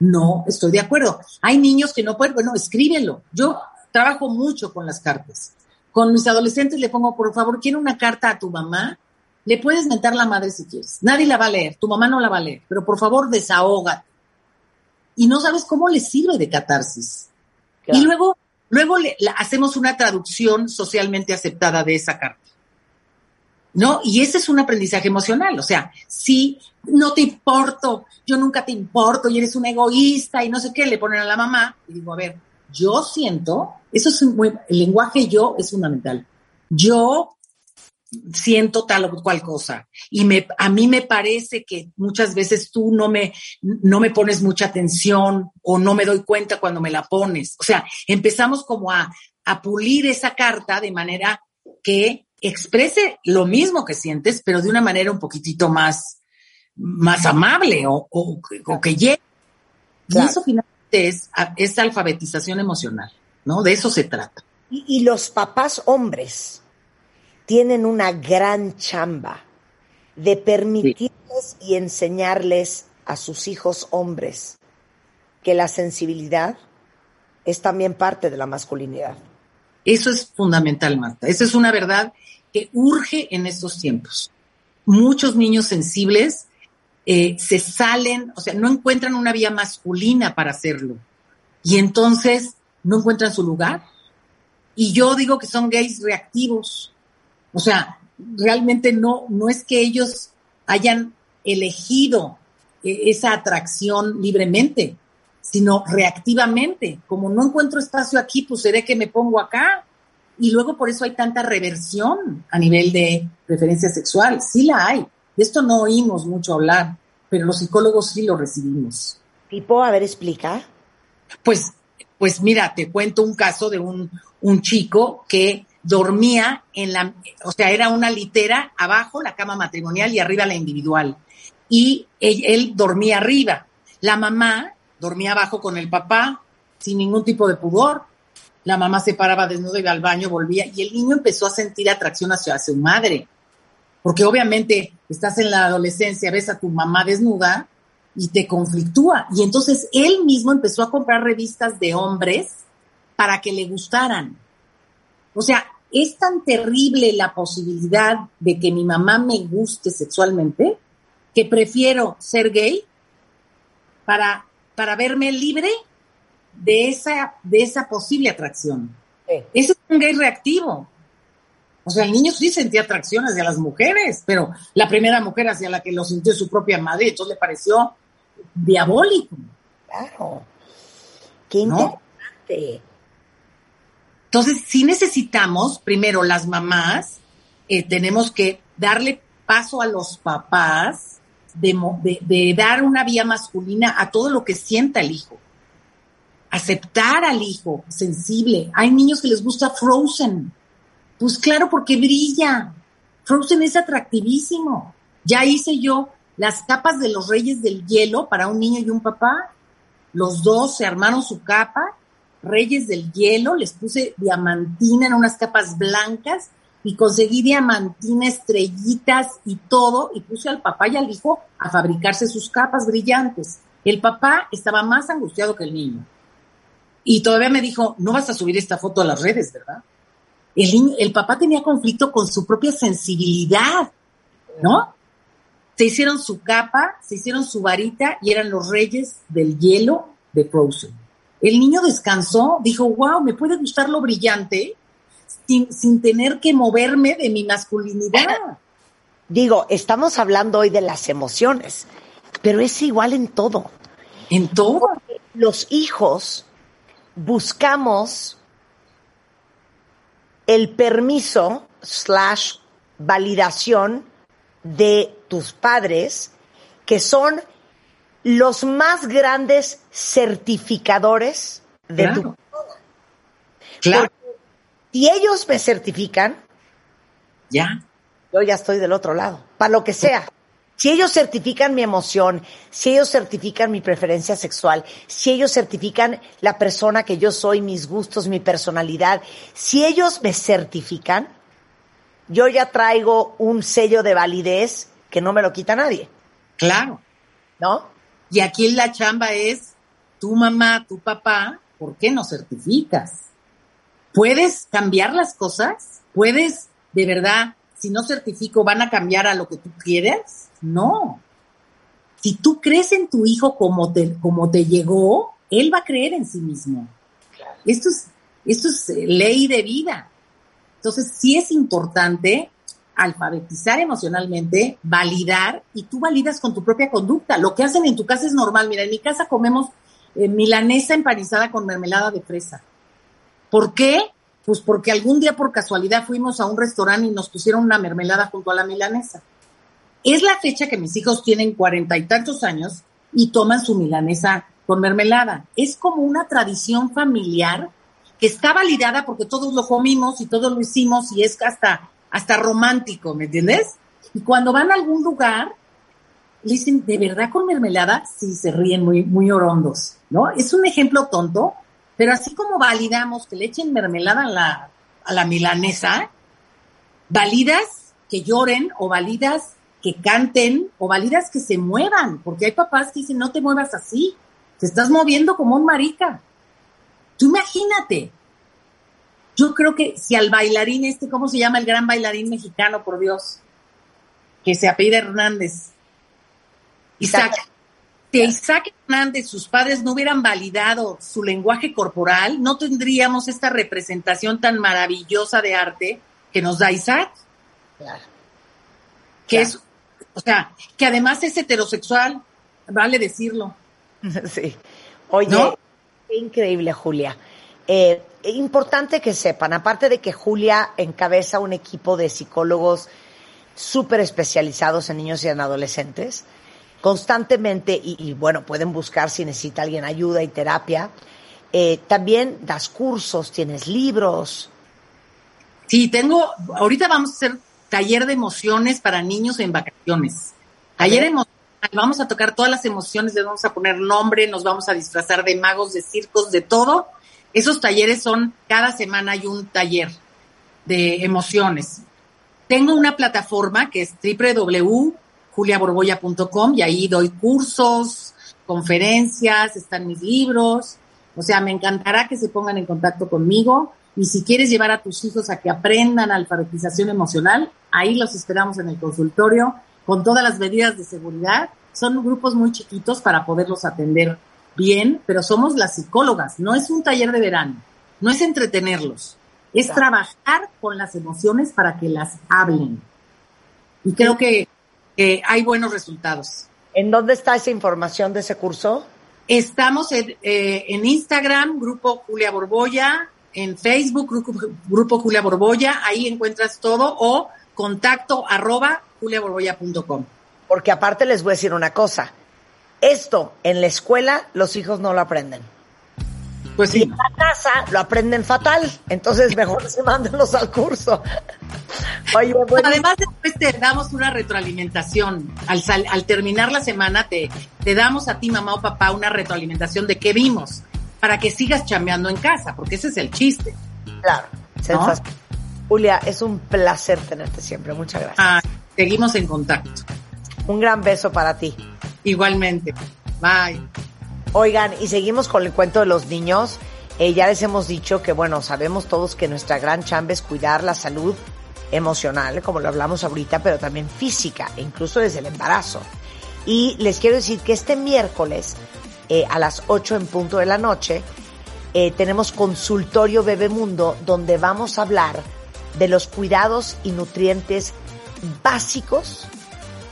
No, estoy de acuerdo. Hay niños que no pueden, bueno, escríbelo. Yo trabajo mucho con las cartas. Con mis adolescentes le pongo, por favor, quiero una carta a tu mamá. Le puedes mentar la madre si quieres. Nadie la va a leer, tu mamá no la va a leer, pero por favor desahógate. Y no sabes cómo le sirve de catarsis. Claro. Y luego, luego le, la- hacemos una traducción socialmente aceptada de esa carta. ¿No? Y ese es un aprendizaje emocional. O sea, si no te importo, yo nunca te importo y eres un egoísta y no sé qué, le ponen a la mamá y digo, a ver, yo siento, eso es muy, el lenguaje yo es fundamental. Yo siento tal o cual cosa y me, a mí me parece que muchas veces tú no me, no me pones mucha atención o no me doy cuenta cuando me la pones. O sea, empezamos como a, a pulir esa carta de manera que exprese lo mismo que sientes, pero de una manera un poquitito más, más amable o, o- o que llegue. Claro. Y eso finalmente es, es alfabetización emocional, ¿no? De eso se trata. Y, y los papás hombres tienen una gran chamba de permitirles y enseñarles a sus hijos hombres que la sensibilidad es también parte de la masculinidad. Eso es fundamental, Marta. Esa es una verdad que urge en estos tiempos. Muchos niños sensibles eh, se salen, o sea, no encuentran una vía masculina para hacerlo. Y entonces no encuentran su lugar. Y yo digo que son gays reactivos. O sea, realmente no, no es que ellos hayan elegido eh, esa atracción libremente, sino reactivamente. Como no encuentro espacio aquí, pues seré que me pongo acá. Y luego por eso hay tanta reversión a nivel de preferencia sexual. Sí la hay. De esto no oímos mucho hablar, pero los psicólogos sí lo recibimos. Tipo, a ver, explica. Pues, pues mira, te cuento un caso de un, un chico que dormía en la, o sea, era una litera abajo, la cama matrimonial y arriba la individual. Y él, dormía arriba. La mamá dormía abajo con el papá sin ningún tipo de pudor. La mamá se paraba desnuda, iba al baño, volvía y el niño empezó a sentir atracción hacia su madre. Porque obviamente estás en la adolescencia, ves a tu mamá desnuda y te conflictúa. Y entonces él mismo empezó a comprar revistas de hombres para que le gustaran. O sea, es tan terrible la posibilidad de que mi mamá me guste sexualmente que prefiero ser gay para, para verme libre de esa, de esa posible atracción. Sí. Ese es un gay reactivo. O sea, el niño sí sentía atracción hacia las mujeres, pero la primera mujer hacia la que lo sintió su propia madre, entonces le pareció diabólico. Claro. Qué ¿No? Entonces, sí necesitamos, primero, las mamás, eh, tenemos que darle paso a los papás de, de- de dar una vía masculina a todo lo que sienta el hijo. Aceptar al hijo sensible. Hay niños que les gusta Frozen. Pues claro, porque brilla. Frozen es atractivísimo. Ya hice yo las capas de los reyes del hielo para un niño y un papá. Los dos se armaron su capa, reyes del hielo, les puse diamantina en unas capas blancas y conseguí diamantina, estrellitas y todo, y puse al papá y al hijo a fabricarse sus capas brillantes. El papá estaba más angustiado que el niño. Y todavía me dijo, no vas a subir esta foto a las redes, ¿verdad? El, el papá tenía conflicto con su propia sensibilidad, ¿no? Se hicieron su capa, se hicieron su varita y eran los reyes del hielo de Frozen. El niño descansó, dijo, wow, me puede gustar lo brillante sin, sin tener que moverme de mi masculinidad. Digo, estamos hablando hoy de las emociones, pero es igual en todo. En todo. Los hijos buscamos el permiso slash validación de tus padres, que son los más grandes certificadores de Claro. tu persona. Claro, Porque si ellos me certifican, ya. yo ya estoy del otro lado, para lo que sea. Si ellos certifican mi emoción, si ellos certifican mi preferencia sexual, si ellos certifican la persona que yo soy, mis gustos, mi personalidad, si ellos me certifican, yo ya traigo un sello de validez que no me lo quita nadie, Claro. ¿no? Y aquí la chamba es, tu mamá, tu papá, ¿por qué no certificas? ¿Puedes cambiar las cosas? ¿Puedes, de verdad, si no certifico, van a cambiar a lo que tú quieres? No. Si tú crees en tu hijo como te, como te llegó, él va a creer en sí mismo. Esto es, esto es eh, ley de vida. Entonces, sí es importante alfabetizar emocionalmente, validar, y tú validas con tu propia conducta. Lo que hacen en tu casa es normal. Mira, en mi casa comemos eh, milanesa empanizada con mermelada de fresa. ¿Por qué? Pues porque algún día por casualidad fuimos a un restaurante y nos pusieron una mermelada junto a la milanesa. Es la fecha que mis hijos tienen cuarenta y tantos años y toman su milanesa con mermelada. Es como una tradición familiar que está validada porque todos lo comimos y todos lo hicimos y es hasta, hasta romántico, ¿me entiendes? Y cuando van a algún lugar, le dicen, ¿de verdad con mermelada? Sí, se ríen muy, muy orondos, ¿no? Es un ejemplo tonto, pero así como validamos que le echen mermelada a la, a la milanesa, validas que lloren o validas que canten o validas que se muevan, porque hay papás que dicen, no te muevas así, te estás moviendo como un marica. Tú imagínate. Yo creo que si al bailarín este, ¿cómo se llama el gran bailarín mexicano, por Dios? Que se apellida Hernández. Isaac. Si Isaac Hernández, sus padres no hubieran validado su lenguaje corporal, no tendríamos esta representación tan maravillosa de arte que nos da Isaac. Claro. Que Claro. es, o sea, que además es heterosexual, vale decirlo. Sí. Oye, ¿No? qué increíble, Julia. Eh, importante que sepan, aparte de que Julia encabeza un equipo de psicólogos súper especializados en niños y en adolescentes, constantemente, y, y, bueno, pueden buscar si necesita alguien ayuda y terapia. eh, también das cursos, tienes libros. Sí, tengo, ahorita vamos a hacer taller de emociones para niños en vacaciones. Taller emocional, vamos a tocar todas las emociones, les vamos a poner nombre, nos vamos a disfrazar de magos, de circos, de todo. Esos talleres son, cada semana hay un taller de emociones. Tengo una plataforma que es www.juliaborboya.com y ahí doy cursos, conferencias, están mis libros. O sea, me encantará que se pongan en contacto conmigo. Y si quieres llevar a tus hijos a que aprendan alfabetización emocional, ahí los esperamos en el consultorio con todas las medidas de seguridad. Son grupos muy chiquitos para poderlos atender bien, pero somos las psicólogas. No es un taller de verano, no es entretenerlos, es Claro. trabajar con las emociones para que las hablen. Y creo que hay buenos resultados. ¿En dónde está esa información de ese curso? Estamos en, eh, en Instagram, Grupo Julia Borboya, en Facebook, Grupo, Grupo Julia Borboya, ahí encuentras todo, o contacto arroba juliaborboya.com. Porque aparte les voy a decir una cosa. Esto en la escuela los hijos no lo aprenden. Pues Y sí, en la casa lo aprenden fatal. Entonces mejor se mándenlos al curso. Oye, bueno, además es después te damos una retroalimentación. Al, al terminar la semana te, te damos a ti, mamá o papá, una retroalimentación de qué vimos para que sigas chambeando en casa, porque ese es el chiste. Claro. Julia, es un placer tenerte siempre. Muchas gracias. Ah, seguimos en contacto. Un gran beso para ti. Igualmente. Bye. Oigan, y seguimos con el cuento de los niños. Eh, ya les hemos dicho que, bueno, sabemos todos que nuestra gran chamba es cuidar la salud emocional, como lo hablamos ahorita, pero también física, e incluso desde el embarazo. Y les quiero decir que este miércoles, eh, a las 8 en punto de la noche, eh, tenemos consultorio Bebemundo, donde vamos a hablar de los cuidados y nutrientes básicos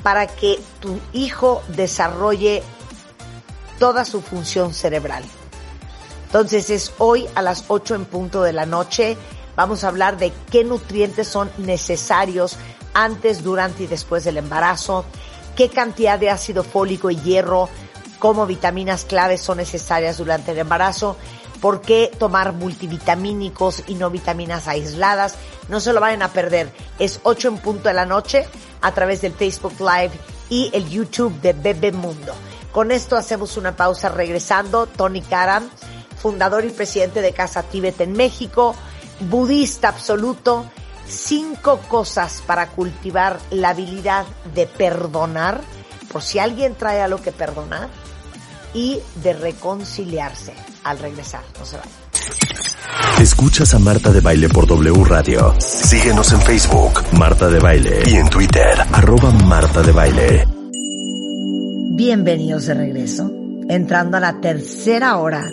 para que tu hijo desarrolle toda su función cerebral. Entonces es hoy a las 8 en punto de la noche. Vamos a hablar de qué nutrientes son necesarios antes, durante y después del embarazo, qué cantidad de ácido fólico y hierro como vitaminas claves son necesarias durante el embarazo, por qué tomar multivitamínicos y no vitaminas aisladas. No se lo vayan a perder. Es 8 en punto de la noche a través del Facebook Live y el YouTube de Bebe Mundo. Con esto hacemos una pausa regresando. Tony Karam, fundador y presidente de Casa Tíbet en México, budista absoluto. Cinco cosas para cultivar la habilidad de perdonar, por si alguien trae algo que perdonar, y de reconciliarse al regresar. No se vayan. Escuchas a Marta de Baile por W Radio. Síguenos en Facebook, Marta de Baile, y en Twitter, arroba Marta de Baile. Bienvenidos de regreso. Entrando a la tercera hora,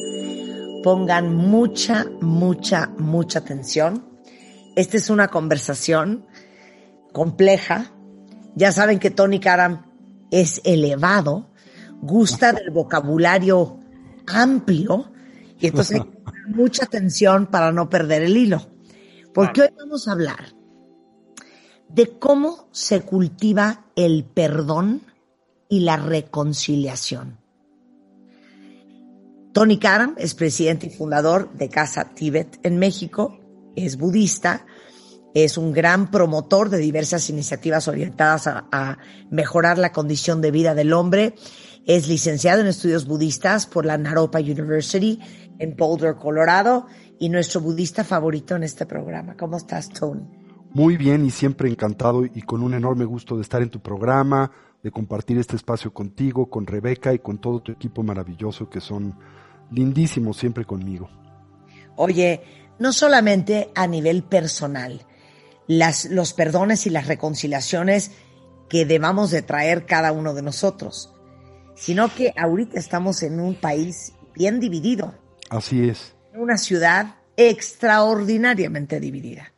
pongan mucha, mucha, mucha atención. Esta es una conversación compleja. Ya saben que Tony Karam es elevado, gusta del vocabulario amplio y entonces hay que poner mucha atención para no perder el hilo. Porque hoy vamos a hablar de cómo se cultiva el perdón y la reconciliación. Tony Karam es presidente y fundador de Casa Tíbet en México, es budista, es un gran promotor de diversas iniciativas orientadas a, a, mejorar la condición de vida del hombre, es licenciado en estudios budistas por la Naropa University en Boulder, Colorado, y nuestro budista favorito en este programa. ¿Cómo estás, Tony? Muy bien y siempre encantado y con un enorme gusto de estar en tu programa, de compartir este espacio contigo, con Rebeca y con todo tu equipo maravilloso que son lindísimos siempre conmigo. Oye, no solamente a nivel personal, las, los perdones y las reconciliaciones que debamos de traer cada uno de nosotros, sino que ahorita estamos en un país bien dividido. Así es. Una ciudad extraordinariamente dividida.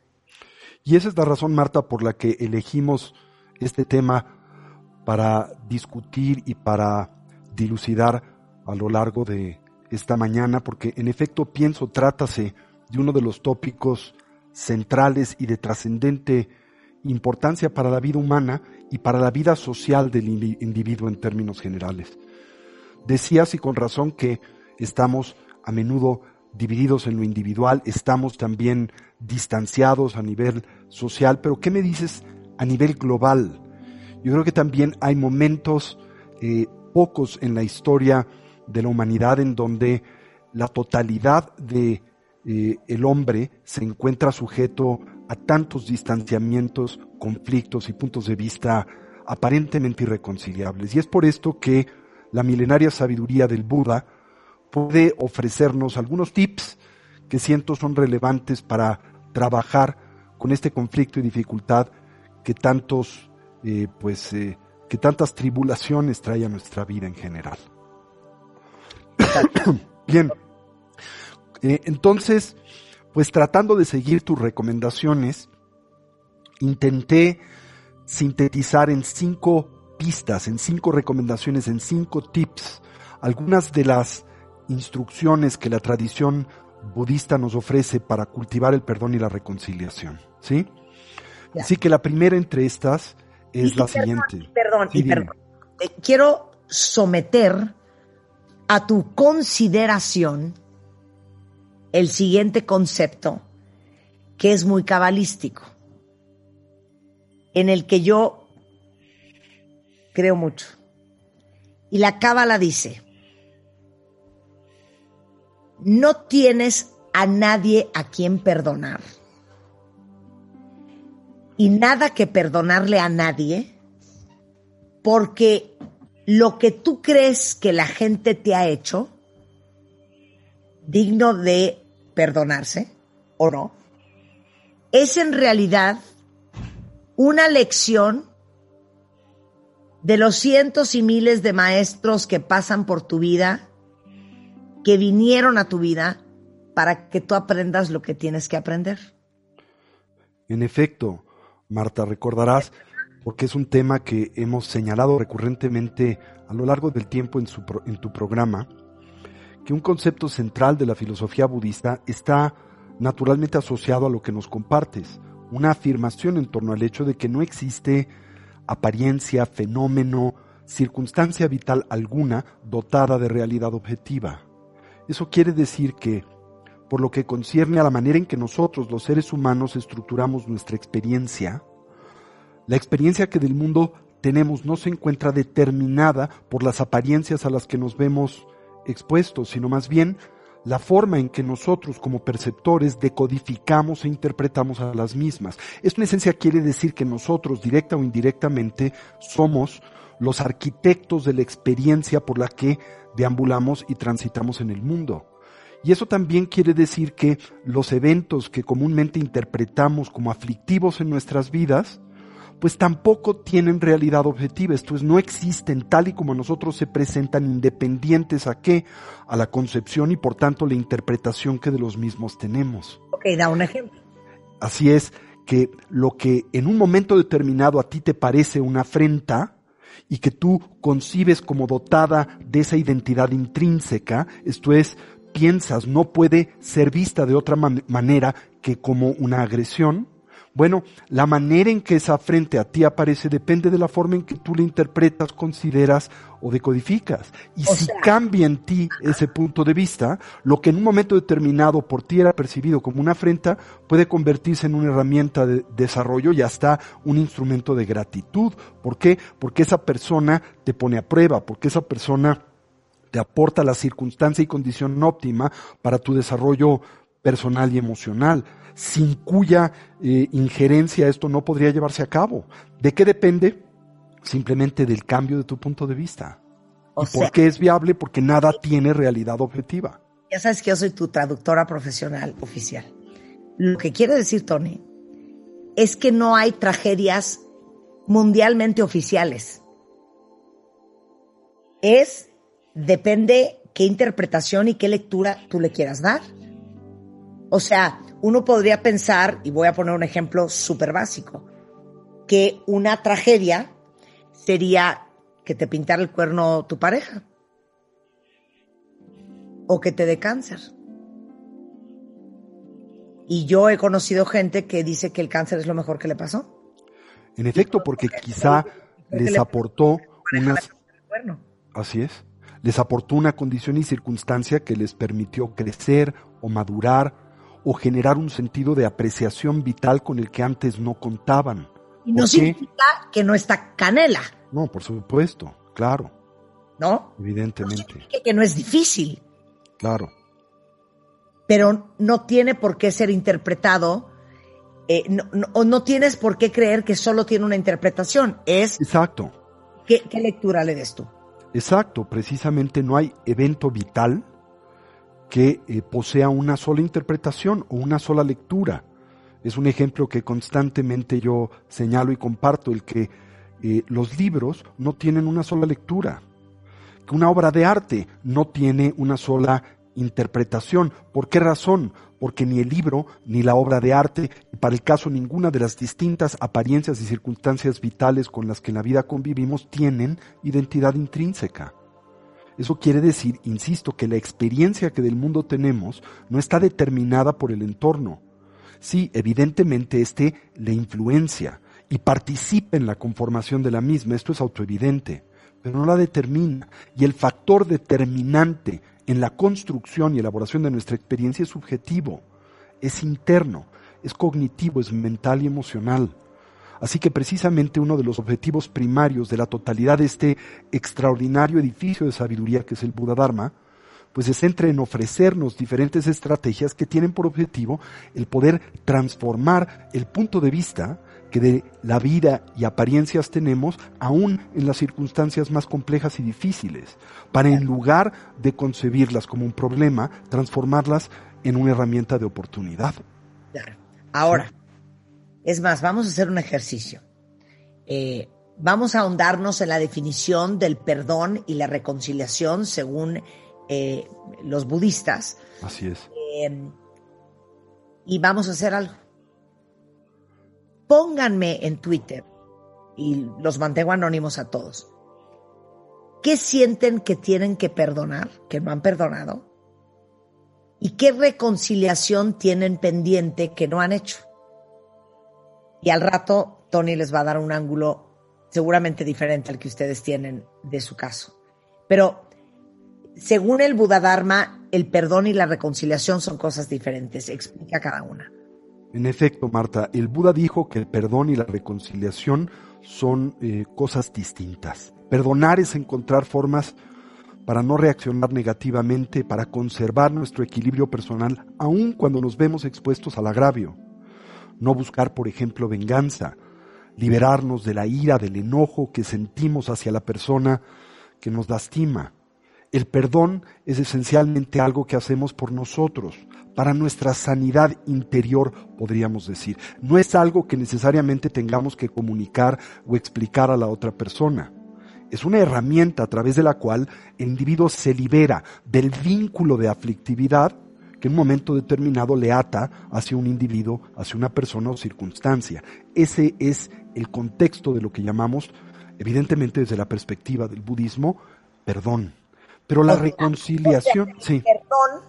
Y esa es la razón, Marta, por la que elegimos este tema para discutir y para dilucidar a lo largo de esta mañana, porque en efecto pienso trátase de uno de los tópicos centrales y de trascendente importancia para la vida humana y para la vida social del individuo en términos generales. Decías y con razón que estamos a menudo divididos en lo individual, estamos también distanciados a nivel social, pero ¿qué me dices a nivel global? Yo creo que también hay momentos eh, pocos en la historia de la humanidad en donde la totalidad de eh, el hombre se encuentra sujeto a tantos distanciamientos, conflictos y puntos de vista aparentemente irreconciliables. Y es por esto que la milenaria sabiduría del Buda puede ofrecernos algunos tips que siento son relevantes para trabajar con este conflicto y dificultad que tantos eh, pues, eh, que tantas tribulaciones trae a nuestra vida en general. Bien, eh, entonces, pues tratando de seguir tus recomendaciones, intenté sintetizar en cinco pistas, en cinco recomendaciones, en cinco tips, algunas de las instrucciones que la tradición budista nos ofrece para cultivar el perdón y la reconciliación. ¿Sí? Así que la primera entre estas es la siguiente. Perdón, y perdón. quiero someter a tu consideración el siguiente concepto que es muy cabalístico. En el que yo creo mucho. Y la cábala dice, no tienes a nadie a quien perdonar. Y nada que perdonarle a nadie, porque lo que tú crees que la gente te ha hecho, digno de perdonarse o no, es en realidad una lección de los cientos y miles de maestros que pasan por tu vida, que vinieron a tu vida para que tú aprendas lo que tienes que aprender. En efecto, Marta, recordarás, porque es un tema que hemos señalado recurrentemente a lo largo del tiempo en, en tu programa, que un concepto central de la filosofía budista está naturalmente asociado a lo que nos compartes, una afirmación en torno al hecho de que no existe apariencia, fenómeno, circunstancia vital alguna dotada de realidad objetiva. Eso quiere decir que, por lo que concierne a la manera en que nosotros, los seres humanos, estructuramos nuestra experiencia, la experiencia que del mundo tenemos no se encuentra determinada por las apariencias a las que nos vemos expuestos, sino más bien la forma en que nosotros como perceptores decodificamos e interpretamos a las mismas. Esto en esencia quiere decir que nosotros, directa o indirectamente, somos los arquitectos de la experiencia por la que deambulamos y transitamos en el mundo. Y eso también quiere decir que los eventos que comúnmente interpretamos como aflictivos en nuestras vidas, pues tampoco tienen realidad objetiva, esto es, no existen tal y como a nosotros se presentan independientes a qué, a la concepción y por tanto la interpretación que de los mismos tenemos. Ok, da un ejemplo. Así es, que lo que en un momento determinado a ti te parece una afrenta, y que tú concibes como dotada de esa identidad intrínseca, esto es, piensas no puede ser vista de otra manera que como una agresión, bueno, la manera en que esa frente a ti aparece depende de la forma en que tú la interpretas, consideras o decodificas. Y si cambia en ti ese punto de vista, lo que en un momento determinado por ti era percibido como una afrenta puede convertirse en una herramienta de desarrollo y hasta un instrumento de gratitud. ¿Por qué? Porque esa persona te pone a prueba, porque esa persona te aporta la circunstancia y condición óptima para tu desarrollo personal y emocional sin cuya eh, injerencia esto no podría llevarse a cabo. ¿De qué depende? Simplemente del cambio de tu punto de vista. ¿Y por qué es viable? Porque nada tiene realidad objetiva. Ya sabes que yo soy tu traductora profesional oficial. Lo que quiere decir, Tony, es que no hay tragedias mundialmente oficiales. Es, depende qué interpretación y qué lectura tú le quieras dar. O sea, uno podría pensar, y voy a poner un ejemplo súper básico, que una tragedia sería que te pintara el cuerno tu pareja o que te dé cáncer. Y yo he conocido gente que dice que el cáncer es lo mejor que le pasó. En efecto, porque quizá les aportó unas... Así es. Les aportó una condición y circunstancia que les permitió crecer o madurar o generar un sentido de apreciación vital con el que antes no contaban. Y no significa que no está canela. No, por supuesto, claro. ¿No? Evidentemente. No que no es difícil. Claro. Pero no tiene por qué ser interpretado, eh, o no tienes por qué creer que solo tiene una interpretación. Es. Exacto. ¿Qué, qué lectura le des tú? Exacto, precisamente no hay evento vital que eh, posea una sola interpretación o una sola lectura. Es un ejemplo que constantemente yo señalo y comparto, el que eh, los libros no tienen una sola lectura, que una obra de arte no tiene una sola interpretación. ¿Por qué razón? Porque ni el libro ni la obra de arte, y para el caso ninguna de las distintas apariencias y circunstancias vitales con las que en la vida convivimos, tienen identidad intrínseca. Eso quiere decir, insisto, que la experiencia que del mundo tenemos no está determinada por el entorno. Sí, evidentemente este le influencia y participa en la conformación de la misma, esto es autoevidente, pero no la determina. Y el factor determinante en la construcción y elaboración de nuestra experiencia es subjetivo, es interno, es cognitivo, es mental y emocional. Así que precisamente uno de los objetivos primarios de la totalidad de este extraordinario edificio de sabiduría que es el Buda Dharma, pues se centra en ofrecernos diferentes estrategias que tienen por objetivo el poder transformar el punto de vista que de la vida y apariencias tenemos aún en las circunstancias más complejas y difíciles, para en lugar de concebirlas como un problema, transformarlas en una herramienta de oportunidad. Ahora, es más, vamos a hacer un ejercicio. Eh, vamos a ahondarnos en la definición del perdón y la reconciliación según eh, los budistas. Así es. Eh, y vamos a hacer algo. Pónganme en Twitter y los mantengo anónimos a todos. ¿Qué sienten que tienen que perdonar, que no han perdonado? ¿Y qué reconciliación tienen pendiente que no han hecho? Y al rato Tony les va a dar un ángulo seguramente diferente al que ustedes tienen de su caso. Pero según el Buda Dharma, el perdón y la reconciliación son cosas diferentes. Explica cada una. En efecto, Marta, el Buda dijo que el perdón y la reconciliación son eh, cosas distintas. Perdonar es encontrar formas para no reaccionar negativamente, para conservar nuestro equilibrio personal, aun cuando nos vemos expuestos al agravio. No buscar, por ejemplo, venganza, liberarnos de la ira, del enojo que sentimos hacia la persona que nos lastima. El perdón es esencialmente algo que hacemos por nosotros, para nuestra sanidad interior, podríamos decir. No es algo que necesariamente tengamos que comunicar o explicar a la otra persona. Es una herramienta a través de la cual el individuo se libera del vínculo de aflictividad que en un momento determinado le ata hacia un individuo, hacia una persona o circunstancia. Ese es el contexto de lo que llamamos, evidentemente desde la perspectiva del budismo, perdón. Pero la reconciliación, sí. Perdón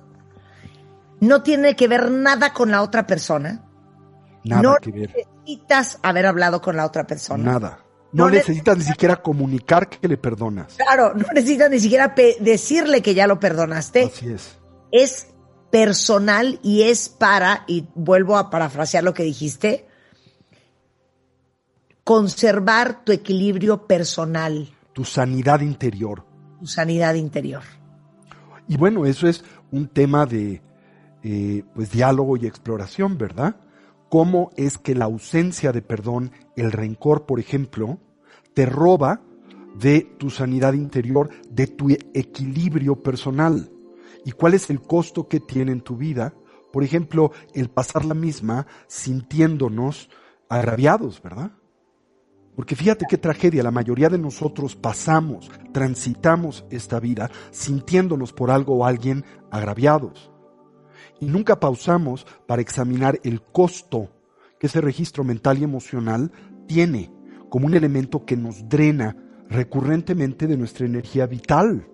no tiene que ver nada con la otra persona. Nada no que ver. necesitas haber hablado con la otra persona. Nada. No, No necesitas ni siquiera comunicar que le perdonas. Claro, no necesitas ni siquiera decirle que ya lo perdonaste. Así es. Es personal y es para, y vuelvo a parafrasear lo que dijiste, conservar tu equilibrio personal, Tu sanidad interior. tu sanidad interior. Y bueno, eso es un tema de eh, pues diálogo y exploración, ¿verdad? ¿Cómo es que la ausencia de perdón, el rencor, por ejemplo, te roba de tu sanidad interior, de tu equilibrio personal? ¿Y cuál es el costo que tiene en tu vida? Por ejemplo, el pasar la misma sintiéndonos agraviados, ¿verdad? Porque fíjate qué tragedia, la mayoría de nosotros pasamos, transitamos esta vida sintiéndonos por algo o alguien agraviados. Y nunca pausamos para examinar el costo que ese registro mental y emocional tiene como un elemento que nos drena recurrentemente de nuestra energía vital,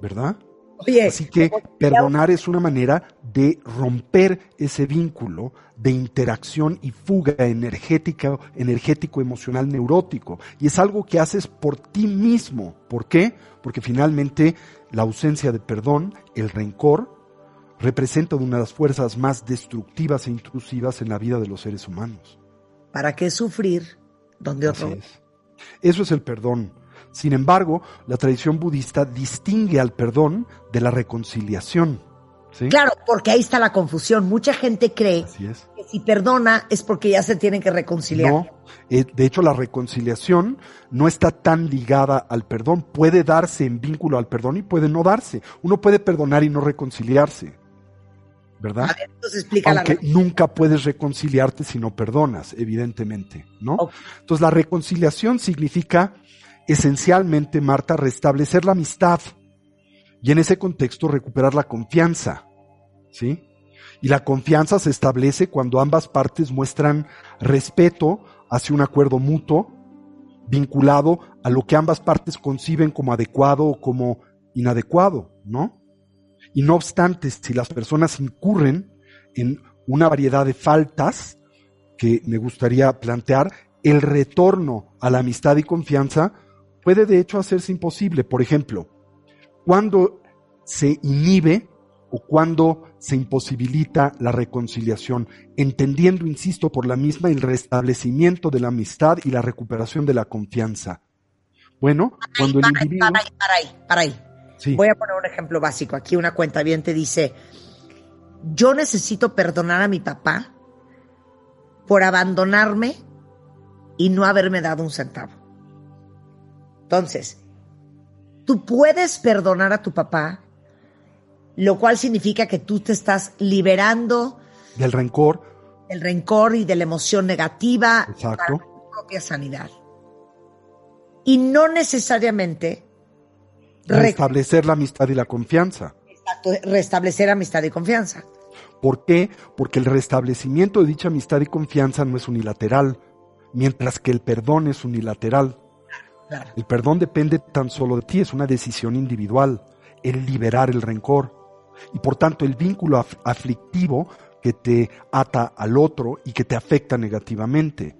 ¿verdad? Oye, Así que perdonar es una manera de romper ese vínculo de interacción y fuga energética, energético, emocional, neurótico. Y es algo que haces por ti mismo. ¿Por qué? Porque finalmente la ausencia de perdón, el rencor, representa una de las fuerzas más destructivas e intrusivas en la vida de los seres humanos. ¿Para qué sufrir donde otro? es. Eso es el perdón. Sin embargo, la tradición budista distingue al perdón de la reconciliación. ¿sí? Claro, porque ahí está la confusión. Mucha gente cree es. que si perdona es porque ya se tienen que reconciliar. No, eh, de hecho la reconciliación no está tan ligada al perdón. Puede darse en vínculo al perdón y puede no darse. Uno puede perdonar y no reconciliarse. ¿Verdad? A ver, entonces explica la Aunque nunca puedes reconciliarte si no perdonas, evidentemente, ¿no? Entonces la reconciliación significa esencialmente, Marta, restablecer la amistad y en ese contexto recuperar la confianza, ¿sí? Y la confianza se establece cuando ambas partes muestran respeto hacia un acuerdo mutuo vinculado a lo que ambas partes conciben como adecuado o como inadecuado, ¿no? Y no obstante, si las personas incurren en una variedad de faltas que me gustaría plantear, el retorno a la amistad y confianza puede de hecho hacerse imposible. Por ejemplo, cuando se inhibe o cuando se imposibilita la reconciliación, entendiendo, insisto, por la misma el restablecimiento de la amistad y la recuperación de la confianza. Bueno, cuando el para, individuo... para ahí, para ahí, para ahí. Sí. Voy a poner un ejemplo básico. Aquí una cuenta bien te dice, yo necesito perdonar a mi papá por abandonarme y no haberme dado un centavo. Entonces, tú puedes perdonar a tu papá, lo cual significa que tú te estás liberando del rencor, del rencor y de la emoción negativa Exacto. para tu propia sanidad. Y no necesariamente re- restablecer la amistad y la confianza. exacto, restablecer amistad y confianza. ¿Por qué? Porque el restablecimiento de dicha amistad y confianza no es unilateral, mientras que el perdón es unilateral. El perdón depende tan solo de ti, es una decisión individual, el liberar el rencor. Y por tanto el vínculo af- aflictivo que te ata al otro y que te afecta negativamente.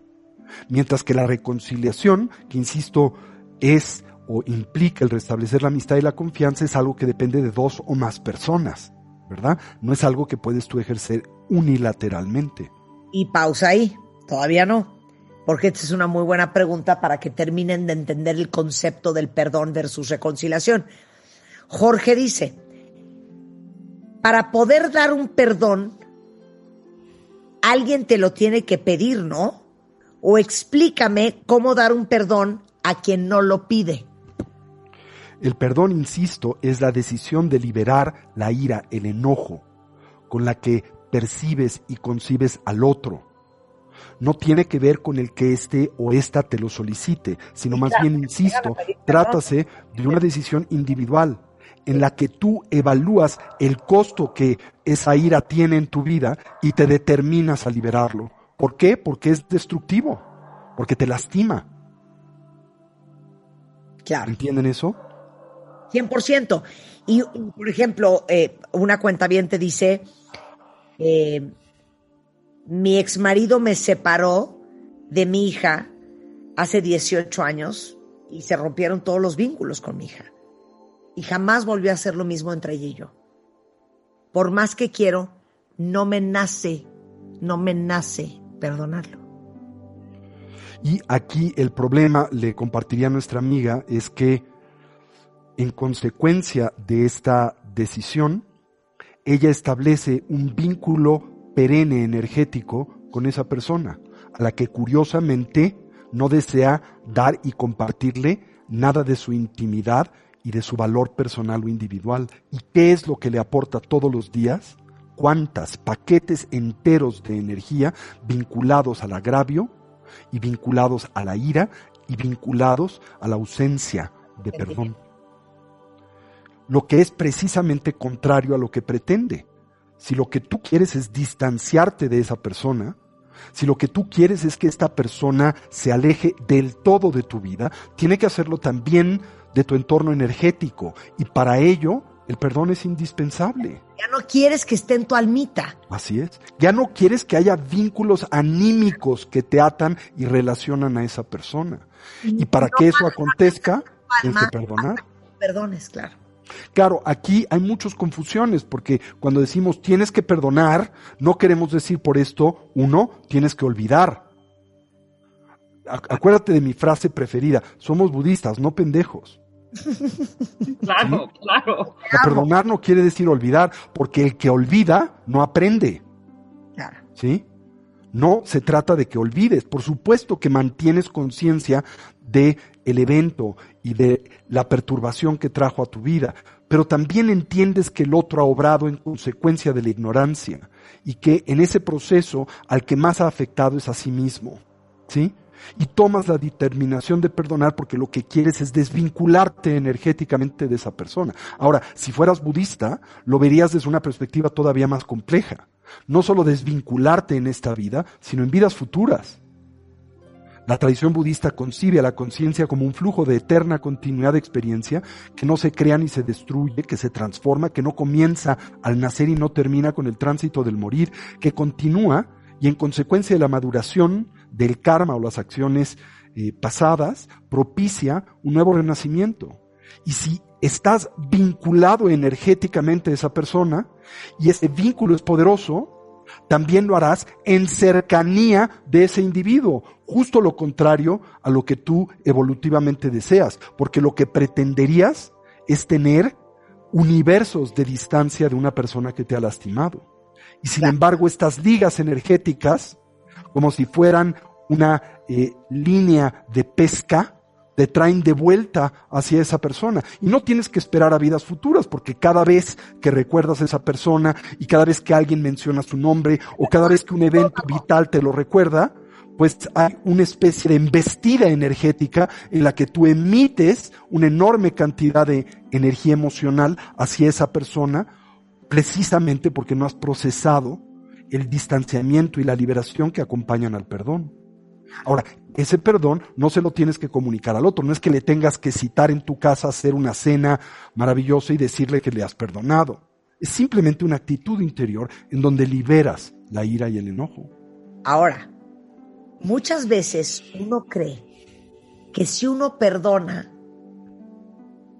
Mientras que la reconciliación, que insisto, es o implica el restablecer la amistad y la confianza, es algo que depende de dos o más personas, ¿verdad? No es algo que puedes tú ejercer unilateralmente. Y pausa ahí, todavía no, porque esta es una muy buena pregunta para que terminen de entender el concepto del perdón versus reconciliación. Jorge dice, para poder dar un perdón, alguien te lo tiene que pedir, ¿no? O explícame cómo dar un perdón a quien no lo pide. El perdón, insisto, es la decisión de liberar la ira, el enojo, con la que percibes y concibes al otro. No tiene que ver con el que éste o ésta te lo solicite, sino más bien, insisto, trátase de una decisión individual en la que tú evalúas el costo que esa ira tiene en tu vida y te determinas a liberarlo. ¿Por qué? Porque es destructivo, porque te lastima. Claro. ¿Entienden eso? 100%. Y, por ejemplo, eh, una cuenta bien te dice, eh, mi ex marido me separó de mi hija hace 18 años y se rompieron todos los vínculos con mi hija. Y jamás volvió a hacer lo mismo entre ella y yo. Por más que quiero, no me nace, no me nace perdonarlo. Y aquí el problema, le compartiría a nuestra amiga, es que en consecuencia de esta decisión, ella establece un vínculo perenne energético con esa persona, a la que curiosamente no desea dar y compartirle nada de su intimidad y de su valor personal o individual. ¿Y qué es lo que le aporta todos los días? ¿Cuántas paquetes enteros de energía vinculados al agravio y vinculados a la ira y vinculados a la ausencia de perdón? Lo que es precisamente contrario a lo que pretende. Si lo que tú quieres es distanciarte de esa persona, si lo que tú quieres es que esta persona se aleje del todo de tu vida, tiene que hacerlo también de tu entorno energético. Y para ello, el perdón es indispensable. Ya no quieres que esté en tu almita. Así es. Ya no quieres que haya vínculos anímicos que te atan y relacionan a esa persona. Y para No que eso acontezca, tienes que perdonar. Perdones, claro. Claro, aquí hay muchas confusiones porque cuando decimos tienes que perdonar, no queremos decir por esto, uno, tienes que olvidar. Ac- Acuérdate de mi frase preferida, somos budistas, no pendejos. Claro, claro. O sea, perdonar no quiere decir olvidar, porque el que olvida no aprende. Claro. ¿sí? No se trata de que olvides, por supuesto que mantienes conciencia de el evento y de la perturbación que trajo a tu vida, pero también entiendes que el otro ha obrado en consecuencia de la ignorancia y que en ese proceso al que más ha afectado es a sí mismo, ¿sí? Y tomas la determinación de perdonar porque lo que quieres es desvincularte energéticamente de esa persona. Ahora, si fueras budista, lo verías desde una perspectiva todavía más compleja. No solo desvincularte en esta vida, sino en vidas futuras. La tradición budista concibe a la conciencia como un flujo de eterna continuidad de experiencia que no se crea ni se destruye, que se transforma, que no comienza al nacer y no termina con el tránsito del morir, que continúa y en consecuencia de la maduración del karma o las acciones eh, pasadas, propicia un nuevo renacimiento. Y si estás vinculado energéticamente a esa persona y ese vínculo es poderoso, también lo harás en cercanía de ese individuo, justo lo contrario a lo que tú evolutivamente deseas, porque lo que pretenderías es tener universos de distancia de una persona que te ha lastimado. Y sin embargo, estas ligas energéticas, como si fueran una eh, línea de pesca, te traen de vuelta hacia esa persona. Y no tienes que esperar a vidas futuras, porque cada vez que recuerdas a esa persona y cada vez que alguien menciona su nombre o cada vez que un evento vital te lo recuerda, pues hay una especie de embestida energética en la que tú emites una enorme cantidad de energía emocional hacia esa persona, precisamente porque no has procesado el distanciamiento y la liberación que acompañan al perdón. Ahora, ese perdón no se lo tienes que comunicar al otro, no es que le tengas que citar en tu casa, hacer una cena maravillosa y decirle que le has perdonado. Es simplemente una actitud interior en donde liberas la ira y el enojo. Ahora, muchas veces uno cree que si uno perdona,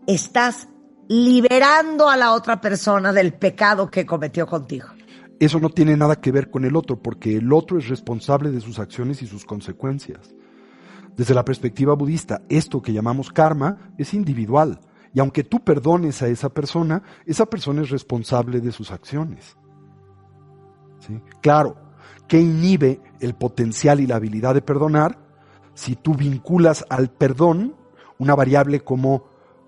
estás liberando a la otra persona del pecado que cometió contigo eso no tiene nada que ver con el otro, porque el otro es responsable de sus acciones y sus consecuencias. Desde la perspectiva budista, esto que llamamos karma es individual, y aunque tú perdones a esa persona, esa persona es responsable de sus acciones. ¿Sí? Claro, ¿qué inhibe el potencial y la habilidad de perdonar si tú vinculas al perdón una variable como,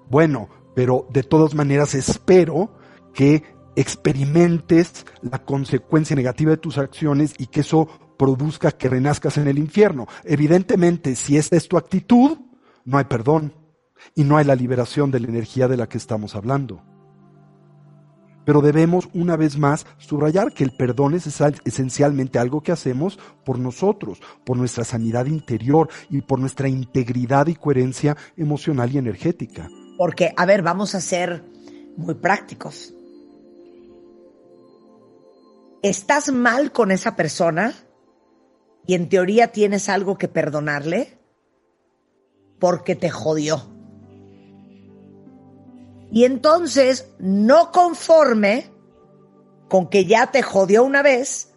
bueno, pero de todas maneras espero que experimentes la consecuencia negativa de tus acciones y que eso produzca que renazcas en el infierno. Evidentemente, si esta es tu actitud, no hay perdón y no hay la liberación de la energía de la que estamos hablando. Pero debemos una vez más subrayar que el perdón es esencialmente algo que hacemos por nosotros, por nuestra sanidad interior y por nuestra integridad y coherencia emocional y energética. Porque, a ver, vamos a ser muy prácticos estás mal con esa persona y en teoría tienes algo que perdonarle porque te jodió. Y entonces, no conforme con que ya te jodió una vez,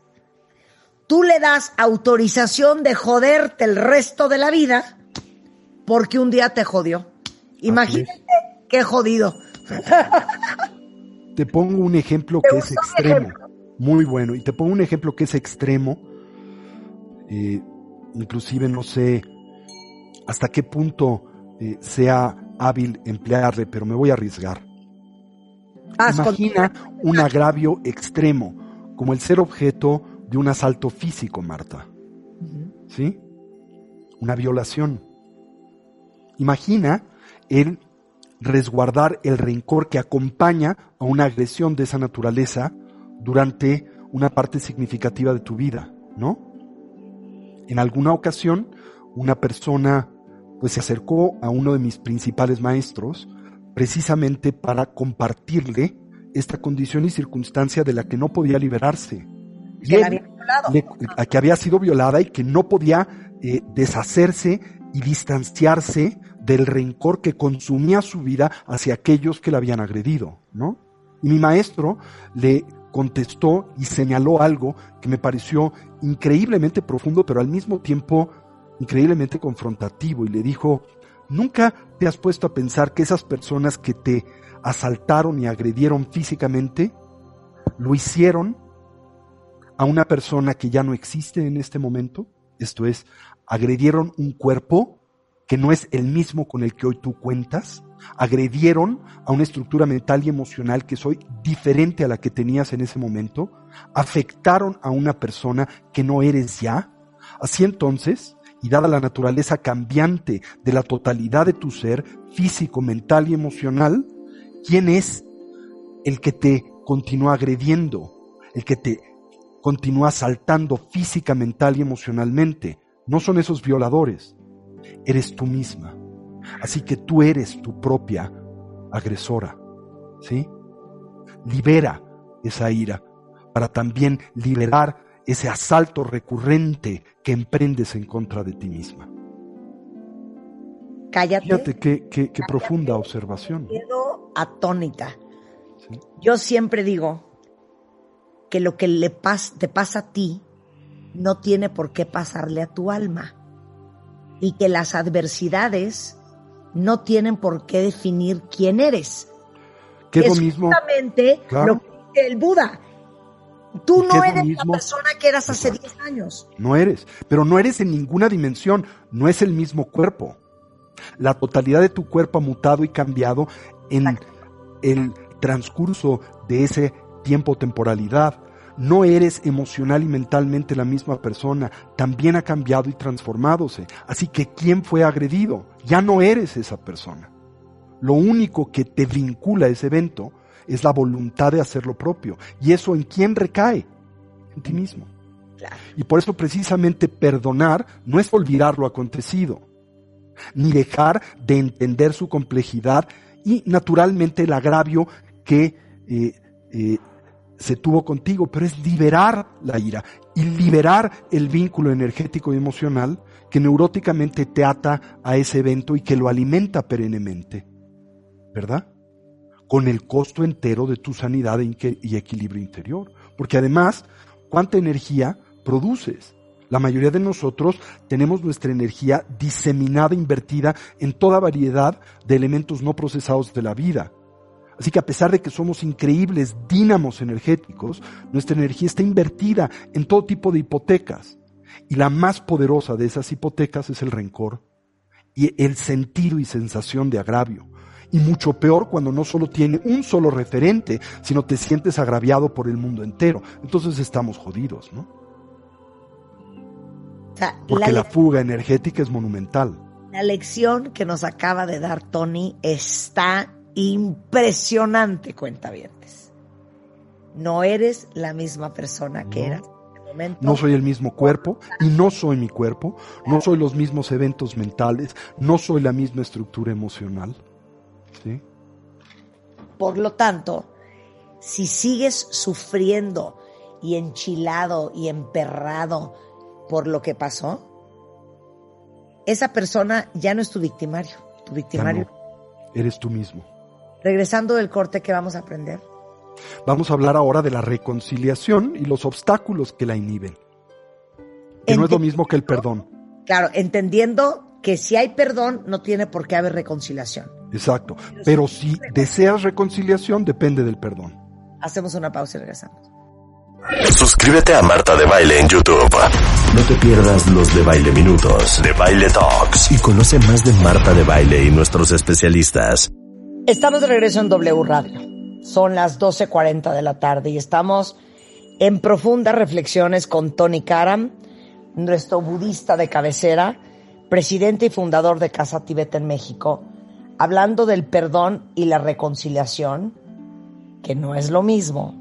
tú le das autorización de joderte el resto de la vida porque un día te jodió. Imagínate qué jodido. Te pongo un ejemplo que es extremo muy bueno. Y te pongo un ejemplo que es extremo. Eh, inclusive no sé hasta qué punto eh, sea hábil emplearle, pero me voy a arriesgar. Imagina un agravio extremo, como el ser objeto de un asalto físico, Marta. ¿Sí? Una violación. Imagina el resguardar el rencor que acompaña a una agresión de esa naturaleza durante una parte significativa de tu vida, ¿no? En alguna ocasión, una persona pues se acercó a uno de mis principales maestros precisamente para compartirle esta condición y circunstancia de la que no podía liberarse. Y había que había sido violada y que no podía eh, deshacerse y distanciarse del rencor que consumía su vida hacia aquellos que la habían agredido, ¿no? Y mi maestro le contestó y señaló algo que me pareció increíblemente profundo, pero al mismo tiempo increíblemente confrontativo, y le dijo, ¿nunca te has puesto a pensar que esas personas que te asaltaron y agredieron físicamente, lo hicieron a una persona que ya no existe en este momento? Esto es, agredieron un cuerpo que no es el mismo con el que hoy tú cuentas, agredieron a una estructura mental y emocional que soy diferente a la que tenías en ese momento, afectaron a una persona que no eres ya. Así entonces, y dada la naturaleza cambiante de la totalidad de tu ser, físico, mental y emocional, ¿quién es el que te continúa agrediendo, el que te continúa asaltando física, mental y emocionalmente? No son esos violadores, eres tú misma. Así que tú eres tu propia agresora. ¿Sí? Libera esa ira para también liberar ese asalto recurrente que emprendes en contra de ti misma. Cállate. Fíjate qué, qué, profunda observación. Quiero atónita. Yo siempre digo que lo que le te pasa a ti no tiene por qué pasarle a tu alma y que las adversidades no tienen por qué definir quién eres. Que es, lo mismo. Justamente lo que dice el Buda. Tú no eres la persona que eras hace 10 años. No eres, pero no eres en ninguna dimensión, no es el mismo cuerpo. La totalidad de tu cuerpo ha mutado y cambiado en el transcurso de ese tiempo-temporalidad. No eres emocional y mentalmente la misma persona, también ha cambiado y transformadose. Así que ¿quién fue agredido? Ya no eres esa persona. Lo único que te vincula a ese evento es la voluntad de hacer lo propio. ¿Y eso en quién recae? En ti mismo. Y por eso precisamente perdonar no es olvidar lo acontecido, ni dejar de entender su complejidad y naturalmente el agravio que eh, eh, se tuvo contigo, pero es liberar la ira y liberar el vínculo energético y emocional que neuróticamente te ata a ese evento y que lo alimenta perennemente. ¿Verdad? Con el costo entero de tu sanidad y equilibrio interior. Porque además, ¿cuánta energía produces? La mayoría de nosotros tenemos nuestra energía diseminada, invertida en toda variedad de elementos no procesados de la vida Así que a pesar de que somos increíbles dínamos energéticos, nuestra energía está invertida en todo tipo de hipotecas. Y la más poderosa de esas hipotecas es el rencor y el sentido y sensación de agravio. Y mucho peor cuando no solo tiene un solo referente, sino te sientes agraviado por el mundo entero. Entonces estamos jodidos, ¿no? Porque la, la fuga energética es monumental. La lección que nos acaba de dar Tony está impresionante, cuentavientes. No eres la misma persona que eras en momento. No soy el mismo cuerpo y no soy mi cuerpo, no soy los mismos eventos mentales, no soy la misma estructura emocional. Por lo tanto, si sigues sufriendo y enchilado y emperrado por lo que pasó, esa persona ya no es tu victimario. Tu victimario eres tú mismo. Regresando del corte, ¿qué vamos a aprender? Vamos a hablar ahora de la reconciliación y los obstáculos que la inhiben. Que no es lo mismo que el perdón. Claro, entendiendo que si hay perdón, no tiene por qué haber reconciliación. Exacto. Pero, si deseas reconciliación, depende del perdón. Hacemos una pausa y regresamos. Suscríbete a Marta de Baile en YouTube. No te pierdas los de Baile Minutos, de Baile Talks y conoce más de Marta de Baile y nuestros especialistas. Estamos de regreso en W Radio. Son las 12.40 de la tarde y estamos en profundas reflexiones con Tony Karam, nuestro budista de cabecera, presidente y fundador de Casa Tibet en México, hablando del perdón y la reconciliación, que no es lo mismo.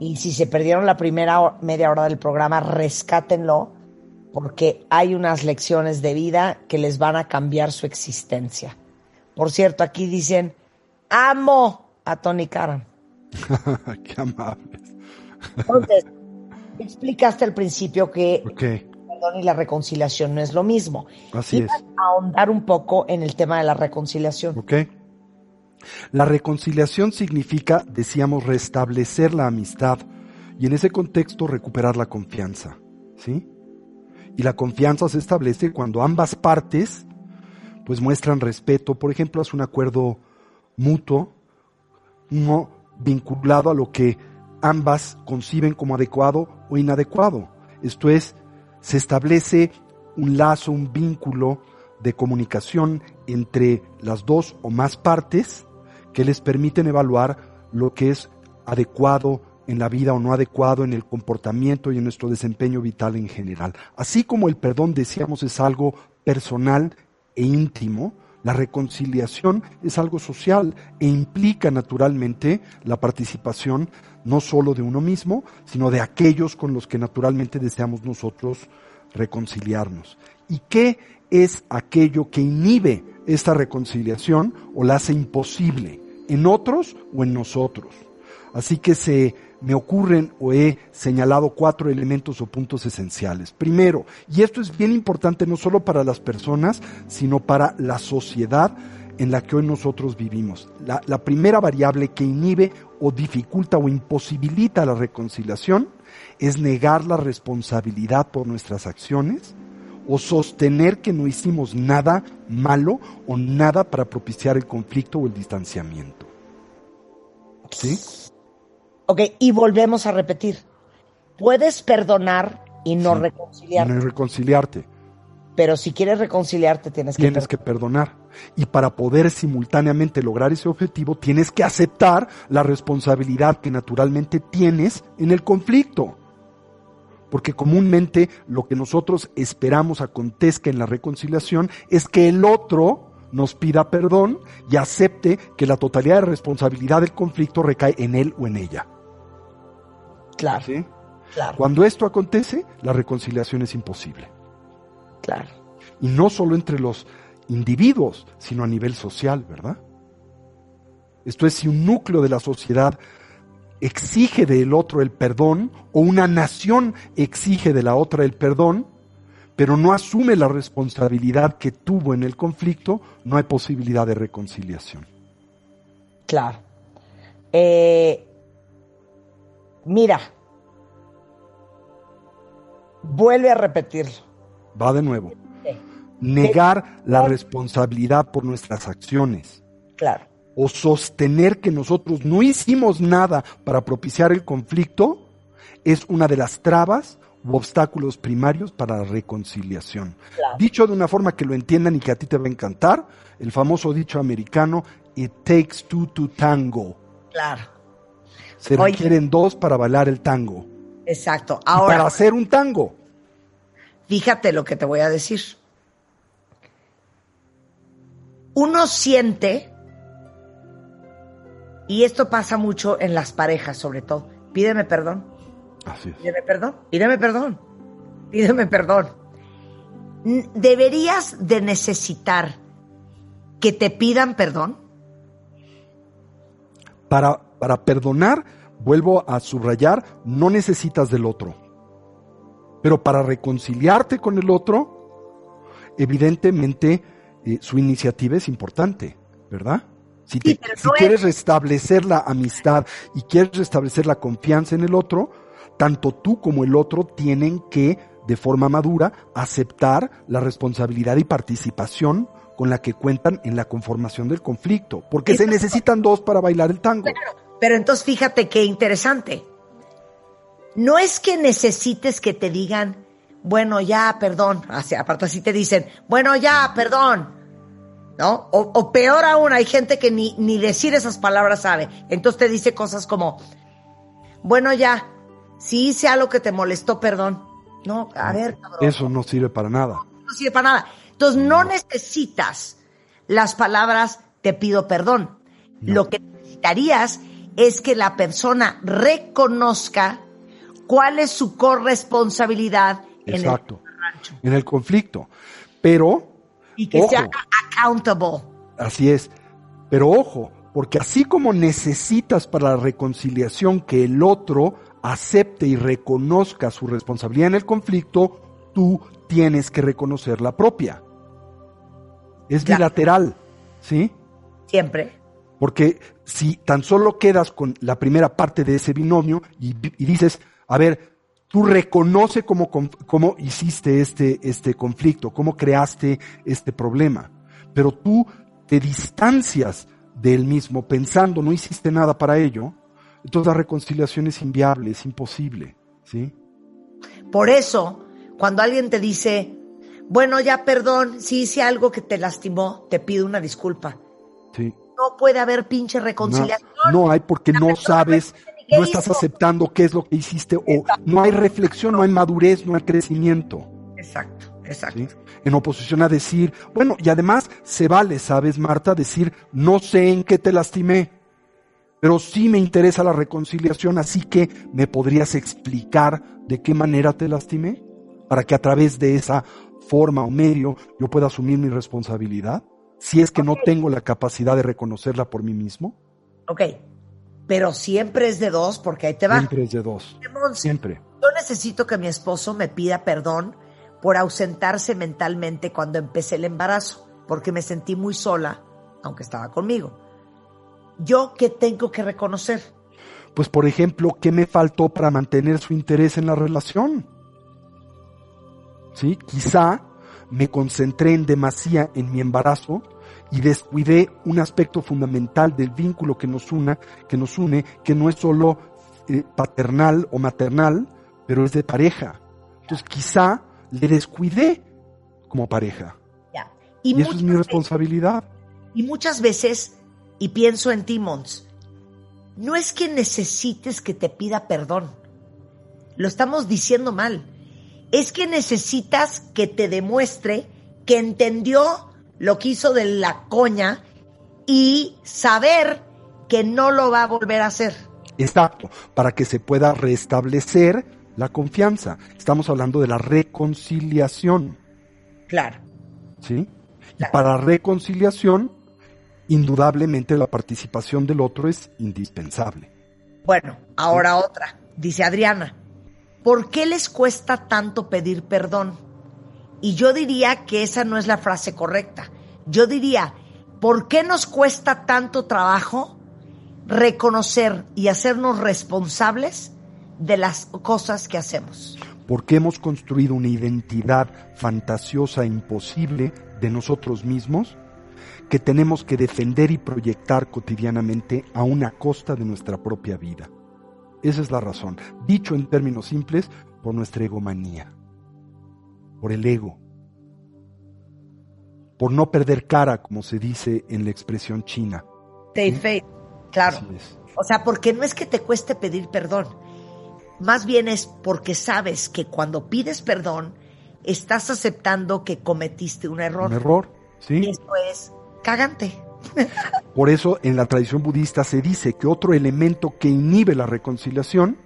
Y si se perdieron la primera media hora del programa, rescátenlo, porque hay unas lecciones de vida que les van a cambiar su existencia. Por cierto, aquí dicen, amo a Tony Karam. Qué amables. Entonces, explicaste al principio que perdón y la reconciliación no es lo mismo. Así es. A ahondar un poco en el tema de la reconciliación. Ok. La reconciliación significa, decíamos, restablecer la amistad y en ese contexto recuperar la confianza. ¿Sí? Y la confianza se establece cuando ambas partes pues muestran respeto, por ejemplo, es un acuerdo mutuo, no vinculado a lo que ambas conciben como adecuado o inadecuado. Esto es, se establece un lazo, un vínculo de comunicación entre las dos o más partes que les permiten evaluar lo que es adecuado en la vida o no adecuado en el comportamiento y en nuestro desempeño vital en general. Así como el perdón, decíamos, es algo personal e íntimo, la reconciliación es algo social e implica naturalmente la participación no solo de uno mismo, sino de aquellos con los que naturalmente deseamos nosotros reconciliarnos. ¿Y qué es aquello que inhibe esta reconciliación o la hace imposible en otros o en nosotros? Así que se me ocurren o he señalado cuatro elementos o puntos esenciales. Primero, y esto es bien importante no solo para las personas, sino para la sociedad, en la que hoy nosotros vivimos. La, la primera variable que inhibe o dificulta o imposibilita la reconciliación es negar la responsabilidad por nuestras acciones o sostener que no hicimos nada malo o nada para propiciar el conflicto o el distanciamiento. ¿Sí? Ok, y volvemos a repetir. Puedes perdonar y no Sí. reconciliarte. No reconciliarte. Pero si quieres reconciliarte, tienes que Tienes que perdonar. Y para poder simultáneamente lograr ese objetivo, tienes que aceptar la responsabilidad que naturalmente tienes en el conflicto. Porque comúnmente lo que nosotros esperamos acontezca en la reconciliación es que el otro nos pida perdón y acepte que la totalidad de responsabilidad del conflicto recae en él o en ella. Claro, ¿Sí? claro, Cuando esto acontece, la reconciliación es imposible. Claro. Y no solo entre los individuos, sino a nivel social, ¿verdad? Esto es si un núcleo de la sociedad exige del otro el perdón o una nación exige de la otra el perdón, pero no asume la responsabilidad que tuvo en el conflicto, no hay posibilidad de reconciliación. Claro. Eh, mira, vuelve a repetirlo. Va de nuevo. Negar la responsabilidad por nuestras acciones. Claro. o sostener que nosotros no hicimos nada para propiciar el conflicto es una de las trabas u obstáculos primarios para la reconciliación. Claro. Dicho de una forma que lo entiendan y que a ti te va a encantar, el famoso dicho americano, it takes two to tango. Claro. Se Oye. requieren dos para bailar el tango. Exacto. Y para hacer un tango. Fíjate lo que te voy a decir. Uno siente, y esto pasa mucho en las parejas sobre todo, pídeme perdón, Así es. pídeme perdón, pídeme perdón, pídeme perdón. ¿Deberías de necesitar que te pidan perdón? Para, para perdonar, vuelvo a subrayar, no necesitas del otro. Pero para reconciliarte con el otro, evidentemente eh, su iniciativa es importante, ¿verdad? Si, te- Sí, pero si quieres restablecer la amistad y quieres restablecer la confianza en el otro, tanto tú como el otro tienen que, de forma madura, aceptar la responsabilidad y participación con la que cuentan en la conformación del conflicto, porque se necesitan dos para bailar el tango. Pero entonces fíjate qué interesante. No es que necesites que te digan, bueno, ya, perdón. Así, aparte así te dicen, bueno, ya, perdón. ¿No? O, o peor aún, hay gente que ni, ni decir esas palabras sabe. Entonces te dice cosas como, bueno, ya, si hice algo que te molestó, perdón. No, a ver, cabrón Eso no sirve para nada. no sirve para nada. Entonces no necesitas las palabras te pido perdón. Lo que necesitarías es que la persona reconozca cuál es su corresponsabilidad en el Exacto. En el conflicto. Pero, y que ojo, sea accountable. así es. Pero ojo, porque así como necesitas para la reconciliación que el otro acepte y reconozca su responsabilidad en el conflicto, tú tienes que reconocer la propia. Es bilateral, ¿sí? Siempre. Porque si tan solo quedas con la primera parte de ese binomio y, y dices, a ver, tú reconoce cómo, cómo hiciste este, este conflicto, cómo creaste este problema, pero tú te distancias del mismo pensando no hiciste nada para ello, entonces la reconciliación es inviable, es imposible, ¿sí? Por eso, cuando alguien te dice, bueno, ya perdón, si hice algo que te lastimó, te pido una disculpa. Sí. No puede haber pinche reconciliación. no hay porque no sabes, no estás hizo. aceptando qué es lo que hiciste o no hay reflexión, no hay madurez, no hay crecimiento. Exacto, exacto. ¿sí? En oposición a decir, bueno, y además se vale, ¿sabes, Marta? Decir, no sé en qué te lastimé, pero sí me interesa la reconciliación, así que me podrías explicar de qué manera te lastimé, para que a través de esa forma o medio yo pueda asumir mi responsabilidad, si es que no tengo la capacidad de reconocerla por mí mismo. Ok, pero siempre es de dos porque ahí te va. Siempre es de dos, siempre. Yo necesito que mi esposo me pida perdón por ausentarse mentalmente cuando empecé el embarazo, porque me sentí muy sola aunque estaba conmigo. ¿Yo qué tengo que reconocer? Pues, por ejemplo, ¿qué me faltó para mantener su interés en la relación? ¿Sí? Quizá me concentré en demasía en mi embarazo y descuidé un aspecto fundamental del vínculo que nos, una, que nos une, que no es solo eh, paternal o maternal, pero es de pareja. Entonces quizá le descuidé como pareja. Y, eso es mi responsabilidad. y muchas veces, y pienso en ti, Mons, no es que necesites que te pida perdón. Lo estamos diciendo mal. Es que necesitas que te demuestre que entendió lo que hizo de la coña y saber que no lo va a volver a hacer. Exacto, para que se pueda restablecer la confianza. Estamos hablando de la reconciliación. Claro. ¿Sí? Y para reconciliación, indudablemente la participación del otro es indispensable. Bueno, ahora otra. Dice Adriana, ¿por qué les cuesta tanto pedir perdón? Y yo diría que esa no es la frase correcta. Yo diría, ¿por qué nos cuesta tanto trabajo reconocer y hacernos responsables de las cosas que hacemos? Porque hemos construido una identidad fantasiosa e imposible de nosotros mismos que tenemos que defender y proyectar cotidianamente a una costa de nuestra propia vida. Esa es la razón. Dicho en términos simples, por nuestra egomanía por el ego, por no perder cara, como se dice en la expresión china. Faith, claro. O sea, porque no es que te cueste pedir perdón, más bien es porque sabes que cuando pides perdón, estás aceptando que cometiste un error. Un error, sí. Y eso es cagante. Por eso en la tradición budista se dice que otro elemento que inhibe la reconciliación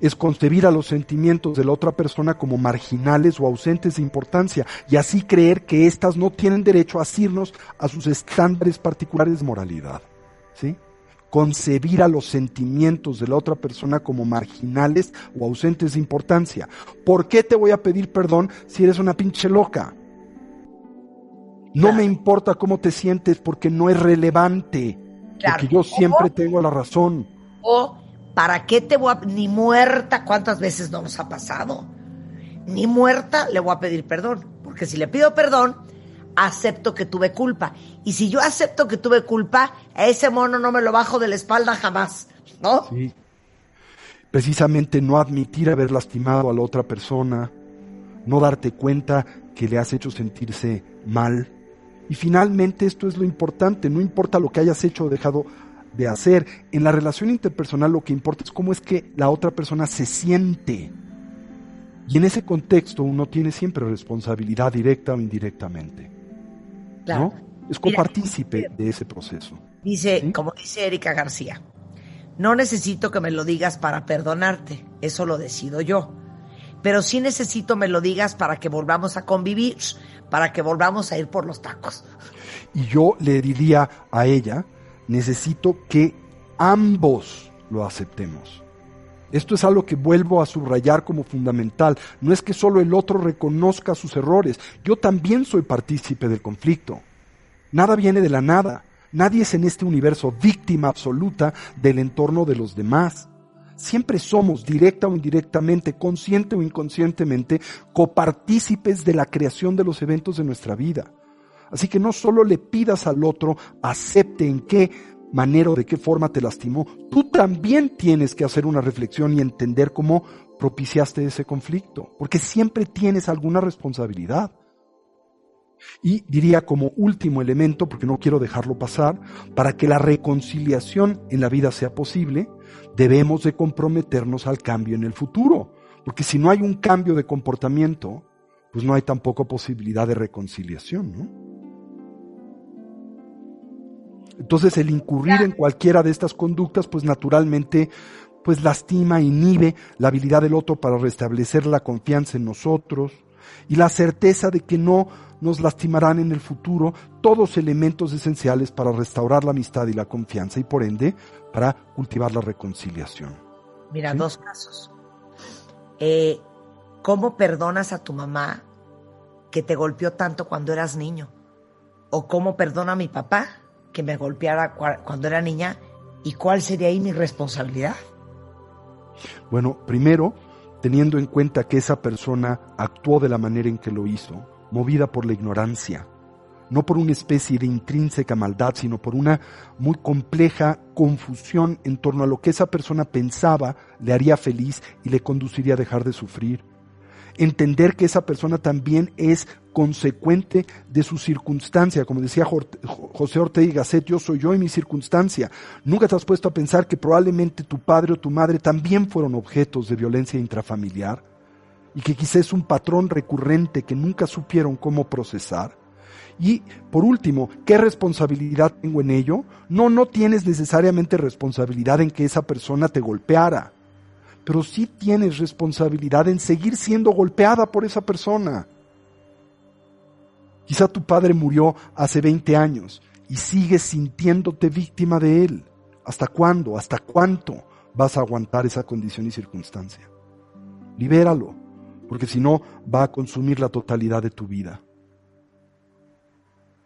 es concebir a los sentimientos de la otra persona como marginales o ausentes de importancia y así creer que éstas no tienen derecho a asirnos a sus estándares particulares de moralidad. ¿Sí? Concebir a los sentimientos de la otra persona como marginales o ausentes de importancia. ¿Por qué te voy a pedir perdón si eres una pinche loca? No me importa cómo te sientes porque no es relevante. Porque yo siempre tengo la razón. O ¿Para qué te voy a... Ni muerta, ¿cuántas veces no nos ha pasado? Ni muerta le voy a pedir perdón. Porque si le pido perdón, acepto que tuve culpa. Y si yo acepto que tuve culpa, a ese mono no me lo bajo de la espalda jamás, ¿no? Sí. Precisamente no admitir haber lastimado a la otra persona, no darte cuenta que le has hecho sentirse mal. Y finalmente esto es lo importante, no importa lo que hayas hecho o dejado de hacer. En la relación interpersonal lo que importa es cómo es que la otra persona se siente. Y en ese contexto uno tiene siempre responsabilidad directa o indirectamente. Claro. Es copartícipe de ese proceso. Dice, como dice Erika García, no necesito que me lo digas para perdonarte, eso lo decido yo. Pero sí necesito me lo digas para que volvamos a convivir, para que volvamos a ir por los tacos. Y yo le diría a ella necesito que ambos lo aceptemos. Esto es algo que vuelvo a subrayar como fundamental. No es que solo el otro reconozca sus errores. Yo también soy partícipe del conflicto. Nada viene de la nada. Nadie es en este universo víctima absoluta del entorno de los demás. Siempre somos, directa o indirectamente, consciente o inconscientemente, copartícipes de la creación de los eventos de nuestra vida. Así que no solo le pidas al otro, acepte en qué manera o de qué forma te lastimó, tú también tienes que hacer una reflexión y entender cómo propiciaste ese conflicto, porque siempre tienes alguna responsabilidad. Y diría como último elemento, porque no quiero dejarlo pasar, para que la reconciliación en la vida sea posible, debemos de comprometernos al cambio en el futuro, porque si no hay un cambio de comportamiento, pues no hay tampoco posibilidad de reconciliación, ¿no? Entonces el incurrir en cualquiera de estas conductas, pues naturalmente, pues lastima, inhibe la habilidad del otro para restablecer la confianza en nosotros y la certeza de que no nos lastimarán en el futuro, todos elementos esenciales para restaurar la amistad y la confianza y por ende para cultivar la reconciliación. Mira, dos casos. Eh, ¿Cómo perdonas a tu mamá que te golpeó tanto cuando eras niño? ¿O cómo perdona a mi papá que me golpeara cua- cuando era niña y cuál sería ahí mi responsabilidad. Bueno, primero, teniendo en cuenta que esa persona actuó de la manera en que lo hizo, movida por la ignorancia, no por una especie de intrínseca maldad, sino por una muy compleja confusión en torno a lo que esa persona pensaba le haría feliz y le conduciría a dejar de sufrir. Entender que esa persona también es consecuente de su circunstancia, como decía José Ortega y Gasset, yo soy yo y mi circunstancia. Nunca te has puesto a pensar que probablemente tu padre o tu madre también fueron objetos de violencia intrafamiliar y que quizás es un patrón recurrente que nunca supieron cómo procesar. Y por último, ¿qué responsabilidad tengo en ello? No, no tienes necesariamente responsabilidad en que esa persona te golpeara, pero sí tienes responsabilidad en seguir siendo golpeada por esa persona. Quizá tu padre murió hace 20 años y sigues sintiéndote víctima de él. ¿Hasta cuándo? ¿Hasta cuánto vas a aguantar esa condición y circunstancia? Libéralo, porque si no va a consumir la totalidad de tu vida.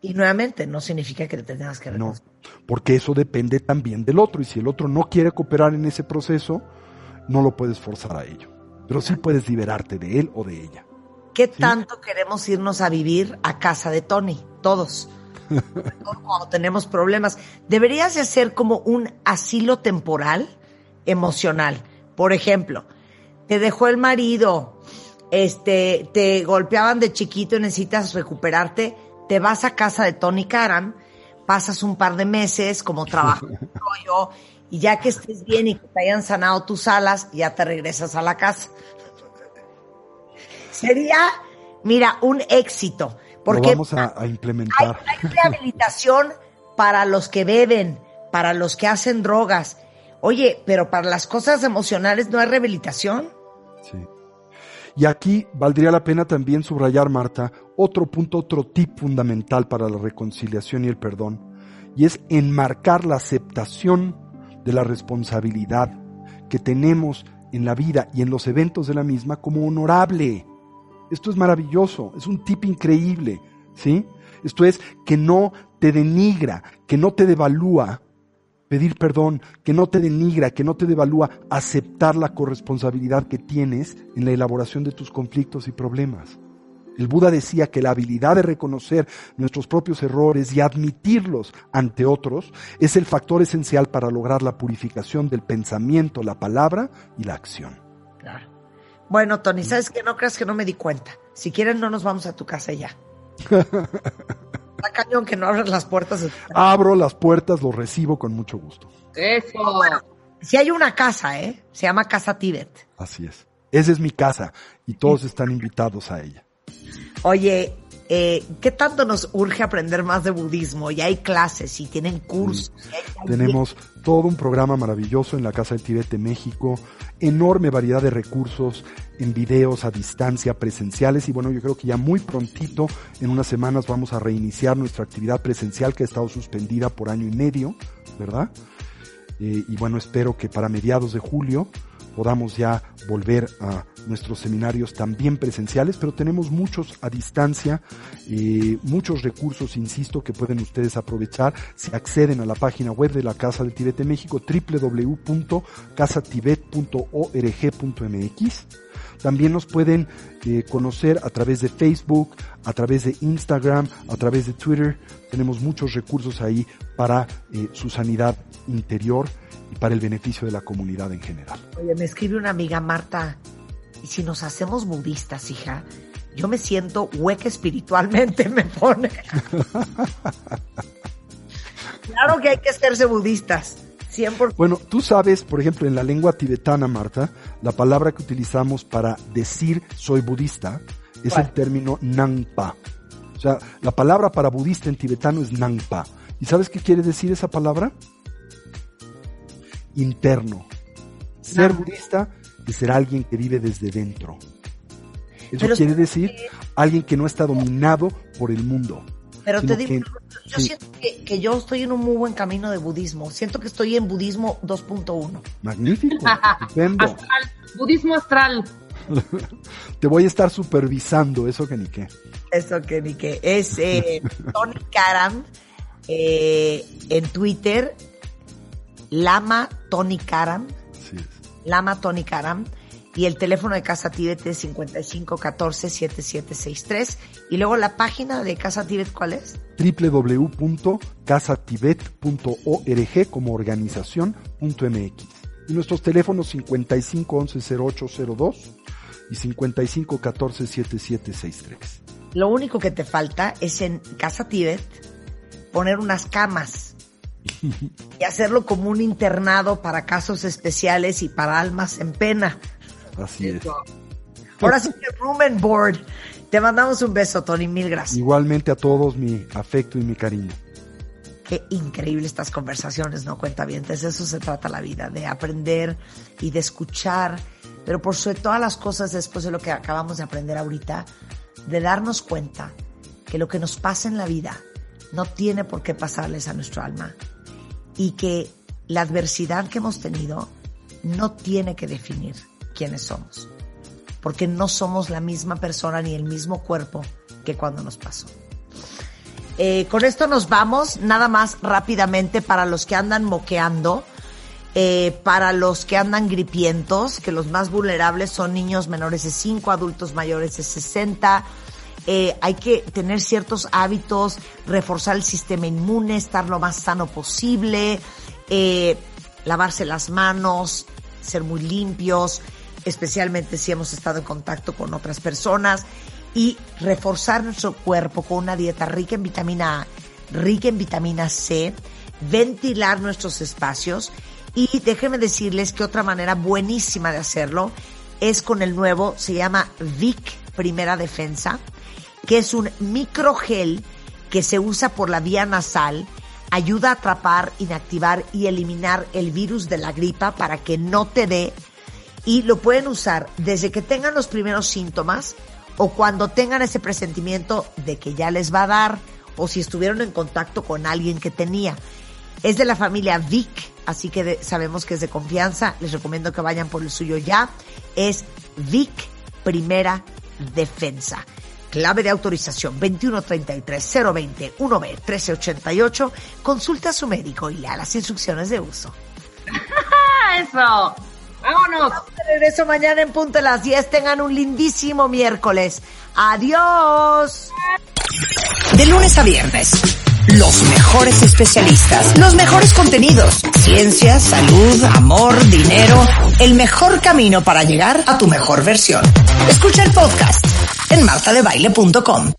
Y nuevamente, no significa que te tengas que No, reconciliar. porque eso depende también del otro y si el otro no quiere cooperar en ese proceso, no lo puedes forzar a ello. Pero sí puedes liberarte de él o de ella. ¿Qué tanto queremos irnos a vivir a casa de Tony? Todos. Sobre todo Cuando tenemos problemas. Deberías de ser como un asilo temporal emocional. Por ejemplo, te dejó el marido, este, te golpeaban de chiquito y necesitas recuperarte, te vas a casa de Tony Karam, pasas un par de meses como trabajo y ya que estés bien y que te hayan sanado tus alas, ya te regresas a la casa. Sería, mira, un éxito. Porque lo vamos a, a hay, implementar. hay rehabilitación para los que beben, para los que hacen drogas. Oye, pero para las cosas emocionales no hay rehabilitación. Sí. Y aquí valdría la pena también subrayar, Marta, otro punto, otro tip fundamental para la reconciliación y el perdón, y es enmarcar la aceptación de la responsabilidad que tenemos en la vida y en los eventos de la misma como honorable. Esto es maravilloso, es un tip increíble, ¿sí? Esto es que no te denigra, que no te devalúa pedir perdón, que no te denigra, que no te devalúa, aceptar la corresponsabilidad que tienes en la elaboración de tus conflictos y problemas. El Buda decía que la habilidad de reconocer nuestros propios errores y admitirlos ante otros es el factor esencial para lograr la purificación del pensamiento, la palabra y la acción. Claro. Bueno, Tony, ¿sabes que No creas que no me di cuenta. Si quieren, no nos vamos a tu casa ya. Está cañón que no abras las puertas. de. Abro las puertas, los recibo con mucho gusto. Eso. Si hay una casa, ¿eh? Se llama Casa Tíbet. Así es. Esa es mi casa y todos están invitados a ella. Oye, eh, ¿qué tanto nos urge aprender más de budismo? Ya hay clases y tienen cursos. y hay. Tenemos todo un programa maravilloso en la Casa del Tibet de México, enorme variedad de recursos en videos a distancia, presenciales y bueno, yo creo que ya muy prontito, en unas semanas vamos a reiniciar nuestra actividad presencial que ha estado suspendida por año y medio, ¿verdad? Eh, y bueno, espero que para mediados de julio podamos ya volver a nuestros seminarios también presenciales, pero tenemos muchos a distancia, eh, muchos recursos, insisto, que pueden ustedes aprovechar si acceden a la página web de la Casa del Tibet México, www.casatibet.org.mx. También nos pueden eh, conocer a través de Facebook, a través de Instagram, a través de Twitter. Tenemos muchos recursos ahí para eh, su sanidad interior y para el beneficio de la comunidad en general. Oye, me escribe una amiga, Marta, y si nos hacemos budistas, hija, yo me siento hueca espiritualmente, me pone. claro que hay que hacerse budistas, 100%. Bueno, tú sabes, por ejemplo, en la lengua tibetana, Marta, la palabra que utilizamos para decir soy budista es ¿Cuál? el término Nangpa. O sea, la palabra para budista en tibetano es Nangpa. ¿Y sabes qué quiere decir esa palabra? Interno. Ser budista es ser alguien que vive desde dentro. Eso Pero quiere ¿sabes decir alguien que no está dominado por el mundo. Pero te digo, que- yo sí. siento que, que yo estoy en un muy buen camino de budismo. Siento que estoy en budismo 2.1. Magnífico, estupendo. Astral. Budismo astral. Te voy a estar supervisando, eso que ni qué. Eso que ni que es eh, Tony Karam. Eh, en Twitter, Lama Tony Karam. Sí. Lama Tony Karam. Y el teléfono de Casa Tibet es 5514-7763. Y luego la página de Casa Tibet, ¿cuál es? www.casatibet.org como organización.mx. Y nuestros teléfonos 5511-0802 y 5514-7763. Lo único que te falta es en Casa Tibet poner unas camas y hacerlo como un internado para casos especiales y para almas en pena. Así es. Ahora sí que room and board. Te mandamos un beso, Tony. Mil gracias. Igualmente a todos mi afecto y mi cariño. Qué increíble estas conversaciones, ¿no? Cuenta bien. De eso se trata la vida, de aprender y de escuchar. Pero por sobre todas las cosas, después de lo que acabamos de aprender ahorita, de darnos cuenta que lo que nos pasa en la vida no tiene por qué pasarles a nuestro alma. Y que la adversidad que hemos tenido no tiene que definir quiénes somos. Porque no somos la misma persona ni el mismo cuerpo que cuando nos pasó. Eh, con esto nos vamos, nada más rápidamente para los que andan moqueando, eh, para los que andan gripientos, que los más vulnerables son niños menores de 5, adultos mayores de 60. Eh, hay que tener ciertos hábitos, reforzar el sistema inmune, estar lo más sano posible, eh, lavarse las manos, ser muy limpios, especialmente si hemos estado en contacto con otras personas y reforzar nuestro cuerpo con una dieta rica en vitamina A, rica en vitamina C, ventilar nuestros espacios y déjenme decirles que otra manera buenísima de hacerlo es con el nuevo, se llama Vic Primera Defensa, que es un microgel que se usa por la vía nasal, ayuda a atrapar, inactivar y eliminar el virus de la gripa para que no te dé y lo pueden usar desde que tengan los primeros síntomas o cuando tengan ese presentimiento de que ya les va a dar o si estuvieron en contacto con alguien que tenía. Es de la familia Vic, así que sabemos que es de confianza. Les recomiendo que vayan por el suyo ya. Es Vic Primera Defensa. Clave de autorización 2133-020-1B-1388. Consulta a su médico y lea las instrucciones de uso. ¡Ah, eso! ¡Vámonos! De regreso mañana en punto de las 10. Tengan un lindísimo miércoles. Adiós. De lunes a viernes. Los mejores especialistas, los mejores contenidos, ciencia, salud, amor, dinero, el mejor camino para llegar a tu mejor versión. Escucha el podcast en martadebaile.com.